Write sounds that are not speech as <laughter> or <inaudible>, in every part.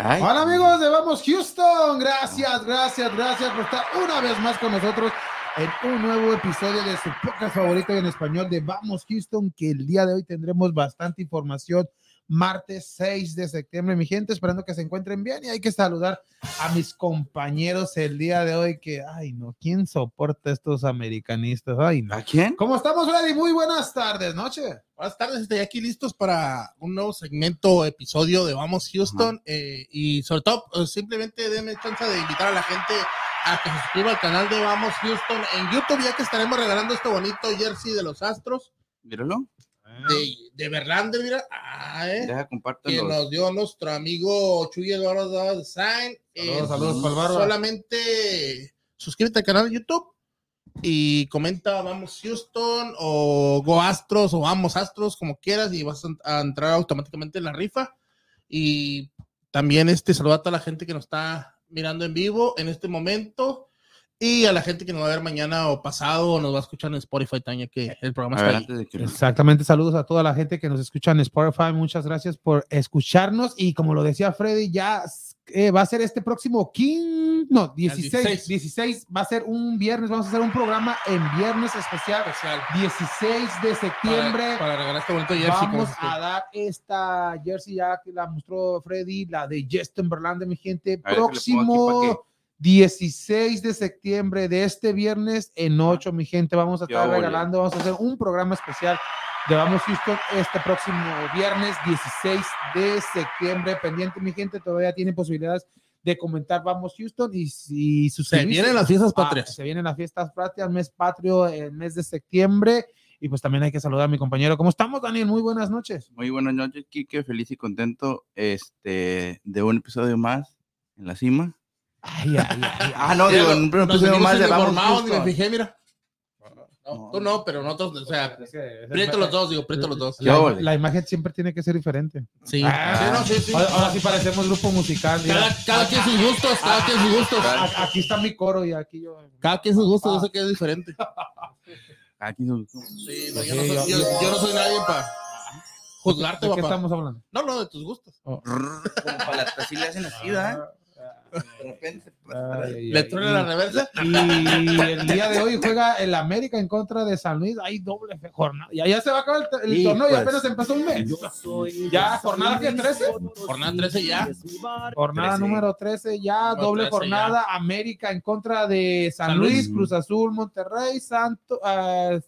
Hola amigos de Vamos Houston, gracias, gracias, gracias por estar una vez más con nosotros en un nuevo episodio de su podcast favorito en español de Vamos Houston, que el día de hoy tendremos bastante información. Martes 6 de septiembre, mi gente, esperando que se encuentren bien y hay que saludar a mis compañeros el día de hoy que, ay no, ¿quién soporta estos americanistas? Ay no. ¿A quién? ¿Cómo estamos, Freddy? Muy buenas tardes, noche. Buenas tardes, estoy aquí listos para un nuevo segmento, episodio de Vamos Houston. eh, y sobre todo, eh, simplemente denme chance de invitar a la gente a que se suscriba al canal de Vamos Houston en YouTube, ya que estaremos regalando este bonito jersey de los Astros Míralo. De, de Verlander, mira. Ah, eh, Deja que nos dio nuestro amigo Chuy Eduardo Design. Saludos, saludos, pa'l barba. Solamente suscríbete al canal de YouTube y comenta Vamos Houston o Go Astros o Vamos Astros, como quieras, y vas a, a entrar automáticamente en la rifa. Y también este saluda a toda la gente que nos está mirando en vivo en este momento. Y a la gente que nos va a ver mañana o pasado o nos va a escuchar en Spotify también, que el programa está ahí. antes de que Exactamente, saludos a toda la gente que nos escucha en Spotify, muchas gracias por escucharnos y como lo decía Freddy, ya eh, va a ser este próximo 15, no, 16, 16. 16, va a ser un viernes, vamos a hacer un programa en viernes especial, Especial. 16 de septiembre. Para, para regalar este bonito jersey. Vamos a dar esta jersey ya que la mostró Freddy, la de Justin Verlander, mi gente. A Próximo 16 de septiembre de este viernes en 8, mi gente. Vamos a estar regalando, vamos a hacer un programa especial de Vamos Houston este próximo viernes 16 de septiembre. Pendiente, mi gente, todavía tienen posibilidades de comentar Vamos Houston y si Se suscribirse. vienen las fiestas Ah, patrias. se vienen las fiestas patrias, mes patrio, el mes de septiembre. Y pues también hay que saludar a mi compañero. ¿Cómo estamos, Daniel? Muy buenas noches. Muy buenas noches, Kike. Feliz y contento este, de un episodio más en la cima. Ay, ay, ay. Ah, no, digo, en un venimos más me fijé, mira. No, No. tú no, pero nosotros, o sea, prieto los dos, digo, prieto los dos. ¿Qué La, la imagen siempre tiene que ser diferente. Sí, Ah, sí, no, sí, sí. Ahora, ahora sí parecemos grupo musical. Cada, cada quien sus gustos, cada quien sus gustos. A- Aquí está mi coro y aquí yo. Cada quien sus gustos, Ah. yo sé que es diferente. Aquí nos- Sí, no, yo, no Sí, soy, yo- yo, no soy nadie para juzgarte, ¿De qué papá. estamos hablando? No, no, de tus gustos. Como para las- así le hacen así, ¿verdad? De repente. ay, ay, Le ay. truena la reversa. Y el día de hoy juega el América en contra de San Luis. Hay doble jornada. Ya, ya se va a acabar el, torneo y pues. apenas empezó un mes. Ya, jornada que 13. Jornada 13 ya. Jornada 13. número 13, ya Número doble 13 jornada. América en contra de San, San Luis, Luis. Cruz Azul, Monterrey, Santo, ah,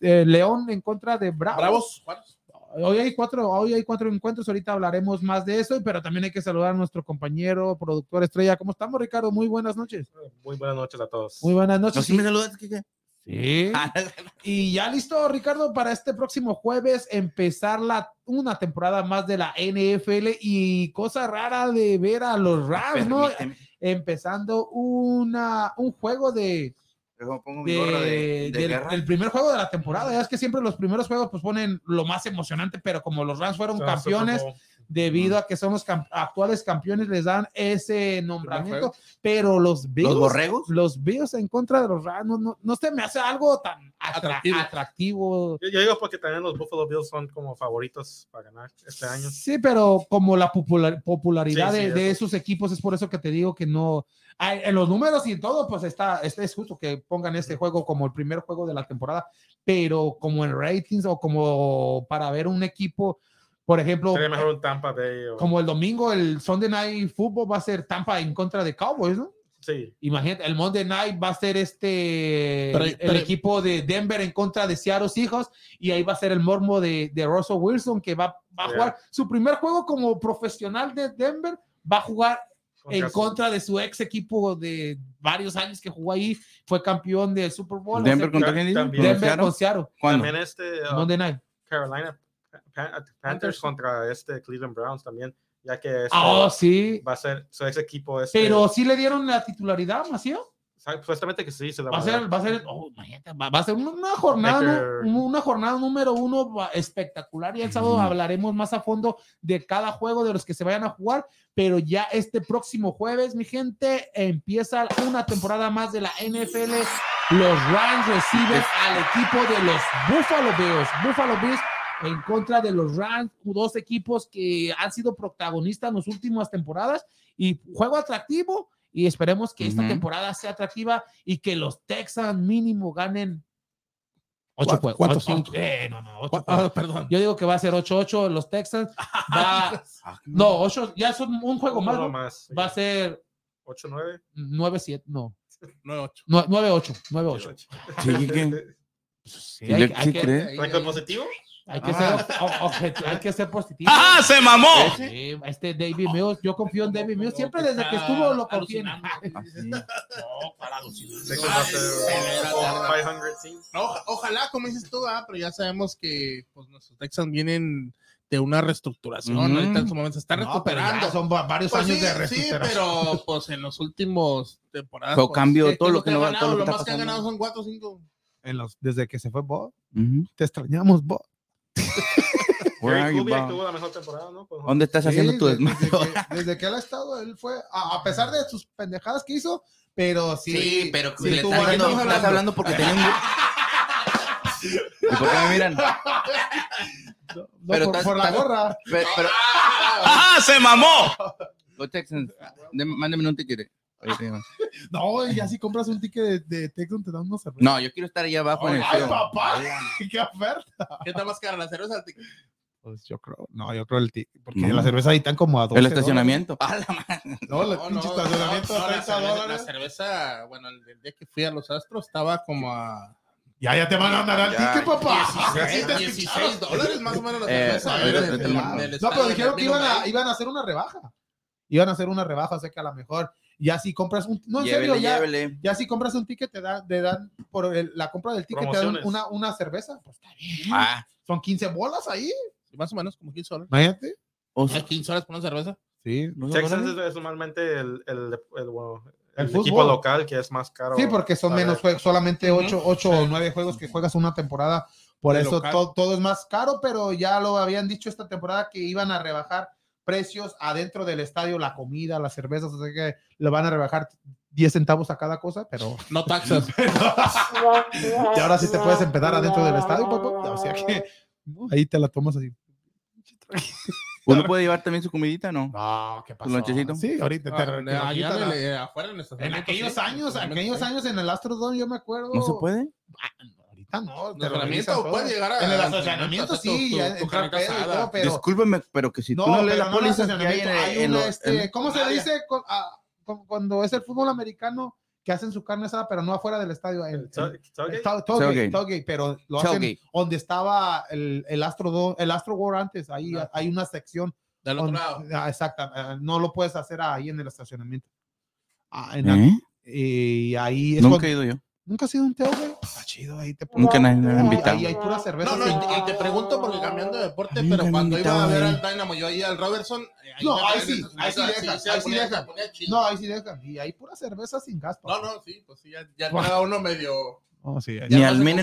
eh, León en contra de Bravos. Bravos. Hoy hay cuatro, hoy hay cuatro encuentros. Ahorita hablaremos más de eso, pero también hay que saludar a nuestro compañero, productor estrella. ¿Cómo estamos, Ricardo? Muy buenas noches. Muy buenas noches a todos. Muy buenas ¿No noches. sí me saludas, Kike? Sí. <laughs> Y ya listo, Ricardo, para este próximo jueves empezar la, una temporada más de la NFL y cosa rara de ver a los Rams, ¿no? Permíteme. Empezando una, un juego de, Pongo mi de- gorra de, de del, guerra. del primer juego de la temporada. Ya es que siempre los primeros juegos pues ponen lo más emocionante, pero como los Rams fueron campeones, Bowl. Debido a que son los cam- actuales campeones, les dan ese nombramiento, pero los Bills, ¿Los borregos? los Bills en contra de los Rams, no, no, no se me hace algo tan atra- Atractivo. atractivo. Yo, yo digo porque también los Buffalo Bills son como favoritos para ganar este año. Sí, pero como la popular- popularidad Sí, sí, de, de eso. esos equipos es por eso que te digo que no. Ay, En los números y en todo, pues está, está- es justo que pongan este juego como el primer juego de la temporada, pero como en ratings o como para ver un equipo, por ejemplo, Sería mejor un Tampa Bay. O, como el domingo, el Sunday Night Football va a ser Tampa en contra de Cowboys, ¿no? sí, Imagínate, el Monday Night va a ser este Pero- el pero- equipo de Denver en contra de Seattle Seahawks y ahí va a ser el mormo de, de Russell Wilson que va, va a Yeah. jugar su primer juego como profesional de Denver, va a jugar en contra- contra de su ex equipo de varios años que jugó ahí, fue campeón del Super Bowl. o ¿Denver sea, contra quién dice? También. ¿Con Denver con Seattle, ¿Cuándo? También este uh, Monday Night. Carolina Panthers Panthers. contra este Cleveland Browns también, ya que este oh, sí. va a ser su ex equipo. Este, Pero sí le dieron la titularidad, Macío. Supuestamente que sí, se la Va a ser, va a ser, oh, va, a ser una, jornada, Baker. una jornada número uno espectacular. Y el sábado Ujú. hablaremos más a fondo de cada juego de los que se vayan a jugar. Pero ya este próximo jueves, mi gente, empieza una temporada más de la NFL. Los Rams reciben al equipo de los Buffalo Bills. Buffalo Bills en contra de los Rams, dos equipos que han sido protagonistas en las últimas temporadas y juego atractivo y esperemos que esta Ujú. temporada sea atractiva y que los Texans mínimo ganen ocho ¿Cuánto- juegos. cuántos Ocho- cinco? eh, no, no, ocho Ah, perdón. Yo digo que va a ser 8-8 los Texans. <laughs> Va, Ah, no, 8, ya son un juego más. ¿no? más. Va a ser 8, 9. 9-7, no. No, ocho. 9-8, 9-8. Sí. <laughs> Sí, ¿Sí hay, hay? ¿Récord positivo? Hay que Ah. ser, hay que ser positivo. ¡Ah, se mamó! Sí, este David Mills, yo confío en David Mills. Siempre desde que estuvo lo confío en. <laughs> No, para alucinar. Sé que va a ser Ay, 500 teams. No, oja- ojalá, como dices tú, ah, pero ya sabemos que pues, nuestros Texans vienen de una reestructuración. Ahorita en su momento se están No, recuperando. son va- varios Pues años sí, de sí, reestructuración. pero pues en los últimos temporadas. Pero pues, cambio ¿qué- todo lo que no va- ganado? todo lo que Lo está más que ha pasando. ganado son 4 o 5. En los, desde que se fue Bob, te extrañamos, Bob. <laughs> Where are Gary you, Kubiak Bob? tuvo la mejor temporada, ¿no? Pues, ¿Dónde estás haciendo tu desde, desmadre? desde que, desde que él ha estado, él fue, a, a pesar de sus pendejadas que hizo, pero sí. Sí, pero sí le estás, estamos estás hablando porque tenía un... <laughs> ¿Y por qué me miran? No, pero por, estás- por la gorra. Pero, pero- ¡Ah, se mamó! <laughs> Los Texans, de- mándenme un ticket. <laughs> No, y así compras un ticket de, de Texas, te dan unos cervezas. No, yo quiero estar ahí abajo en el ¡Ay, show. papá! <laughs> ¡Qué oferta! ¿Qué está más cara, la cerveza? o el ticket? Pues yo creo, no, yo creo el ticket, porque No. la cerveza ahí están como a 12 El estacionamiento. Ah, la madre. dólares. No, el No, pinche no, estacionamiento no, a no, la 30 cerveza- dólares. La cerveza, bueno, el, el día que fui a los Astros estaba como a Ya, ya te van a mandar al Ya, ticket, papá. 16, te 16 dólares más o menos la Eh, cerveza. No, pero dijeron que iban a, iban a hacer una rebaja. Iban a hacer una rebaja, o sea que a lo mejor ya si compras un. No, en serio, Llévele, ya, llévele. ya si compras un ticket, te dan, te dan por el- la compra del ticket, te dan una, una cerveza. Pues está bien. Ah, Son 15 bolas ahí. Más o menos como 15 dólares. Imagínate. o ¿Hay sea, 15 dólares por una cerveza? Sí. ¿no se Texans acuerdan? es, es normalmente el, el, el, bueno, El equipo local que es más caro. Sí, porque son a menos juegos, solamente Ujú. 8, ocho o 9 juegos que juegas una temporada. Por eso to- todo es más caro, pero ya lo habían dicho esta temporada que iban a rebajar precios adentro del estadio, la comida, las cervezas, o sea que le van a rebajar 10 centavos a cada cosa, pero No taxas. <laughs> y ahora sí te puedes empedar adentro del estadio, papá. O sea que no, ahí te la tomas así. ¿Uno puede llevar también su comidita, no? No, ¿qué pasó? lonchecito? Sí, ahorita te, Ah, te allá en la- el- eh, afuera en el En aquellos sí, años, estacionamiento, aquellos sí. años en el Astrodome, yo me acuerdo. ¿No se puede? Ahorita no. Estacionamiento, revisan todo. puede llegar a- En el estacionamiento sí, Discúlpeme, pero que si no, tú no lees la no en el póliza que hay en, estacionamiento, hay en una, lo- este, en- ¿cómo se área. dice con- ah, cuando es el fútbol americano que hacen su carne asada, pero no afuera del estadio? El pero lo hacen donde estaba el, el Astro Do- el Astro World antes, ahí hay una sección Del otro donde- lado. ah, exacta, ah, no lo puedes hacer ahí en el estacionamiento. Ah, en la- ¿Eh? y ahí es Nunca cuando- he ido yo. ¿Nunca has sido un tailgate? Está chido, ahí te Nunca nadie me ha Ahí- invitado. Ahí hay pura cerveza. No, no, y te, y te pregunto porque cambiando de deporte, Ay, pero cuando iba a ver ahí. al Dynamo, yo ahí al Robertson. eh, No, me ahí sí, ahí sí dejan, ahí sí ponía- dejan. No, ahí sí dejan. Y hay pura cerveza sin gas. No, no, sí, pues sí, ya, ya uno medio. No, sí, ya Ni no al Min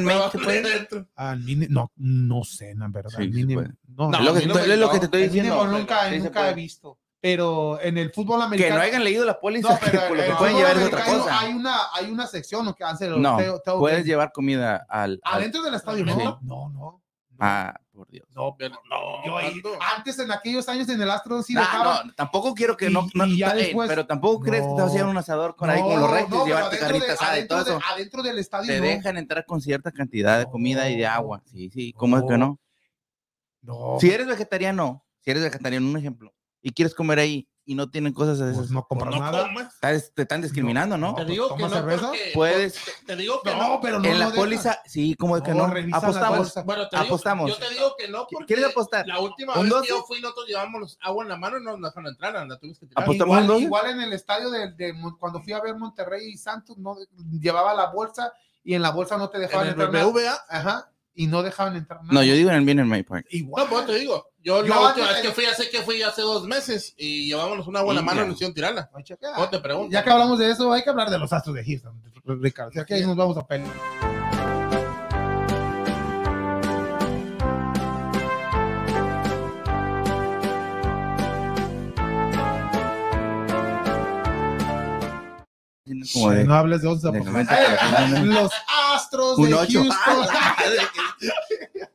al mini- no, no sé, en verdad. Sí, sí no, No, es lo que, no te- es lo que te estoy el mini diciendo. nunca, nunca he visto. Pero en el fútbol Que americano. no hayan leído la póliza, No, que pero por lo que pueden llevar es otra cosa. Hay una, hay una sección que hace los No, teo- teo- puedes llevar comida al... al- Adentro del estadio, ¿no? Sí. No, no. Ah, por Dios. No, Pero no, yo ahí- antes en aquellos años en el Astro sí Ah, dejaban. no, tampoco quiero que Y- no, no- y ya eh, después- pero tampoco crees que te vas a llevar un asador con ahí como los rectos, no, llevarte adentro carnita de- asada y todo adentro eso. de- Adentro del estadio Te no. dejan entrar con cierta cantidad de comida y de agua. Sí, sí. ¿Cómo es que no? No, Si eres vegetariano, si eres vegetariano, un ejemplo, y quieres comer ahí y no tienen cosas de esas, pues no compras No nada. comes. estás- te están discriminando, ¿no? Te pues, digo que ¿toma no cerveza? porque- Puedes- te, te digo que No, no. pero no en la póliza, sí, ¿cómo es que No, Apostamos. Bueno, te digo- Apostamos. yo te digo que no porque ¿Quieres apostar? la última ¿Un vez 12? que yo fui nosotros llevamos agua en la mano y no nos dejaron entrar, la tuvimos que tirar. Apostamos Igual, 12. igual en el estadio de, de cuando fui a ver Monterrey y Santos, no llevaba la bolsa y en la bolsa no te dejaban en el entrar. nada. BBVA. Ajá, y no dejaban entrar nada. No, yo digo en el Bien en May Park. igual. No, pues te digo. Yo, Yo la última vez que fui, hace que fui hace dos meses y llevábamos una agua en la mano y nos hicieron tirarla. ¿Cómo te pregunto? Ya que hablamos de eso, hay que hablar de los astros de Houston, Ricardo. O sea, que ahí nos vamos a pelear. Como de, no hables de 11 de por favor. 90. Los astros de un 8. Houston. <laughs>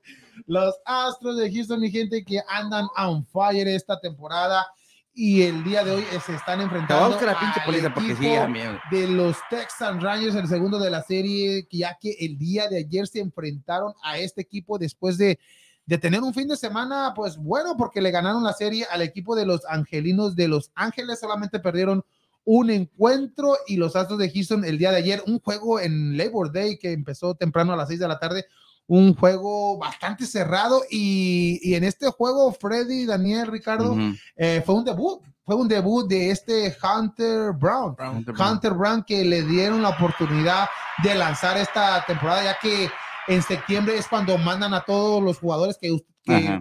Los Astros de Houston, mi gente, que andan on fire esta temporada y el día de hoy se están enfrentando la pinche al sí, de los Texas Rangers, el segundo de la serie, ya que el día de ayer se enfrentaron a este equipo después de, de tener un fin de semana, pues bueno, porque le ganaron la serie al equipo de los Angelinos de Los Ángeles, solamente perdieron un encuentro y los Astros de Houston el día de ayer, un juego en Labor Day que empezó temprano a las 6 de la tarde, un juego bastante cerrado y, y en este juego Freddy, Daniel, Ricardo, eh, fue un debut, fue un debut de este Hunter Brown. Hunter Brown que le dieron la oportunidad de lanzar esta temporada, ya que en septiembre es cuando mandan a todos los jugadores que,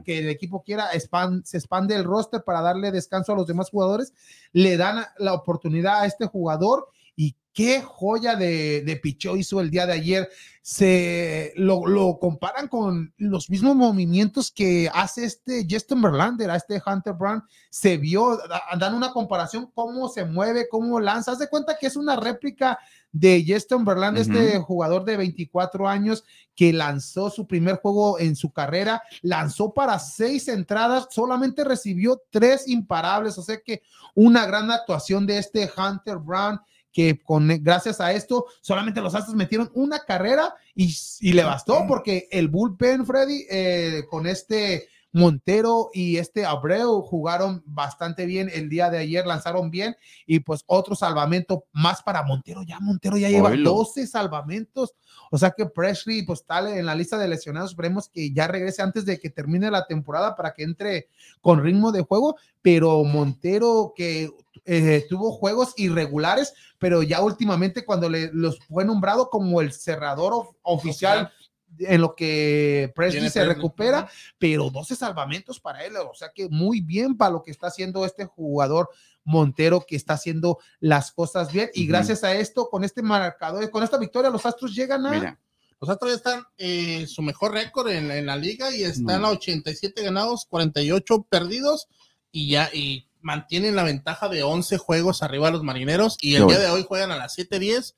que, el equipo quiera, se expande el roster para darle descanso a los demás jugadores, le dan la oportunidad a este jugador y qué joya de, de pichó hizo el día de ayer. Se lo, lo comparan con los mismos movimientos que hace este Justin Verlander, a este Hunter Brown, se vio, da- dan una comparación cómo se mueve, cómo lanza. Haz de cuenta que es una réplica de Justin Verlander, este jugador de 24 años que lanzó su primer juego en su carrera, lanzó para seis entradas, solamente recibió tres imparables, o sea que una gran actuación de este Hunter Brown que con, gracias a esto solamente los Astros metieron una carrera y, y le bastó porque el bullpen, Freddy, eh, con este Montero y este Abreu jugaron bastante bien el día de ayer, lanzaron bien y pues otro salvamento más para Montero. Ya Montero ya lleva Oílo. 12 salvamentos. O sea que Presley pues está en la lista de lesionados. Esperemos que ya regrese antes de que termine la temporada para que entre con ritmo de juego. Pero Montero que eh, tuvo juegos irregulares, pero ya últimamente cuando le, los fue nombrado como el cerrador of- oficial en lo que Presley se recupera, pero 12 salvamentos para él, o sea que muy bien para lo que está haciendo este jugador Montero que está haciendo las cosas bien. Y gracias a esto, con este marcador, con esta victoria, los Astros llegan a... Mira, Los Astros ya están en su mejor récord en, en la liga y están No. a 87 ganados, 48 perdidos y ya y mantienen la ventaja de 11 juegos arriba de los marineros y el día de hoy juegan a las 7:10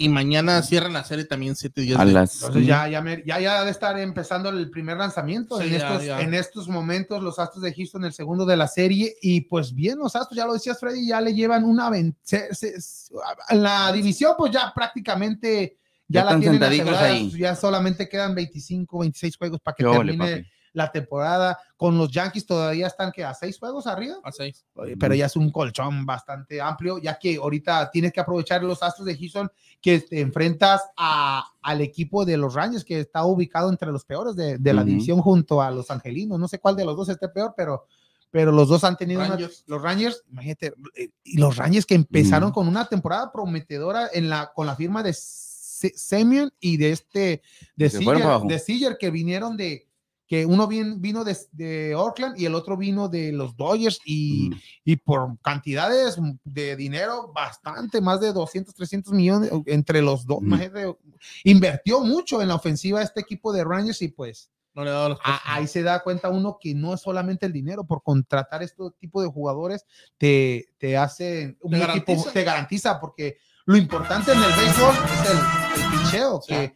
y mañana cierran la serie también 7:10. a de- las. Entonces ya, ya, me- ya, ya debe estar empezando el primer lanzamiento Sí, en, ya, estos, ya. en estos momentos, los Astros de Houston, el segundo de la serie, y pues bien, los Astros, ya lo decías Freddy, ya le llevan una ven- se- se- se- en la división, pues ya prácticamente ya, Ya la tienen asegurada, ahí. ya solamente quedan 25, 26 juegos para que termine. La temporada, con los Yankees todavía están que a seis juegos arriba, a seis. Pero ya es un colchón bastante amplio, ya que ahorita tienes que aprovechar los Astros de Houston que te enfrentas a, al equipo de los Rangers, que está ubicado entre los peores de, de la división junto a los Angelinos. No sé cuál de los dos esté peor, pero, pero los dos han tenido una- los Rangers, imagínate, eh, y los Rangers que empezaron con una temporada prometedora en la, con la firma de Se- Semyon y de este de de Seager, que vinieron de que uno bien, vino de, de Oakland y el otro vino de los Dodgers y, Ujú. y por cantidades de dinero bastante, más de 200, 300 millones entre los dos. Imagínate, invirtió mucho en la ofensiva este equipo de Rangers y pues No le los a- ahí se da cuenta uno que no es solamente el dinero, por contratar este tipo de jugadores te, te hace un Te equipo, garantiza. te garantiza, porque lo importante en el béisbol es el, el picheo, Sí. que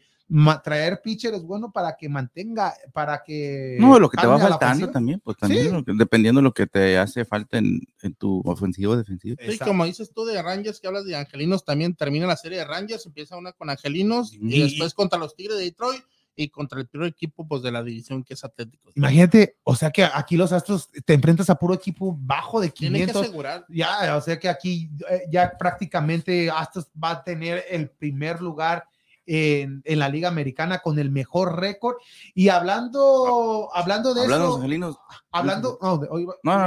traer pitcher es bueno para que mantenga, para que... No, lo que te va faltando también, pues también, Sí. lo que- dependiendo de lo que te hace falta en, en tu ofensivo o defensivo. Sí, como dices tú de Rangers, que hablas de Angelinos, también termina la serie de Rangers, empieza una con Angelinos y después contra los Tigres de Detroit y contra el primer equipo pues, de la división que es Atlético. Imagínate, o sea que aquí los Astros te enfrentas a puro equipo bajo de Tiene que 500. asegurar. Ya, o sea que aquí eh, ya prácticamente Astros va a tener el primer lugar en, en la Liga Americana con el mejor récord. Y hablando, hablando de Hablando eso, angelinos. hablando, no, de- No,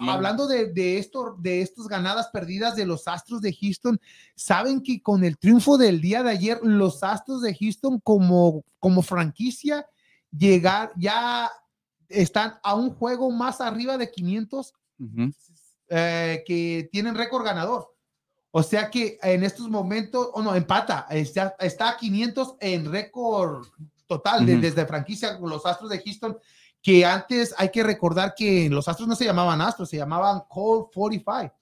no, hablando de, de esto, de estos ganadas perdidas de los Astros de Houston, saben que con el triunfo del día de ayer, los Astros de Houston como, como franquicia llegar ya están a un juego más arriba de 500 Ujú. eh, que tienen récord ganador. O sea que en estos momentos, o no, empata, está, está a 500 en récord total de- desde franquicia con los Astros de Houston, que antes hay que recordar que los Astros no se llamaban Astros, se llamaban Cold 45.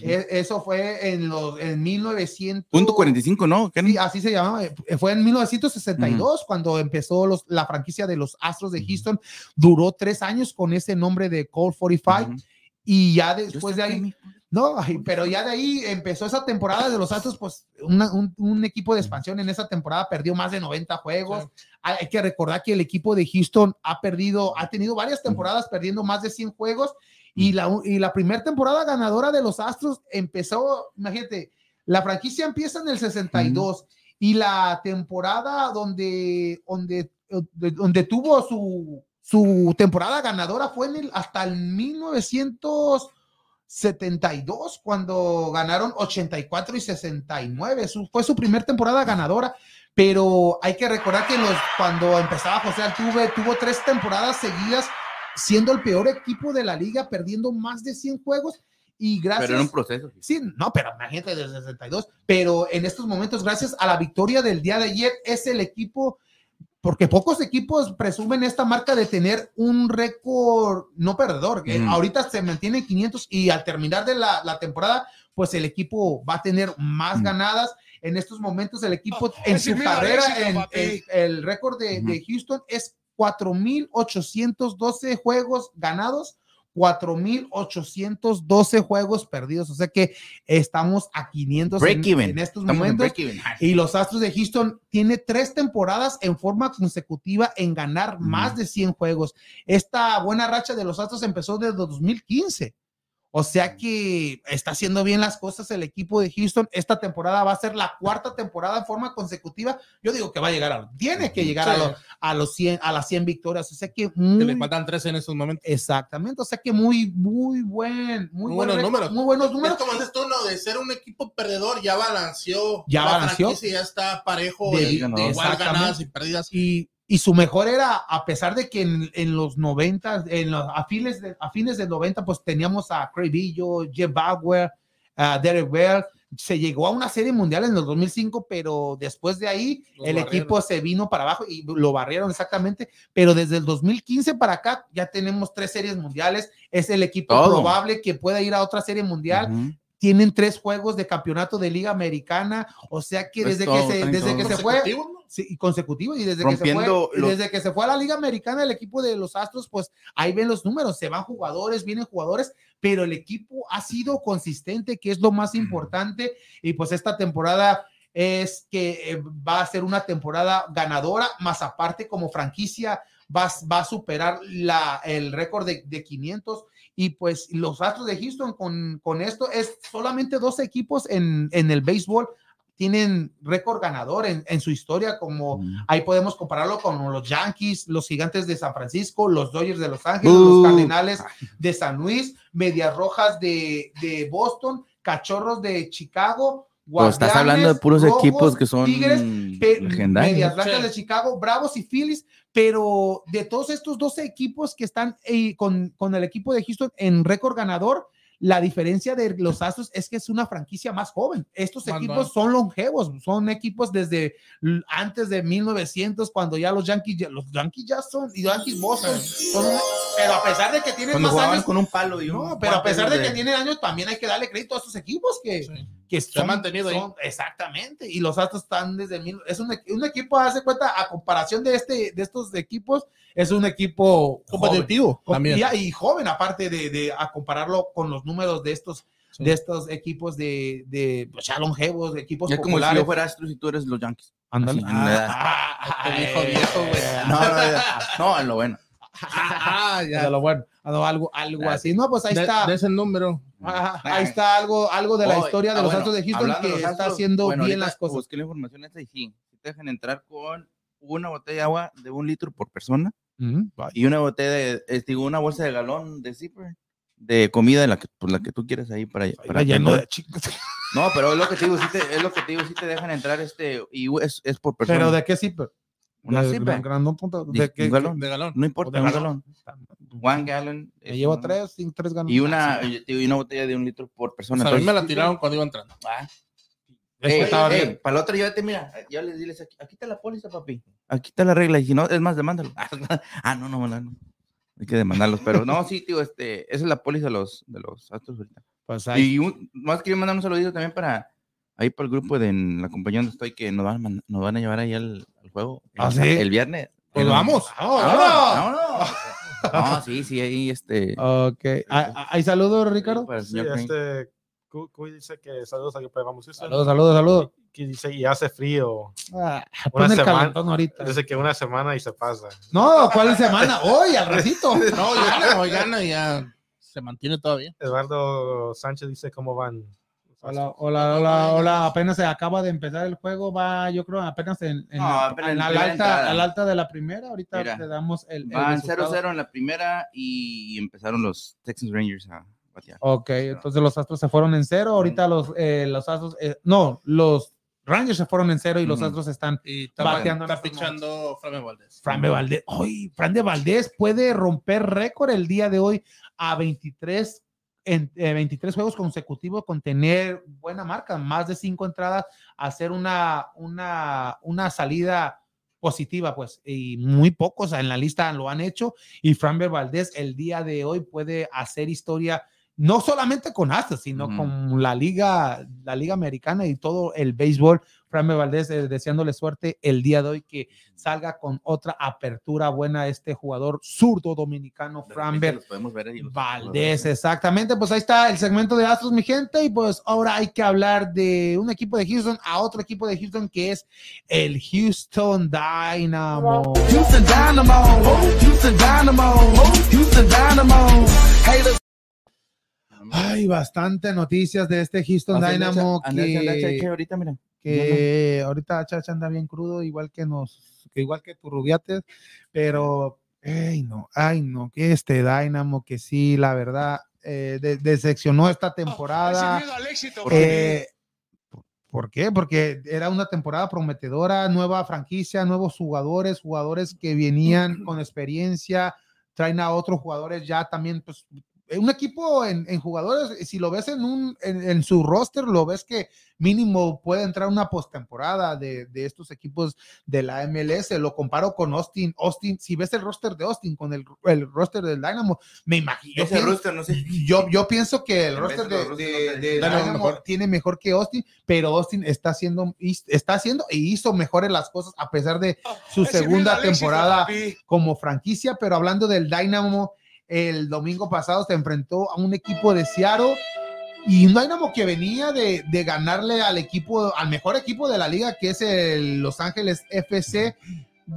E- Eso fue en los en 1900. Punto 45, ¿no? ¿Qué? Sí, así se llamaba. eh, Fue en 1962 cuando empezó los, la franquicia de los Astros de. Houston. Duró tres años con ese nombre de Colt 45 Ujú. y ya después de que ahí, no, ay, pero ya de ahí empezó esa temporada de los Astros, pues una- un, un equipo de expansión en esa temporada perdió más de 90 juegos. Hay, hay que recordar que el equipo de Houston ha perdido, ha tenido varias temporadas perdiendo más de 100 juegos y la, y la primera temporada ganadora de los Astros empezó, imagínate, la franquicia empieza en el 62 y la temporada donde, donde, donde, tuvo su, su temporada ganadora fue en el, hasta el 1972 cuando ganaron 84 y 69. Su- fue su primera temporada ganadora. Pero hay que recordar que los, cuando empezaba José Altuve, tuvo tres temporadas seguidas siendo el peor equipo de la liga, perdiendo más de 100 juegos. Y gracias. Pero en un proceso. Sí, no, pero imagínate desde 62. Pero en estos momentos, gracias a la victoria del día de ayer, es el equipo, porque pocos equipos presumen esta marca de tener un récord no perdedor. que Ujú. Ahorita se mantiene en 500 y al terminar de la, la temporada, pues el equipo va a tener más Ujú. ganadas. En estos momentos, el equipo Oh, en su carrera, éxito, en, papi. en- el récord de, Ujú. de Houston es 4,812 juegos ganados 4,812 juegos perdidos. O sea que estamos a 500 en, estos Estamos momentos. Y los Astros de Houston tiene tres temporadas en forma consecutiva en ganar más de 100 juegos. Esta buena racha de los Astros empezó desde 2015. O sea que está haciendo bien las cosas el equipo de Houston. Esta temporada va a ser la cuarta temporada en forma consecutiva. Yo digo que va a llegar a, tiene que llegar a, los, a los 100, a las 100 victorias. O sea que Que muy, le faltan 13 en estos momentos. Exactamente, o sea que muy, muy buen, muy, Muy buen buenos números. Muy buenos números. Es como dices tú, no, de ser un equipo perdedor, ya balanceó. Ya la balanceó. ya está parejo De- de, ganó. de igual ganadas y perdidas. Y, y su mejor era, a pesar de que en, en los 90, en los, a, fines de, a fines del 90, pues teníamos a Craig Billo, Jeff Bauer, a Derek Bell. Se llegó a una serie mundial en el 2005, pero después de ahí Los el barrieron. equipo se vino para abajo y lo barrieron exactamente. Pero desde el 2015 para acá ya tenemos tres series mundiales. Es el equipo Todo. probable que pueda ir a otra serie mundial. Ujú. Tienen tres juegos de campeonato de liga americana, o sea que Pues desde todo, que se, desde todo. que se fue consecutivo y desde que se fue los- desde que se fue a la liga americana el equipo de los Astros, pues ahí ven los números, se van jugadores, vienen jugadores, pero el equipo ha sido consistente, que es lo más importante y pues esta temporada es que eh, va a ser una temporada ganadora, más aparte como franquicia va, va a superar la, el récord de, de 500 y pues los Astros de Houston con, con esto es solamente dos equipos en, en el béisbol tienen récord ganador en, en su historia, como ahí podemos compararlo con los Yankees, los Gigantes de San Francisco, los Dodgers de Los Ángeles, Uh. los Cardenales de San Luis, Medias Rojas de, de Boston, Cachorros de Chicago. Pues estás hablando de puros Rojos, equipos que son Tigres, legendarios. Medias Blancas Sí. de Chicago, Bravos y Phillies, pero de todos estos 12 equipos que están eh, con, con el equipo de Houston en récord ganador, la diferencia de los Astros es que es una franquicia más joven. Estos equipos son longevos, son equipos desde antes de 1900, cuando ya los Yankees, ya- los Yankees ya son, y Yankees Boston, son pero a pesar de que tienen Cuando más años, con un palo y un no, pero a pesar de de- que tienen años, también hay que darle crédito a estos equipos que, Sí. que Se ha mantenido ahí. son- Exactamente. Y los Astros están desde mil. Es un, un equipo, hace cuenta, a comparación de este, de estos equipos, es un equipo joven. Competitivo también. Y, y joven, aparte de, de- a compararlo con los números de estos, Sí. de estos equipos de, de pues, ya longevos, de equipos Es como si populares. yo fuera Astros y tú eres los Yankees. Ándale. La edad. Ah, Este viejo viejo, güey. No, no, no, no, en lo bueno. Ah, de ya. lo bueno, algo, algo, algo Ah, así. No, pues ahí De- está. de ese número. Ajá, ahí está algo, algo de la Oh, historia de ah, los bueno, Astros de Houston que de los está Astros, haciendo bueno, bien las cosas. Busqué la información esta y sí, sí te dejan entrar con una botella de agua de un litro por persona Ujú, bye. y una botella de, eh, digo, una bolsa de galón de zipper de comida la que, pues, la que tú quieras ahí para, para lleno que- de. No, pero es lo que te digo, sí te, es lo que te digo, sí te dejan entrar este y es, es por persona. Pero de qué zipper? una De zipper. gran- punto- de qué- un galón. De galón. No importa, de un galón. galón. One gallon. Me llevo un- tres, cinco, tres galones. Y una, y y una botella de un litro por O persona. sea, a mí me la tiraron cuando iba entrando. ah, Es que Ey, estaba ey, bien. para la otra llévate, mira, ya les diles aquí, aquí está la póliza, papi. Aquí está la regla. Y si no, es más, demándalo. <laughs> Ah, no, no, no, no. Hay que demandarlos, pero no, <laughs> sí, tío, este, esa es la póliza de los, de los Astros ahorita. Pues ahí. Y un- más quería mandar un saludito también para ahí para el grupo de en la compañía donde estoy que nos van a, nos van a llevar ahí al, al juego. ¿Ah, el, sí? el viernes. Pues vamos. ¡Vámonos! ¡Vámonos! No, sí, sí, ahí este. Ok. ¿Hay- ¿Hay saludos, Ricardo? Sí, Crane. este, Cu- Cuy dice que saludos aquí para Vamos Houston. Saludos, saludos, saludos. Que dice, y hace frío. Ah, Una semana. calentón ahorita. Dice que una semana y se pasa. No, ¿cuál semana? Hoy, al ratito. <laughs> No, gana, hoy gana y ya se mantiene todavía. Eduardo Sánchez dice cómo van. Hola, hola, hola, hola. Apenas se acaba de empezar el juego. Va, yo creo, apenas en, en No, en en la primera alta, al alta de la primera. Ahorita Mira, te damos el. Van resultado. 0-0 en la primera y empezaron los Texas Rangers a batear. Ok, entonces los Astros se fueron en cero. Ahorita los, eh, los Astros, eh, no, los Rangers se fueron en cero y los Ujú. Astros están. Y está, Bateando en está pichando Fran Valdés. Fran de Valdés. Hoy, Fran de Valdés puede romper récord el día de hoy a 23, en, eh, 23 juegos consecutivos con tener buena marca, más de cinco entradas, hacer una, una, una salida positiva, pues, y muy pocos en la lista lo han hecho. Y Fran Valdés el día de hoy puede hacer historia. No solamente con Astros, sino con la liga, la liga americana y todo el béisbol. Fran Valdés eh, deseándole suerte el día de hoy que salga con otra apertura buena este jugador zurdo dominicano, Framber Valdés, exactamente. Pues ahí está el segmento de Astros, mi gente. Y pues ahora hay que hablar de un equipo de Houston a otro equipo de Houston que es el Houston Dynamo. Houston Dynamo, Houston Dynamo, Houston Dynamo. Hey, Hay bastante noticias de este Houston Andrés Dynamo Andrés que, che, ahorita, mira. que ahorita Chacha anda bien crudo, igual que nos, que igual que tu Rubiates, pero ay no, ay no, que este Dynamo que sí, la verdad, eh, de- decepcionó esta temporada. Eh, ¿Por qué? Porque era una temporada prometedora, nueva franquicia, nuevos jugadores, jugadores que venían con experiencia, traen a otros jugadores ya también, pues un equipo en, en jugadores, si lo ves en, un, en, en su roster, lo ves que mínimo puede entrar una postemporada de, de estos equipos de la MLS. Lo comparo con Austin. Austin, si ves el roster de Austin con el, el roster del Dynamo, me imagino. yo Ese pienso- rooster, no sé. yo, yo pienso que el roster de Dynamo mejor. tiene mejor que Austin, pero Austin está haciendo, está haciendo e hizo mejores las cosas a pesar de su segunda temporada como franquicia. Pero hablando del Dynamo, el domingo pasado se enfrentó a un equipo de Seattle y un Dynamo que venía de, de ganarle al equipo, al mejor equipo de la liga, que es el Los Ángeles FC.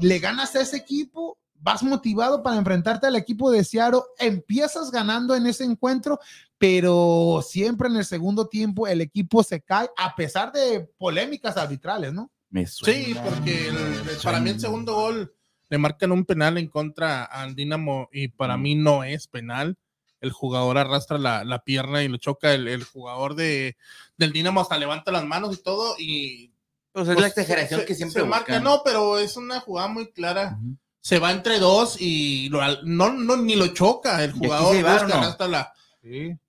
Le ganas a ese equipo, vas motivado para enfrentarte al equipo de Seattle, empiezas ganando en ese encuentro, pero siempre en el segundo tiempo el equipo se cae, a pesar de polémicas arbitrales, ¿no? Me Sí, suena, porque el- me para mí el segundo gol le marcan un penal en contra al Dinamo y para Mm. mí no es penal. El jugador arrastra la, la pierna y lo choca. El, el jugador de, del Dinamo hasta levanta las manos y todo y Pues es pues, la exageración se- que siempre se marca. No, pero es una jugada muy clara. Se va entre dos y lo- no, no ni lo choca. El ¿Y aquí jugador busca, no? arrastra la,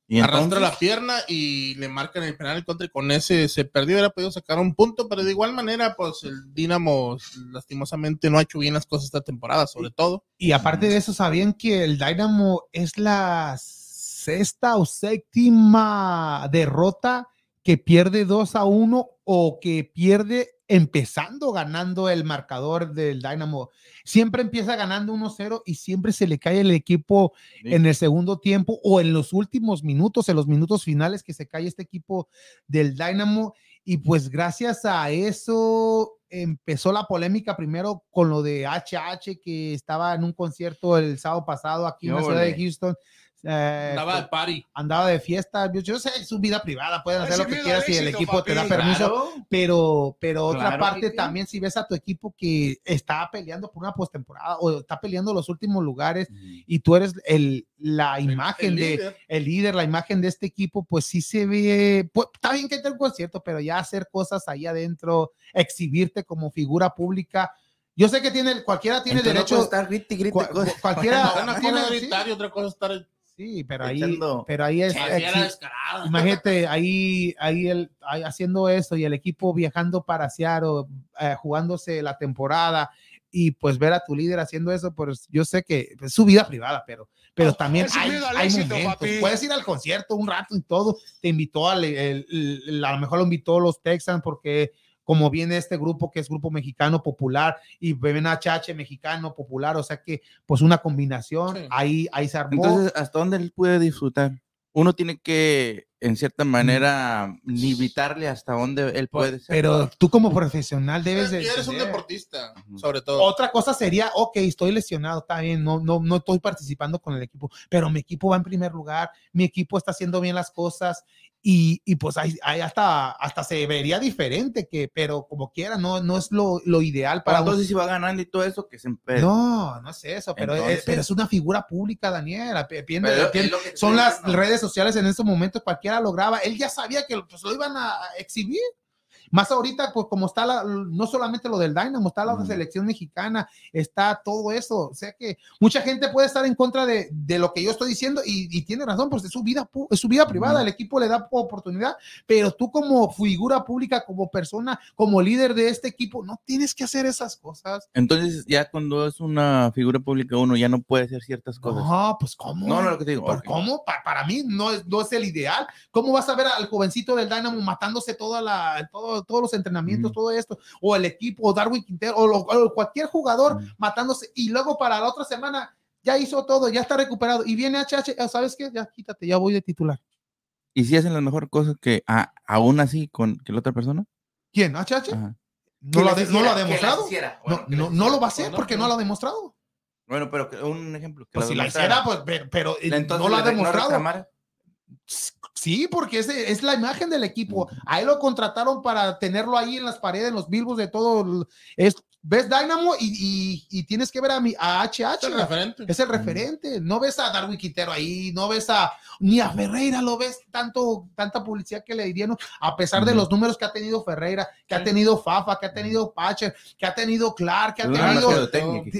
Y arrastra la pierna y le marcan el penal en contra y con ese se perdió, hubiera podido sacar un punto, pero de igual manera, pues el Dinamo lastimosamente no ha hecho bien las cosas esta temporada, sobre todo. Y aparte de eso, ¿sabían que el Dynamo es la sexta o séptima derrota que pierde 2 a 1 o que pierde empezando ganando el marcador del Dynamo? Siempre empieza ganando 1-0 y siempre se le cae el equipo Sí. en el segundo tiempo o en los últimos minutos, en los minutos finales que se cae este equipo del Dynamo. Y pues gracias a eso empezó la polémica primero con lo de HH que estaba en un concierto el sábado pasado aquí en la ciudad de. Houston. Eh, Andaba de party. andaba de fiesta. Yo, yo sé, es su vida privada, pueden hacer lo que quieran de si el equipo te da permiso, Claro. pero, pero otra parte también si ves a tu equipo que está peleando por una postemporada o está peleando los últimos lugares y tú eres el, la imagen El de líder. el líder, la imagen de este equipo, pues sí se ve, pues, está bien que esté el concierto, pero ya hacer cosas ahí adentro, exhibirte como figura pública. Yo sé que tiene, cualquiera tiene Entonces no derecho, puede estar grite y grite cua- cosas. cualquiera <laughs> Una cosa tiene, es gritar y otra cosa es estar sí, pero ahí, pero ahí es, descarada. Imagínate ahí, ahí, el, ahí haciendo eso y el equipo viajando para Seattle, eh, jugándose la temporada y pues ver a tu líder haciendo eso, pues yo sé que es su vida privada, pero, pero también hay, hay éxito, momentos. papi. Puedes ir al concierto un rato y todo. Te invitó al, el- el- a lo mejor lo invitó los Texans porque como viene este grupo que es grupo mexicano popular y Chache mexicano popular, o sea que pues una combinación, Sí. ahí, ahí se armó. Entonces, ¿hasta dónde él puede disfrutar? Uno tiene que, en cierta manera, limitarle hasta dónde él puede ser. pero tú como profesional debes de... Eres un deportista, sobre todo. Otra cosa sería, ok, estoy lesionado, está bien, no, no, no estoy participando con el equipo, pero mi equipo va en primer lugar, mi equipo está haciendo bien las cosas y, y pues ahí, ahí hasta, hasta se vería diferente, que, pero como quiera, no, no es lo, lo ideal para Para un- entonces, si va ganando y todo eso, que se empede. No, no es eso, pero, es, Entonces- pero es una figura pública, Daniela. Pero son las redes sociales en estos momentos, cualquiera lo graba. Él ya sabía que pues, lo iban a exhibir. Más ahorita, pues como está la- no solamente lo del Dynamo, está la selección mexicana, está todo eso. O sea que mucha gente puede estar en contra de, de lo que yo estoy diciendo y, y tiene razón, pues es su vida, es su vida privada, el equipo le da oportunidad, pero tú como figura pública, como persona, como líder de este equipo, no tienes que hacer esas cosas. Entonces, ya cuando es una figura pública, uno ya no puede hacer ciertas cosas. No, pues cómo. No, no, lo que te digo. ¿Por ok. cómo? Pa- para mí no es, no es el ideal. ¿Cómo vas a ver al jovencito del Dynamo matándose toda la, todo- todos los entrenamientos, todo esto? O el equipo, o Darwin Quintero, o, lo- o cualquier jugador matándose y luego para la otra semana ya hizo todo, ya está recuperado y viene HH, ah, ¿sabes qué? Ya quítate, ya voy de titular. ¿Y si hacen las mejores cosas que a- aún así con que la otra persona? ¿Quién? ¿HH? Ajá. ¿No, lo ha, de- no lo ha demostrado? Bueno, No, no, no lo va a hacer Pues porque no no. lo ha demostrado. Bueno, pero un ejemplo. Que Pues lo si la hiciera, pues, pero, pero, eh, Entonces, no lo ha demostrado. Sí, porque es, es la imagen del equipo. Ahí lo contrataron para tenerlo ahí en las paredes, en los bilbos de todo. Es, ves Dynamo y, y- y tienes que ver a, mi, a HH. Es el referente. Es el referente. No ves a Darwin Quintero ahí, no ves a ni a Ferreira, lo ves tanto, tanta publicidad que le dieron, a pesar de los números que ha tenido Ferreira, que ha tenido Fafa, que ha tenido Pacher, que ha tenido Clark, que ha Es tenido.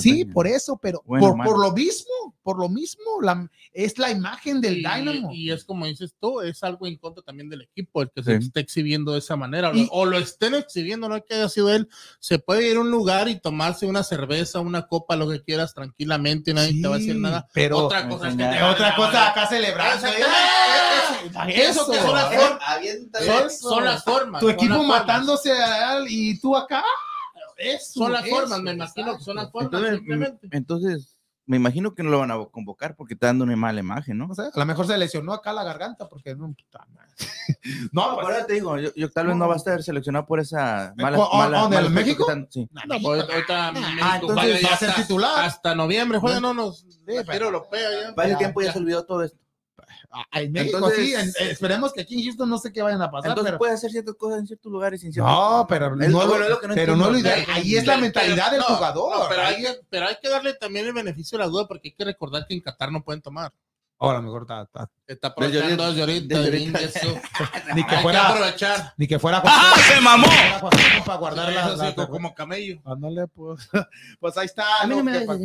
sí, por eso, pero Bueno, por, por lo mismo, por lo mismo, la, es la imagen del y, Dynamo. y es como dices tú, es algo en contra también del equipo, el que se esté exhibiendo de esa manera, o Y- lo- o lo estén exhibiendo, no que haya sido él, se puede ir a un lugar y tomarse una cerveza, una copa, lo que quieras tranquilamente, nadie te va a decir Sí, nada. pero- otra cosa es que te Otra cosa acá celebrando. Eh, Eso que son las eh, formas. Son, Eso. son las formas. Tu equipo matándose a él y tú acá. Eso, Son las eso, formas, me imagino que son las formas. Entonces, simplemente. entonces, me imagino que no lo van a convocar porque está dando una mala imagen, ¿no? No sé, a lo mejor se lesionó acá la garganta porque no. puta madre. <laughs> No, No, pues, te digo, yo, yo tal vez no va a estar seleccionado por esa mala. ¿O- o- mala- o cosas México? están- sí. No, ahorita Ah, México entonces juega ya va a ser hasta- titular. Hasta noviembre juega, no nos. pero- la tira europea ya. Para ese Ya, tiempo ya ya. se olvidó todo esto. En México Entonces- sí, en- eh, esperemos que aquí en Houston no sé qué vayan a pasar. Entonces pero, puede hacer ciertas cosas en ciertos lugares sin no, pero no, lo- bueno, es lo que no pero no lo ideal. Ahí es la Pero- mentalidad del no, jugador. no, pero, hay pero hay que darle también el beneficio de la duda porque hay que recordar que en Qatar no pueden tomar. Oh, a lo mejor está- está- Está aprovechando desde ahorita. desde. <laughs> <laughs> Ni que Hay que fuera, aprovechar. ni que fuera <laughs> ¡Ah, se mamó! fuera Joaquín para guardar la, sí, la- como- camello. Ándale, pues, pues ahí está. A mí lo no me que pa-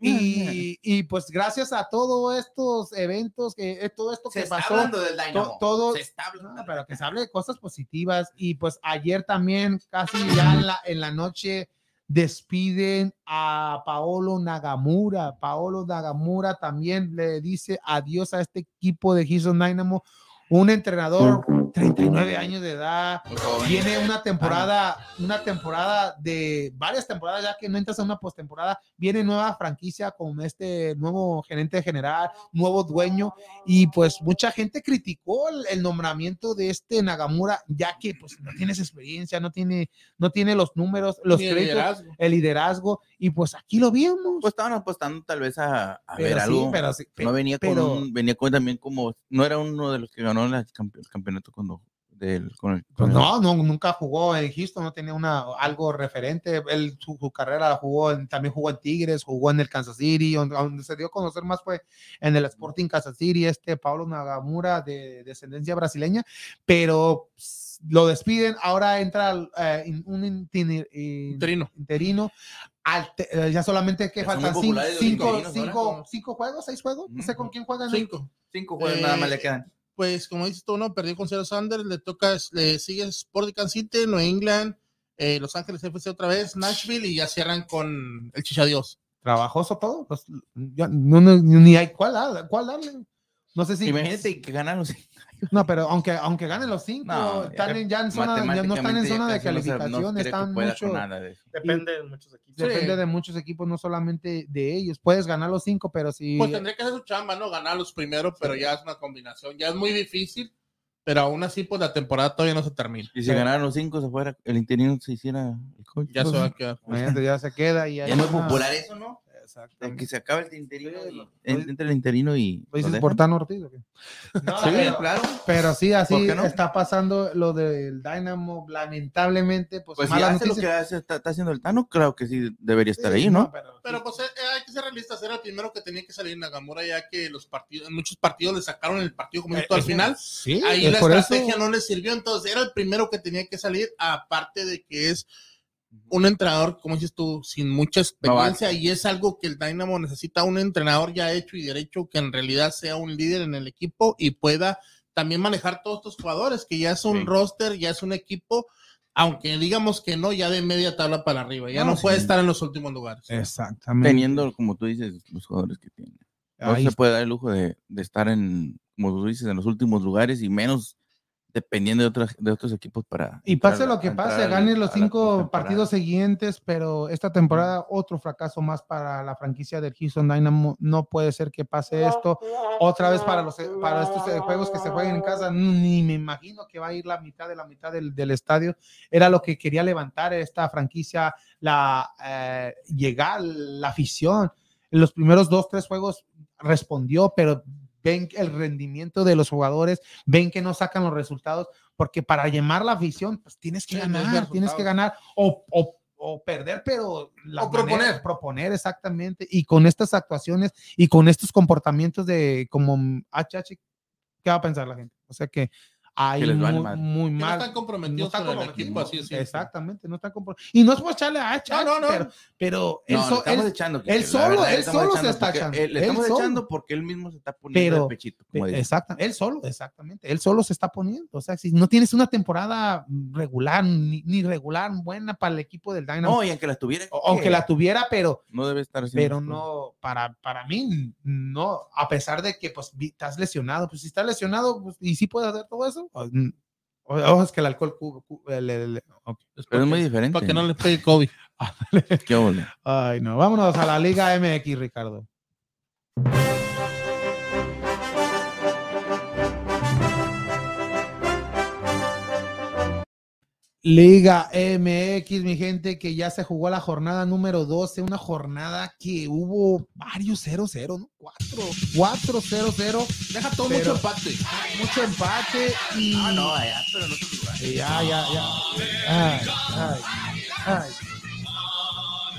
y, y pues gracias a todos estos eventos, que eh, todo esto que pasó, del to- todo, no, pero que se hable de cosas positivas. Y pues ayer también, casi ya en la, en la noche, despiden a Paolo Nagamura. Paolo Nagamura también le dice adiós a este equipo de Houston Dynamo. Un entrenador, 39 años de edad, viene una temporada, una temporada de varias temporadas, ya que no entras a una postemporada, viene nueva franquicia con este nuevo gerente general, nuevo dueño, y pues mucha gente criticó el, el nombramiento de este Nagamura, ya que pues no tienes experiencia, no tiene, no tiene los números, los Ni el créditos, liderazgo. el liderazgo, y pues aquí lo vimos. Pues estaban apostando tal vez a, a Pero ver sí, algo. pero sí, no venía con pero- un- venía con también como, no era uno de los que ganó el campeonato cuando, del, con el, Pues con el- no, no, nunca jugó en Houston, no tenía una, algo referente. Él, su, su carrera la jugó, en- también jugó en Tigres, jugó en el Kansas City, donde, donde se dio a conocer más fue en el Sporting Kansas City, este Pablo Nagamura de descendencia brasileña, pero pss, lo despiden, ahora entra eh, in- un Interino. interino. al te- eh, ya solamente que faltan cinco, cinco, cinco, cinco juegos, seis juegos, no sé con quién juegan. Cinco. cinco juegos nada más Eh, le quedan. Pues como dices tú, ¿no? Perdió con Seattle Sanders, le toca, le sigue Sporting Kansas City, New England, eh, Los Ángeles FC otra vez, Nashville y ya cierran con el Chichadios. Trabajoso todo. pues, ya no, no- ni hay cuál, dar- cuál darle. No sé si. Imagínate que ganan los <laughs> No, pero aunque, aunque ganen los cinco, No, están ya en- ya, en zona, ya no están en zona de no no calificación, están mucho. de. Depende de muchos equipos. Depende de muchos equipos, no solamente de ellos. Puedes ganar los cinco, pero si. Pues tendría que hacer su chamba, ¿no? Ganar los primeros, pero ya es una combinación. Ya es muy difícil, pero aún así, pues la temporada todavía no se termina. Y si Sí. ganaran los cinco, se fuera, el interino se hiciera el coach. Ya se va a quedar. Ya se queda y Ya es muy una- popular eso, ¿no? Exactamente. que se acabe el interino Sí, y en- entre el interino y. ¿Lo lo dices por Tano Ortiz o qué? No, <laughs> Sí, pero, claro. pero sí, así ¿Por qué no? está pasando lo del Dynamo, lamentablemente, pues, Pues si hace lo que hace- está, está haciendo el Tano, creo que sí debería estar Sí, ahí, ¿no? pero- Pero pues eh, hay que ser realistas, era el primero que tenía que salir Nagamura, ya que los partidos, en muchos partidos le sacaron el partido como Eh, al es- final. Sí, Ahí es la por estrategia eso- no le sirvió, entonces era el primero que tenía que salir, aparte de que es un entrenador, como dices tú, sin mucha experiencia y es algo que el Dynamo necesita, un entrenador ya hecho y derecho que en realidad sea un líder en el equipo y pueda también manejar todos estos jugadores, que ya es un Sí. roster, ya es un equipo, aunque digamos que no, ya de media tabla para arriba, ya no, No, puede sí. estar en los últimos lugares. Exactamente. Teniendo, como tú dices, los jugadores que tiene. No Ahí se puede dar el lujo de, de estar en, como tú dices, en los últimos lugares y menos dependiendo de, otras, de otros equipos para. Y pase lo que pase, gane los cinco partidos siguientes, pero esta temporada otro fracaso más para la franquicia del Houston Dynamo. No puede ser que pase esto otra vez para los para estos eh, juegos que se jueguen en casa. Ni me imagino que va a ir la mitad de la mitad del, del estadio. Era lo que quería levantar esta franquicia, la eh, llegar la afición. En los primeros dos tres juegos respondió, pero ven el rendimiento de los jugadores, ven que no sacan los resultados, porque para llamar la afición, pues tienes que Sí, ganar, tienes que ganar o, o- o perder, pero la O proponer. proponer exactamente. Y con estas actuaciones y con estos comportamientos de como HH, ¿qué va a pensar la gente? O sea que hay les muy, Que no mal. están comprometidos están con el equipo, así es. Exactamente, no están comprometidos. Y no es por echarle a HH, No, no, no. pero, pero él, so- echando. él solo- él solo se está echando, eh, Le él estamos solo. echando porque él mismo se está poniendo Pero- el pechito. Como. Exacto, él solo, exactamente. Él solo se está poniendo. O sea, si no tienes una temporada regular, ni, ni regular, buena para el equipo del Dynamo, No, y aunque la tuviera. o- aunque la tuviera, pero, No debe estar pero no, para, para mí, no, a pesar de que pues vi- estás lesionado, pues si estás lesionado, pues, y sí puedes hacer todo eso. O, o- o es que el alcohol, cu- cu- el- el- ok. Pero es muy diferente. Para que no le pegue COVID. <laughs> Qué ole. Ay, no, vámonos a la Liga MX, Ricardo. Liga MX, mi gente, que ya se jugó la jornada número 12, una jornada que hubo varios 0-0, ¿no? 4, 4-0-0, Deja todo Pero- mucho empate. mucho empate y... Ah, no, allá, pero lugares. y ya, ya, ya. Ay, ay, ay.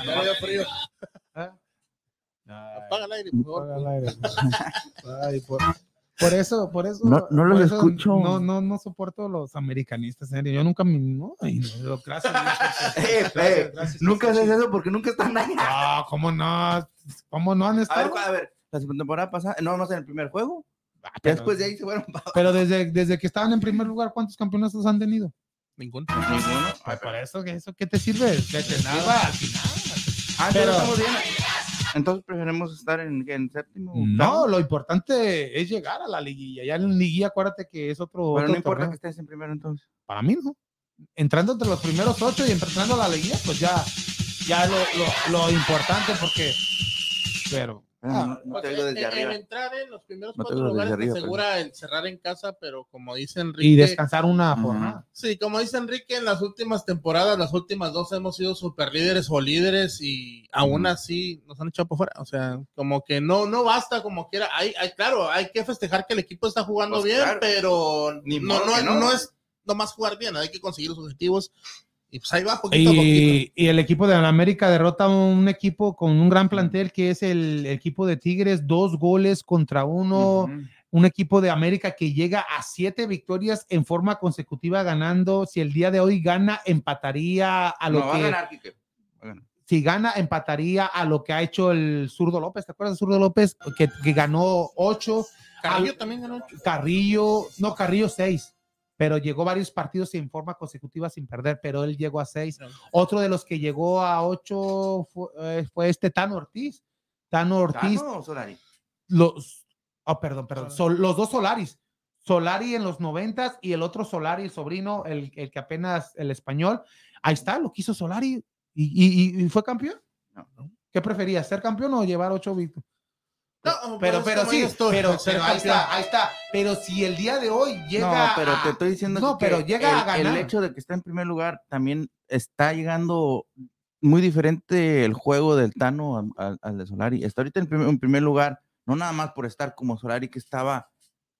Ya me dio frío. Ay. Apaga el aire, por favor. Apaga el aire. <laughs> Ay, por, por eso, por eso. No- no los eso escucho. No, no, no soporto los americanistas, en serio. Yo nunca me. No, ay, no, <laughs> gracias, Eh, eh, Nunca haces eso porque nunca están ahí. No, ¿cómo no? ¿Cómo no han A ver, estado? a ver, la temporada pasada, no, no sé, en el primer juego. Ah, Ya pero, después de ahí se fueron pero desde, desde que estaban en primer lugar, ¿cuántos campeonatos han tenido? Ninguno. ninguno. Ay, para eso, ¿qué, eso, ¿qué te sirve? Que te sirva al final. Ah, Pero- pero estamos bien. Entonces preferimos estar en, en séptimo. No, lo importante es llegar a la liguilla. Ya en liguilla, acuérdate que es otro. Pero otro no importa torneo. que estés en primero entonces. Para mí, ¿no? Entrando entre los primeros ocho y entrando a la liguilla, pues ya, ya lo, lo, lo importante porque. Pero. Ah, no, no te oigo desde en, arriba. entrar en los primeros No cuatro lugares te asegura el cerrar en casa, pero como dice Enrique, Y descansar una jornada. sí, como dice Enrique, en las últimas temporadas, las últimas dos hemos sido super líderes o líderes y aún así nos han echado por fuera. O sea, como que no, no basta como quiera. Hay, hay, claro, hay que festejar que el equipo está jugando Pues bien, claro. pero Ni no, no. no es nomás jugar bien, hay que conseguir los objetivos. Y pues ahí va, poquito a poquito. Y, el equipo de América derrota a un equipo con un gran plantel que es el equipo de Tigres, dos goles contra uno. Un equipo de América que llega a siete victorias en forma consecutiva ganando. Si el día de hoy gana, empataría a lo No, va que. a ganar, Quique. Va a ganar. si gana, empataría a lo que ha hecho el Zurdo López. ¿Te acuerdas de Zurdo López? Que, que ganó ocho. Carrillo al- también ganó ocho. Carrillo, no, Carrillo seis. Pero llegó varios partidos en forma consecutiva sin perder, pero él llegó a seis. Otro de los que llegó a ocho fue, eh, fue este Tano Ortiz. Tano Ortiz, ¿Tano o Solari? los, oh, perdón, perdón, Sol- los dos Solaris. Solari en los noventas y el otro Solari, el sobrino, el, el que apenas, el español. Ahí está, lo quiso Solari y, y- y- y fue campeón. No. ¿Qué prefería, ser campeón o llevar ocho victorias? No, Pero, pero sí, pero, pero ahí está, ahí está. Pero si el día de hoy llega. no, pero a- te estoy diciendo No, que pero llega a el, ganar. el hecho de que está en primer lugar también está llegando muy diferente el juego del Tano a- a- al de Solari. Está ahorita en primer, en primer lugar, no nada más por estar como Solari que estaba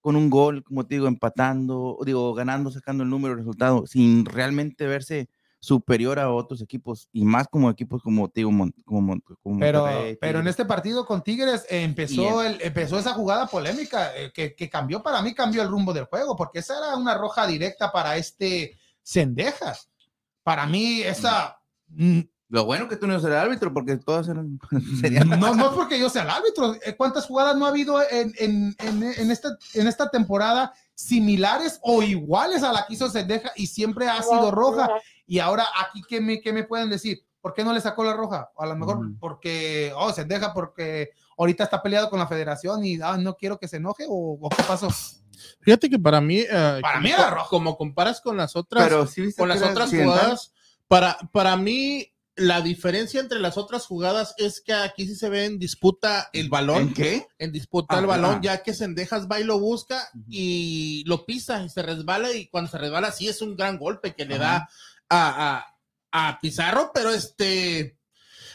con un gol, como te digo, empatando, digo, ganando, sacando el número de resultado, sin realmente verse superior a otros equipos y más como equipos como Mon- como, como Pero, Monterrey, pero en este partido con Tigres eh, empezó, el, empezó esa jugada polémica eh, que, que cambió para mí, cambió el rumbo del juego, porque esa era una roja directa para este Cendejas. Para mí, esa. mm, Lo bueno que tú no eres el árbitro, porque todas eran. <laughs> serían- No, no es porque yo sea el árbitro. eh, ¿Cuántas jugadas no ha habido en, en, en, en esta, en esta temporada similares o iguales a la que hizo Cendeja y siempre ha sido roja? Y ahora aquí, ¿qué me, qué me pueden decir? ¿Por qué no le sacó la roja? A lo mejor porque, oh, Cendeja porque ahorita está peleado con la federación y ah, no quiero que se enoje o, o qué pasó. Fíjate que para mí, eh, Para como, mí era rojo. como comparas con las otras, Pero sí con las otras accidental. jugadas, para, para mí la diferencia entre las otras jugadas es que aquí sí se ve en disputa el balón, ¿En qué? en disputa Ah, el balón, ah. ya que Sendejas va y lo busca y lo pisa y se resbala y cuando se resbala sí es un gran golpe que le da a, a- a Pizarro, pero este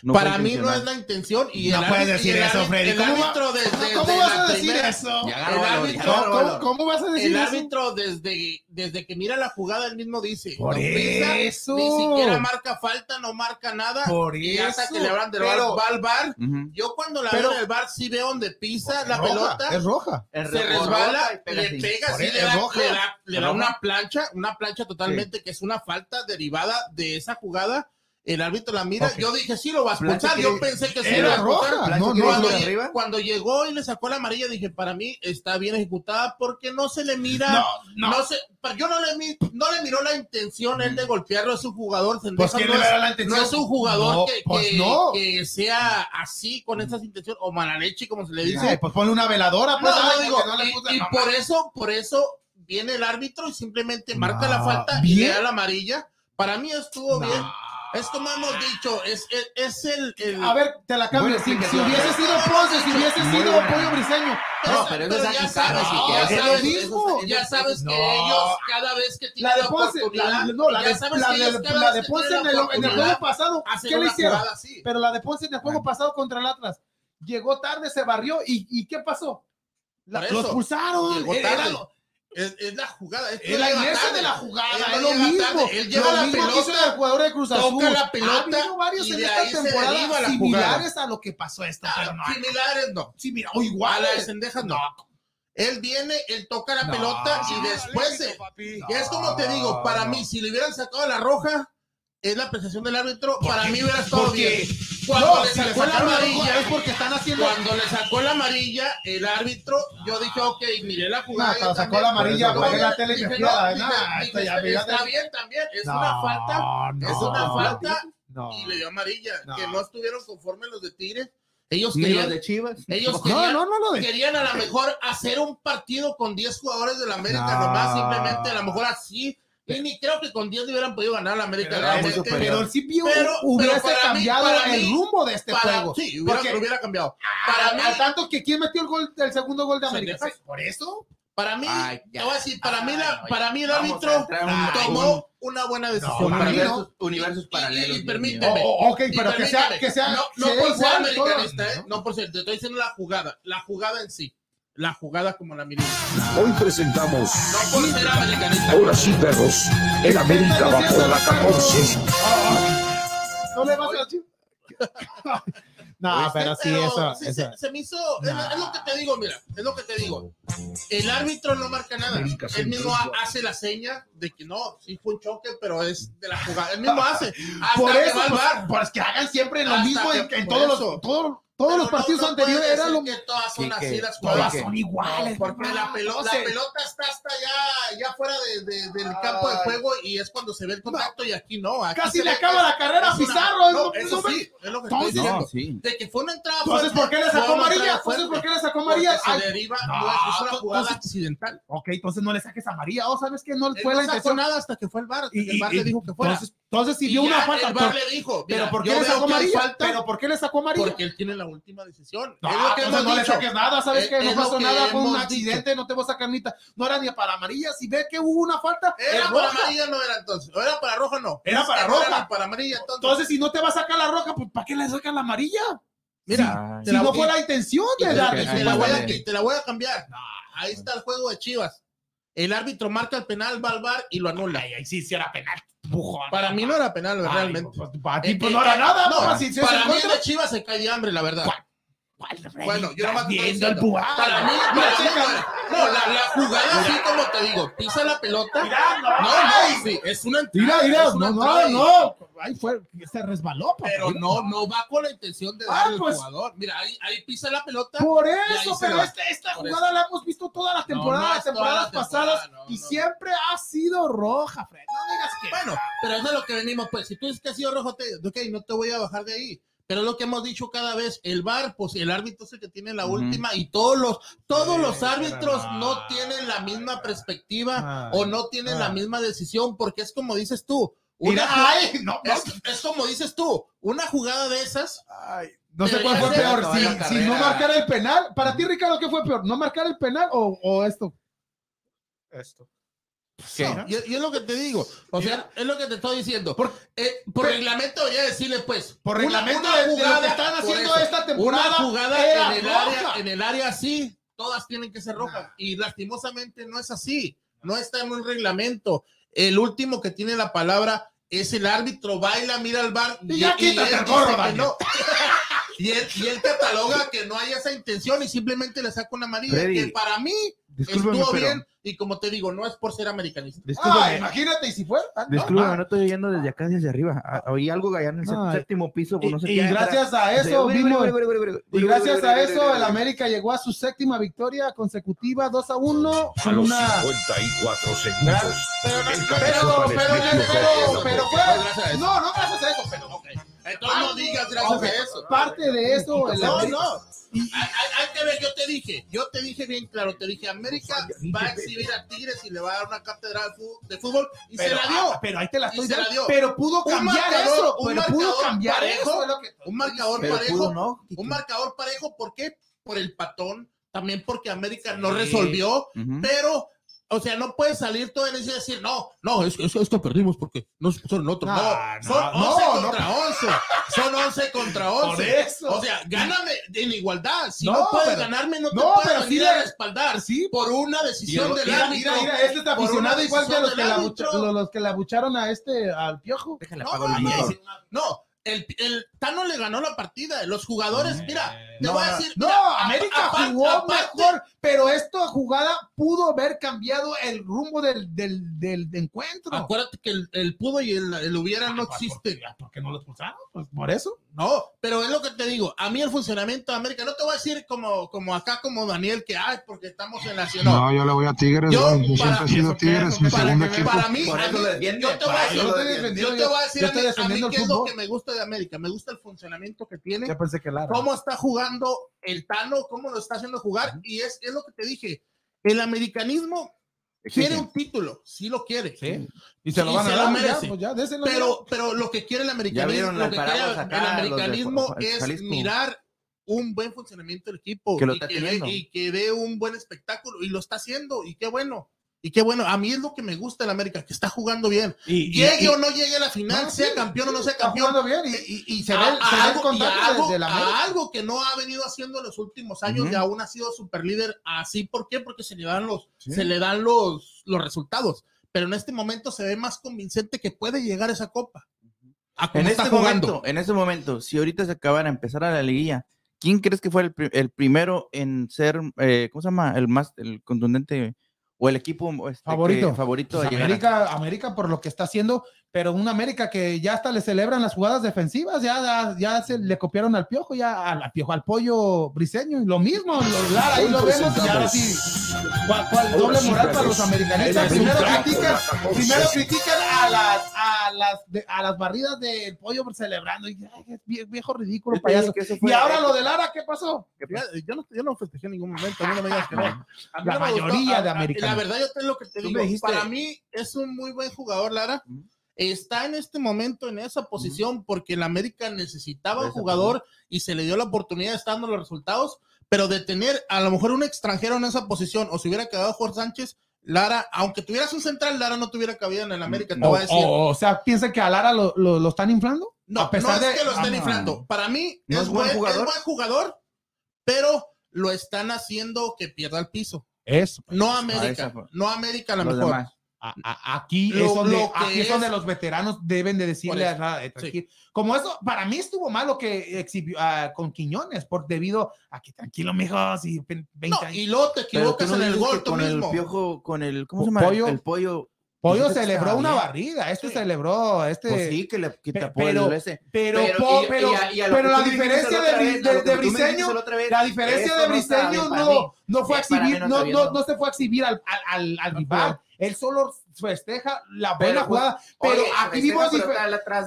No para mí no es la intención y No el puedes árbitro- decir y el eso, Freddy. el ¿Cómo va- árbitro desde, ¿Cómo desde vas la a decir primera- eso? El ¿Cómo, vas a decir El eso? árbitro desde, desde que mira la jugada él mismo dice, Por no pisa, eso. ni siquiera marca falta, no marca nada. Por y hasta eso, que le hablan del pero- bar, va al bar. Ujú. Yo cuando la Pero- veo en el bar sí veo donde pisa la Es roja, pelota, Es roja. se resbala, le pega, sí, eso, le da, roja. le da- le Es da roja. una plancha, una plancha totalmente que es una falta derivada de esa jugada. El árbitro la mira, yo dije sí lo va a expulsar, yo que- pensé que sí Era a roja. No, Cuando, llegó y le sacó la amarilla, dije, para mí está bien ejecutada porque no se le mira, No, no, no. se, yo no le, mi- no le miró la intención él de golpearlo, es un jugador, Pues Sendejas ¿quién no, es, no es un jugador que, pues que- no. que sea así, con esas intenciones, o mala leche, como se le dice. Ay, pues ponle una veladora, pues. no, ay, digo, le y, y por eso, por eso viene el árbitro y simplemente marca la falta y le da la amarilla. Para mí estuvo bien. Es como hemos dicho, es, es, es el, el- A ver, te la cambio. Si, hubiese sido Ponce, si hubiese sido buena. Pollo Briseño. No, pero eso es ya aquí sabes, ya sabes, lo mismo. ya sabes que No. ellos cada vez que tienen La la, de Ponce, la, no, la de, la de- la Ponce en el, en el juego pasado, ¿qué le hicieron? así. Pero la de Ponce en el juego pasado contra el Atlas. Llegó tarde, se barrió y, y ¿qué pasó? La- lo expulsaron. Era Es, es la jugada. Es, la tarde. de la jugada, Él es lo mismo. tarde, Él lleva Lo la mismo que hizo pelota, el jugador de Cruz Azul. toca la pelota Ha habido varios y en esta temporada similares a lo que pasó esto, Ah, no. similares no. Sí, mira, o A la de iguales. Cendejas no. Él viene, él toca la No. pelota y después es como te digo, para mí, si le hubieran sacado la roja, es la apreciación del árbitro, para mí hubiera estado bien. Cuando No, le sacó la amarilla, es porque están haciendo. cuando le sacó la amarilla, el árbitro, yo dije, ok, miré la No, jugada. cuando sacó la amarilla, apagué la tele y me fui a la- está bien también, es No, una falta, no, es una falta, no. y le dio amarilla, No. que no estuvieron conformes los de Tigres. Ellos Ni querían, de Chivas. ellos No, querían, no, no lo de. querían a lo mejor hacer un partido con 10 jugadores de la América No. nomás, simplemente a lo mejor así. Y ni creo que con 10 le hubieran podido ganar a la América. Pero, realmente. muy superior. pero sí vio, Pero- hubiese pero para mí- cambiado el mí- rumbo de este Para- juego. sí, hubiera, Porque- hubiera cambiado. Para Para mí, tanto que quién metió el gol, el segundo gol de América. Por eso. para mí, Ay, te ya. voy a decir, para mí, la- para mí el árbitro un- tomó una buena decisión. No, para no. universos, universos Y- paralelos. y permíteme. Oh, ok, Y pero que sea, permíteme, que sea. no, no sea por ser americanista, ¿eh? no por ser, te estoy diciendo la jugada, la jugada en sí, la jugada como la miré. Hoy presentamos, No por ser americanista. ahora sí perros, el América va por la 14. No le vas a la chiva. No, pero sí, eso. sí, eso. Se, se me hizo, es, Nah. es lo que te digo, mira, es lo que te digo. El árbitro no marca nada. Él mismo hace la seña de que no, sí fue un choque, pero es de la jugada. Él mismo hace. <laughs> Hasta Por que eso, va al pues, bar. pues que hagan siempre lo Hasta mismo en, que- en por todos eso. los, todos, todos Pero los no- partidos no anteriores puedes era decir lo que todas son Sí, así que las todas son iguales. Porque la pelota, la pelota está hasta ya, ya fuera de- de- del campo de juego y es cuando se ve el contacto y aquí no. aquí Casi le acaba la carrera a Pizarro. es No, lo- eso no me- sí, es lo que estoy diciendo. No, sí. De que fue una entrada Entonces, fuerte, ¿por qué le sacó amarilla? Entonces. ¿por qué le sacó amarilla? se deriva, no, no, es una jugada entonces- accidental. Ok, entonces no le saques amarilla. ¿O sabes que no fue no la sacó intención? nada hasta que fue el bar, Y- el bar y- le dijo que fuera. Entonces, entonces si Y vio ya una falta. El bar ¿por- le dijo, Pero ¿por qué le sacó amarilla? falta Pero ¿por qué le sacó amarilla? porque él tiene la última decisión. No, es lo que entonces hemos no le saques nada, ¿sabes Es- que No pasó nada, fue un accidente, no te voy a sacar ni No era ni para amarilla, si ve que hubo una falta, Era para roja. amarilla, no era entonces. ¿O era para roja, no? Era para roja. ni para amarilla, entonces. Entonces, si no te va a sacar la roja, pues ¿para qué le sacan la amarilla? mira, Si la- no fue y- la intención y de la y te la voy a, vale. y te la voy a cambiar. Ahí está el juego de Chivas. El árbitro marca el penal, va al bar y lo anula. Ay, ay, sí, sí era penal. Para mí no era penal, Ay, realmente. pues, para ti Eh, pues, eh, no era eh, nada, no, papá, si se para mí de Chivas se cae de hambre, la verdad. Bueno, yo nomás te estoy viendo el. Puján. Para mí, Mira, para mí checa. no no, la, la jugada, así como te digo, pisa la pelota. Mira, no, No, ay. no, sí, es una Mira, entrada, mira, es una no, entrada no, no. Ahí fue, se resbaló, papá. Pero no, no va con la intención de Ah, darle al pues. jugador. Mira, ahí, ahí pisa la pelota. Por eso, pero va. esta, esta Por jugada la hemos visto todas las No, temporadas, no las toda temporadas la temporada, pasadas, no, y no. siempre ha sido roja, Fred. No digas que. Bueno, pero es de lo que venimos, pues. Si tú dices que ha sido rojo, te, ok, no te voy a bajar de ahí. Pero es lo que hemos dicho cada vez, el VAR, pues el árbitro es el que tiene la última y todos los, todos Sí, los árbitros no. no tienen la misma perspectiva Ay, o no tienen la ay. misma decisión, porque es como dices tú. Una Mira, jugada- ay, no, no, es, es como dices tú, una jugada de esas, ay, no sé cuál fue peor, si, si no marcar el penal. Para ti, Ricardo, ¿qué fue peor? ¿No marcar el penal o, o esto? Esto. ¿Qué? No, y, y es lo que te digo. O sea, es lo que te estoy diciendo. Por- Eh, por Pero- reglamento debería decirle, pues. Por reglamento una de, de lo jugada, que están haciendo eso, esta temporada. Una jugada era en el, área, en el área así, todas tienen que ser rojas. Y lastimosamente no es así. No está en un reglamento. El último que tiene la palabra es el árbitro, baila, mira al bar. Y ya quítate él el gorro, no. <laughs> y, él, y él cataloga que no hay esa intención y simplemente le saca una amarilla. Freddy, que para mí estuvo pero- bien. Y como te digo, no es por ser americanista. Ah, imagínate, y si fuera. ah, no, discúlpame, ah. no estoy oyendo desde acá, desde arriba. Ah, Oí algo allá en el séptimo piso, pues Y, no sé y qué. gracias a eso Y gracias a eso, el. América llegó a su séptima victoria consecutiva, 2 a 1, A los una. 54 segundos. Pero, pero, pero, No. No, gracias a eso, pero. Entonces no digas gracias a eso. Parte de eso, el No, América- Hay, hay- hay que ver, yo te dije, yo te dije bien claro, te dije, América va a exhibir a Tigres y le va a dar una cátedra de fútbol y Pero, se la dio. ah, pero ahí te la estoy la dando. dio. Pero pudo cambiar marcador- eso. un Pero pudo cambiar parejo, eso. Un marcador Pero parejo, pudo, ¿no? un marcador parejo, ¿por qué? Por el patón, también porque América no resolvió, pero, o sea, no puedes salir todo en eso y decir, no, no, es, es, es que perdimos porque no se pusieron otros. No, No, son no, 11 no, contra 11. Son 11 contra 11. Por eso. O sea, gáname en igualdad. Si No, no, puedes pero- ganarme, no te pero venir sí a le- respaldar sí. por una decisión del árbitro. mira, mira, este está Por aficionado una igual que los que, la los, los que la bucharon a este, al piojo. Déjale, No, no, no, no, el, el Tano le ganó la partida. Los jugadores, mira, te No, voy a decir. No, mira, América aparte- jugó aparte- mejor, pero esta jugada pudo haber cambiado el rumbo del, del, del encuentro. Acuérdate que el, el pudo y el, el hubiera no existe. ¿Por qué no lo expulsaron? Pues por eso. No, pero es lo que te digo. A mí el funcionamiento de América, no te voy a decir como, como acá, como Daniel, que ay, porque estamos en la ciudad. No, yo le voy a Tigres, Yo, para- siempre he sido. Tigres, mi para, segundo que- equipo. para mí, Por a eso mí- lo defiende, yo te voy a para decir, yo te voy a decir yo a mí, qué es lo que me gusta de América. Me gusta el funcionamiento que tiene. Ya pensé que Lara. cómo está jugando el Tano, cómo lo está haciendo jugar. Y es, es lo que te dije. El americanismo quiere un título, sí lo quiere. Sí. Y se lo van a dar. merece. Ya, pues ya, Pero, pero lo que quiere el americanismo, lo que quiere el de americanismo Ju- es Jalisco. mirar un buen funcionamiento del equipo Que lo y, está que y dé un buen espectáculo y lo está haciendo y qué bueno. Y qué bueno, a mí es lo que me gusta del América, que está jugando bien. Y, Llegue o no llegue a la final, No, sea sí, campeón o no sea está campeón, jugando bien y, y, y se ve, a, se a ve el algo, y a contacto algo- de, de la a América. algo que no ha venido haciendo en los últimos años y aún ha sido super líder así. ¿Por qué? Porque se le dan los, Sí. se le dan los, los resultados. Pero en este momento se ve más convincente que puede llegar a esa copa. A En está este jugando. momento, en este momento, si ahorita se acabara de empezar a la liguilla, ¿quién crees que fue el, el primero en ser, eh, ¿cómo se llama? El más, el contundente o el equipo este, que- Favorito. favorito Pues a llegar a- América, América, por lo que está haciendo, pero un América que ya hasta le celebran las jugadas defensivas, ya, ya, ya se le copiaron al piojo, ya al, piojo, al pollo briseño, y lo mismo, lo- Lara, ahí lo vemos, y ahora sí, ¿cuál, cuál doble moral para los americanistas? Primero critican, primero critican a las, a las, de- a las barridas del pollo celebrando, y ay, viejo ridículo, payaso. Y ahora lo de Lara, ¿qué pasó? Yo no, yo no festejé en ningún momento, a mí no me digas que no. <laughs> A mí La mayoría de americanos. La verdad, yo te lo que te digo. Para mí es un muy buen jugador, Lara. Está en este momento en esa posición porque el América necesitaba un jugador y se le dio la oportunidad estando los resultados, pero de tener a lo mejor un extranjero en esa posición o si hubiera quedado Jorge Sánchez, Lara, aunque tuvieras un central, Lara no tuviera cabida en el América, te O, voy a decir. o- o sea, ¿piensan que a Lara lo, lo, lo están inflando? No, a pesar no es de- que lo estén Ah, inflando. Para mí ¿No es, buen buen, jugador? es buen jugador, pero lo están haciendo que pierda el piso. Eso. No América, fue. no América a lo mejor. demás. A- a- aquí, Lo- es donde, lo que aquí es es- donde los veteranos deben de decirle a eh, tranquilo. Como eso, para mí estuvo mal lo que exhibió ah, con Quiñones, por debido a que tranquilo, mijo, si 20 No, años. y luego te equivocas no en el gol tú con mismo. el piojo, con el, ¿cómo se llama? pollo. El pollo. Pollo celebró una barrida, este Sí. celebró, este. Pues sí, que le tapó pero- ese. Pero, Pero- po- y- pero, y a- y a pero la diferencia de, de- Briseño, la diferencia esto de Briseño no, no fue a exhibir, no no, no, se fue a exhibir al, al, al- al rival. Él solo festeja la buena pues, jugada. Pero Oye, aquí vimos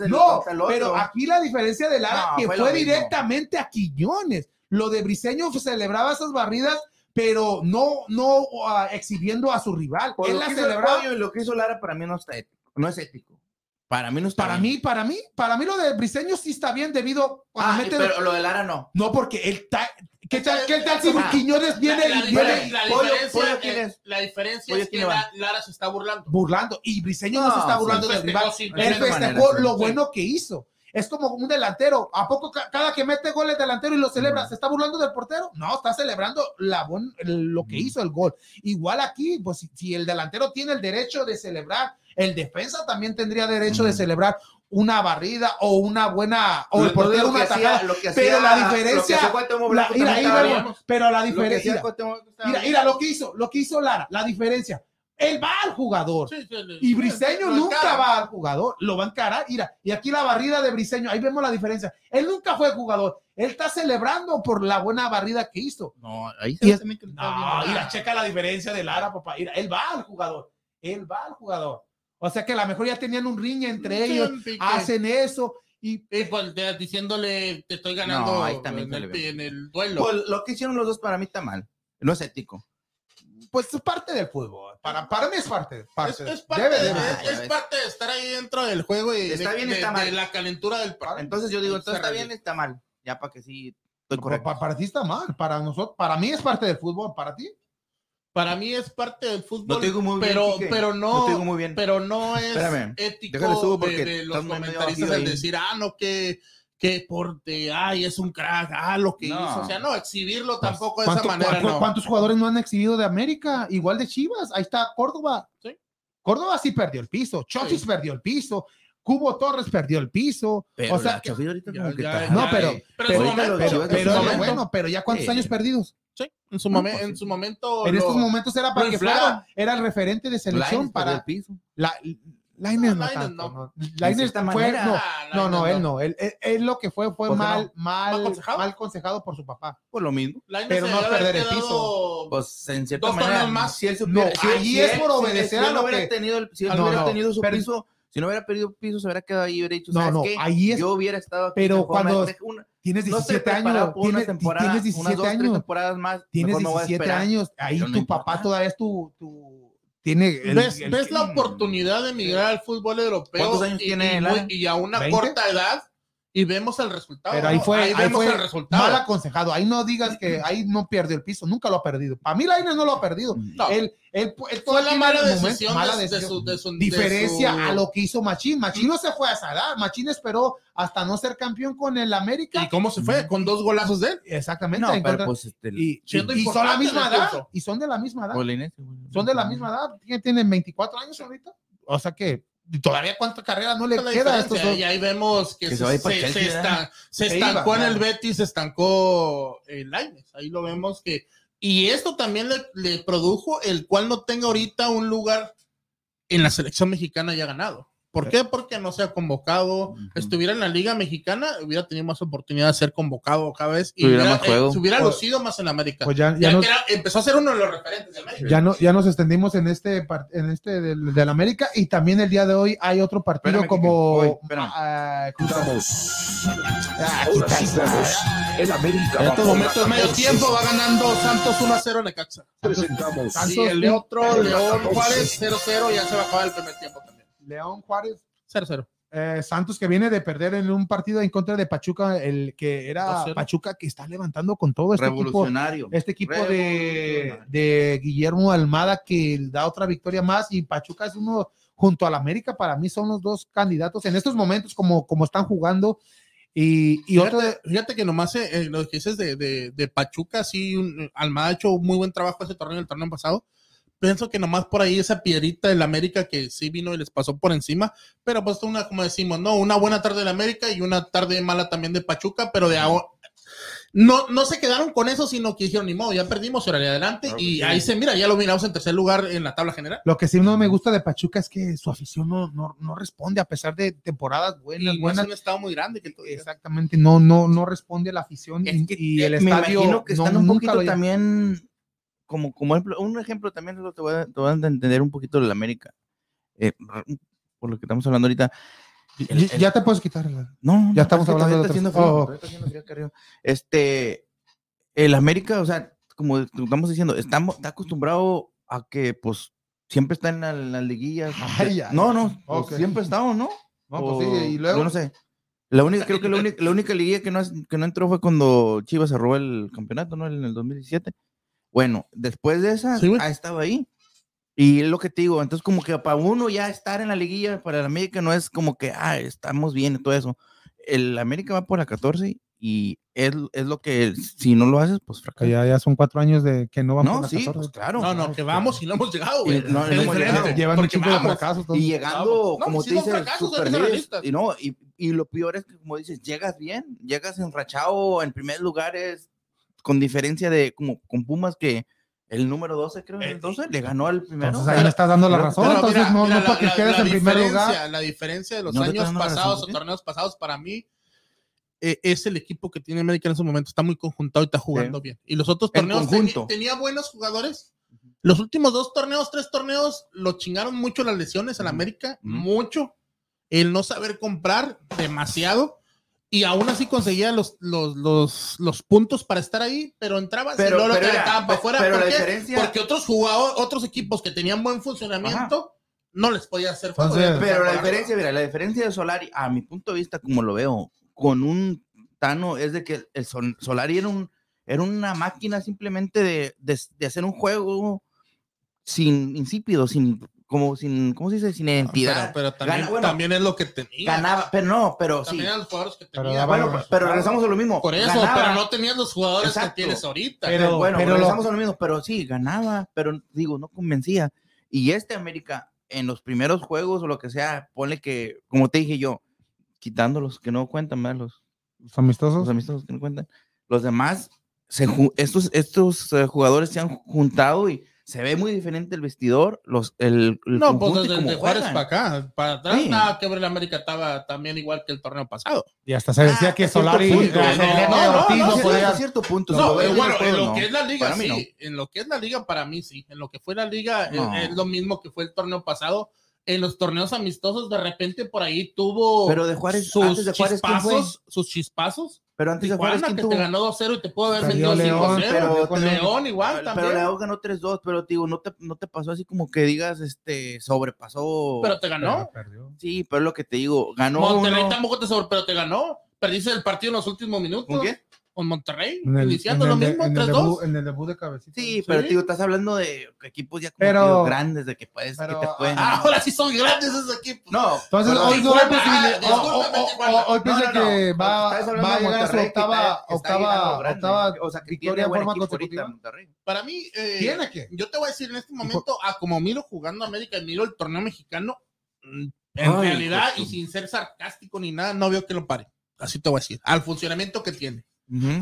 No, pero aquí la diferencia de Lara que fue fue, directamente a Quiñones. Lo de Briseño celebraba esas barridas, pero no, no ah, exhibiendo a su rival. Por Él lo la celebraba. pollo y lo que hizo Lara para mí no está ético, no es ético. Para mí no está Para bien. mí, para mí, para mí lo de Briseño sí está bien debido cuando Ah, mete. pero lo de Lara no. No, porque él ta- ¿Qué tal, qué tal si. Quiñones viene la, la y diferencia- viene la Pollo- diferencia, Pollo, ¿quién es, la diferencia Pollo, es que la- Lara se está burlando. burlando y Briseño no, No, se está sí. burlando del rival. Él festejó manera, sí. lo bueno que hizo. Es como un delantero. ¿A poco ca- cada que mete goles delantero y lo celebra, se está burlando del portero? No, está celebrando la el- lo que hizo el gol. Igual aquí, pues si, si el delantero tiene el derecho de celebrar, el defensa también tendría derecho de Ujú. celebrar una barrida o una buena, o el portero una Pero la diferencia, mira, pero la diferencia, mira, mira lo que hizo, lo que hizo Lara, la diferencia. Él va al jugador. Sí, sí, sí. Y Briseño nunca va al jugador, lo va a encarar. Mira, y aquí la barrida de Briseño, ahí vemos la diferencia. Él nunca fue jugador, él está celebrando por la buena barrida que hizo. No, ahí Y se es- también que No, mira, checa la diferencia de Lara, papá. Mira, él va al jugador, él va al jugador. O sea que a lo mejor ya tenían un riña entre Sí, ellos, hacen eso y Y pues te- diciéndole, te estoy ganando No, ahí también en, el, en el duelo. Pues, lo que hicieron los dos para mí está mal. No es ético. Pues es parte del fútbol. Para, para mí es parte. es, parte. es parte, Debe, de, debe es- ser. es parte de estar ahí dentro del juego y Está de, bien, de- está de mal. la calentura del partido. Entonces yo digo, entonces está bien, está mal. Ya para que sí estoy correcto. pa- para ti está mal, para nosotros, para mí es parte del fútbol, para ti. Para mí es parte del fútbol, te digo muy bien, pero, Quique. pero Lo no, te digo muy bien. pero no es Espérame, ético de, los comentaristas el decir, ah, no, que, que porte, ay, es un crack, ah, lo que No. hizo. O sea, no, exhibirlo tampoco de esa ¿Cuánto- manera, cu- no. ¿Cuántos jugadores no han exhibido de América? Igual de Chivas. Ahí está Córdoba. Sí. Córdoba sí perdió el piso. Chofis Sí. perdió el piso. Cubo Torres perdió el piso. Pero o sea, que- ahorita Ya, que ya, No, pero- pero- pero, en su ahorita momento, pero momento, bueno, pero ya cuántos Sí. años perdidos. sí, en su, momen- pues en su momento. En lo- estos momentos era para que fuera, era el referente de selección para el piso. la Lainez No, no, tanto, no. no. Lainez fue, manera. no, Ah, no, no, él no, él, él- él lo que fue fue ¿Por mal, no? mal, ¿Mal aconsejado? mal aconsejado por su papá. Pues lo mismo. Lainez pero no perder el quedado- Pues en cierta Dos manera. más. Si él No, supiera- si- ahí si es él- por obedecer si a lo no hubiera que- tenido el- Si él No, no hubiera no, tenido su pero- piso, si no hubiera perdido piso, se hubiera quedado ahí y hubiera dicho, No, ¿sabes no, qué? ahí es- Yo hubiera estado aquí. pero cuando una- Tienes no estoy 17 preparado años, por tienes, temporada, tienes unas 17 dos, tres años, temporadas más. tienes mejor me voy a 17 esperar. años, ahí no tu papá todavía es tu, tu tiene el- ¿Ves, el- ves la oportunidad de emigrar al fútbol europeo? ¿Cuántos años y, tiene y, a una 20. corta edad y vemos el resultado. pero ahí ¿no? fue, ahí vemos fue el resultado. mal aconsejado. Ahí no digas que ahí no perdió el piso, nunca lo ha perdido. Para mí Lainez no lo ha perdido. No, Él, él, él fue la mala el momento- decisión, mala de, de decisión. su, de su- de Diferencia su- a lo que hizo Machín. Machín no se fue a edad. Machín esperó hasta no ser campeón con el América. ¿Y cómo se fue? Con dos golazos de él. Exactamente. No, pero contra- pues este, y, y- y son la misma edad. Y son de la misma edad. Son de la misma edad. ¿Quién tienen 24 años ahorita? O sea que todavía cuánta carrera no le queda a estos diferencia. dos. Y ahí vemos que, Que se estan- se estancó iba, en el. Betis, se estancó el Lainez. Ahí lo vemos que. Y esto también le, le produjo el cual no tenga ahorita un lugar en la selección mexicana ya ganado. ¿Por qué? Porque no se ha convocado. Estuviera en la Liga Mexicana, hubiera tenido más oportunidad de ser convocado cada vez y Tuviera hubiera, más juego. eh, se hubiera Pues- lucido más en América. Pues ya, ya Ya nos, era- empezó a ser uno de los referentes de América. ya, no, ya nos extendimos en este, en este del, del América y también el día de hoy hay otro partido Espérame, como... Ah, ah, Ahora quita sí esa- vamos. El América En estos momentos, medio 14. tiempo, va ganando Santos 1 a 0 en Necaxa. Presentamos. Santos. Y el otro, León 14. Juárez 0-0, ya se va a acabar el primer tiempo también. León Juárez 0-0. Eh, Santos que viene de perder en un partido en contra de Pachuca, el que era 2-0. Pachuca que está levantando con todo este equipo, Revolucionario. este equipo de, Revolucionario. de Guillermo Almada que da otra victoria más y Pachuca es uno junto al América para mí son los dos candidatos en estos momentos como, como están jugando y, y Fíjate, otro de- fíjate que nomás eh, eh, lo que dices de, de, de Pachuca, sí, un- Almada ha hecho un muy buen trabajo ese torneo, el torneo pasado. Pienso que nomás por ahí esa piedrita del América que sí vino y les pasó por encima, pero pues una, como decimos, no, una buena tarde del América y una tarde mala también de Pachuca, pero de ahora no, no se quedaron con eso, sino que dijeron, ni modo, ya perdimos, ahora adelante, Claro y sí. ahí se mira, ya lo miramos en tercer lugar en la tabla general. lo que sí no me gusta de Pachuca es que su afición no, no, no responde a pesar de temporadas buenas, Y no es buenas. un estado muy grande que exactamente no, no, no responde a la afición Es y, que, y el me estadio imagino que no- están un poquito también como, como ejemplo- un ejemplo también te voy a, te voy a entender un poquito de la América eh, por lo que estamos hablando ahorita El- Ya- el- ya te puedes quitar la- no ya estamos hablando de está haciendo frío, oh. está haciendo este el América o sea como estamos diciendo estamos está acostumbrado a que pues siempre está en, la- las liguillas <laughs> Ay, ay, no no pues, ok. siempre ha estado no No, pues O- sí, y luego- Yo no sé. La única, creo que la única, la única liguilla que no, que no entró fue cuando Chivas se robó el campeonato, ¿no? En el 2017. Bueno, después de esa, Sí, ha estado ahí. Y es lo que te digo, entonces como que para uno ya estar en la liguilla, para el América no es como que, ah, estamos bien y todo eso. El América va por la 14 y es, es lo que, si no lo haces, pues Que fracasa. ya, ya son cuatro años de que no van por No, la sí, 14. pues claro. No, no, que vamos y no hemos llegado, güey. Y no- no Es hemos llegado. Llevan un chingo de vamos. fracasos. entonces- Y llegando, Vamos. No, como pues te dices, líderes, y no, y, y lo peor es que, como dices, llegas bien, llegas enrachado en primer lugares, con diferencia de, como con Pumas, que el número 12, creo, Eh, el 12, le ganó al primero. Entonces ahí me estás dando la razón. Pero entonces mira, no, mira, no la- porque la- quedes la en primer lugar. La diferencia de los No años pasados razón, o ¿sí? torneos pasados para mí eh, es el equipo que tiene América en ese momento. Está muy conjuntado y está jugando bien. Y los otros torneos tenía buenos jugadores. Los últimos dos torneos, tres torneos, lo chingaron mucho las lesiones en. América, mucho. El no saber comprar, demasiado. Y aún así conseguía los, los, los, los puntos para estar ahí, pero entraba Pero- y lo pero era- para afuera. pero ¿Por la qué? diferencia- Porque otros jugadores, otros equipos que tenían buen funcionamiento, no les podía hacer. Entonces- Pero la diferencia, mira, la diferencia de Solari, a mi punto de vista, como lo veo, con un Tano, es de que el Sol- Solari era, un, era una máquina simplemente de, de, de hacer un juego sin insípido, sin, como sin, ¿cómo se dice? Sin identidad. Pero, pero también, Gana- bueno, también es lo que tenía. Ganaba, pero no, pero sí. También eran los jugadores que Pero tenía. daba Bueno, pero, pero regresamos a lo mismo. por eso, Ganaba. pero no tenías los jugadores Exacto. que tienes ahorita. Pero- Pero bueno, pero lo- regresamos a lo mismo, pero sí, ganaba, pero digo, no convencía. Y este América, en los primeros juegos o lo que sea, ponle que, como te dije yo, quitando los que no cuentan, ¿verdad? Los, Los amistosos. los amistosos que no cuentan, los demás, se, estos, estos eh, jugadores se han juntado y se ve muy diferente el vestidor, los, el, el no, pues desde de Juárez para acá. Para atrás, Sí. nada que ver. El América estaba también igual que el torneo pasado. Y hasta se decía Ah, que Solari. punto. eh, No, eh, no, no, no, podía- cierto punto. No, eh, en bueno, en lo no. que es la liga, Para mí sí. no. En lo que es la liga, para mí sí. En lo que fue la liga, es- No. es, lo mismo que fue el torneo pasado. En los torneos amistosos, de repente por ahí tuvo Pero de Juárez, sus antes de Juárez, ¿quién fue? chispazos, sus chispazos. Pero antes de Juárez, Tijuana, ¿quién que tuvo? te ganó 2-0 y te pudo haber vendido León, 5-0. pero Con León igual Pero también. León ganó 3-2, pero digo, no te, no te pasó así como que digas, este, sobrepasó. Pero te ganó. Perdió. Sí, pero es lo que te digo, ganó Monterrey uno- tampoco te sobre, pero te ganó. Perdiste el partido en los últimos minutos. ¿Con quién? Con Monterrey. En el- iniciando en lo mismo, en el 3-2. debut- En el debut de cabecita. Sí, pero Sí. digo, estás hablando de equipos ya como Pero- grandes, de que puedes, pero- que te pueden. Ah, ahora sí son grandes esos equipos. no, Entonces, hoy, Tijuana, hoy, posible- ah, hoy- piensa No, no, que no, va, a llegar a su octava, octava, octava o sea, victoria en buen forma equipo ahorita consecutiva. Monterrey. Para mí, eh, ¿Tiene que? yo te voy a decir en este momento, a como miro jugando América y miro el torneo mexicano, mm, en Ay, realidad, y sin ser sarcástico ni nada, no veo que lo pare. Así te voy a decir. Al funcionamiento que tiene.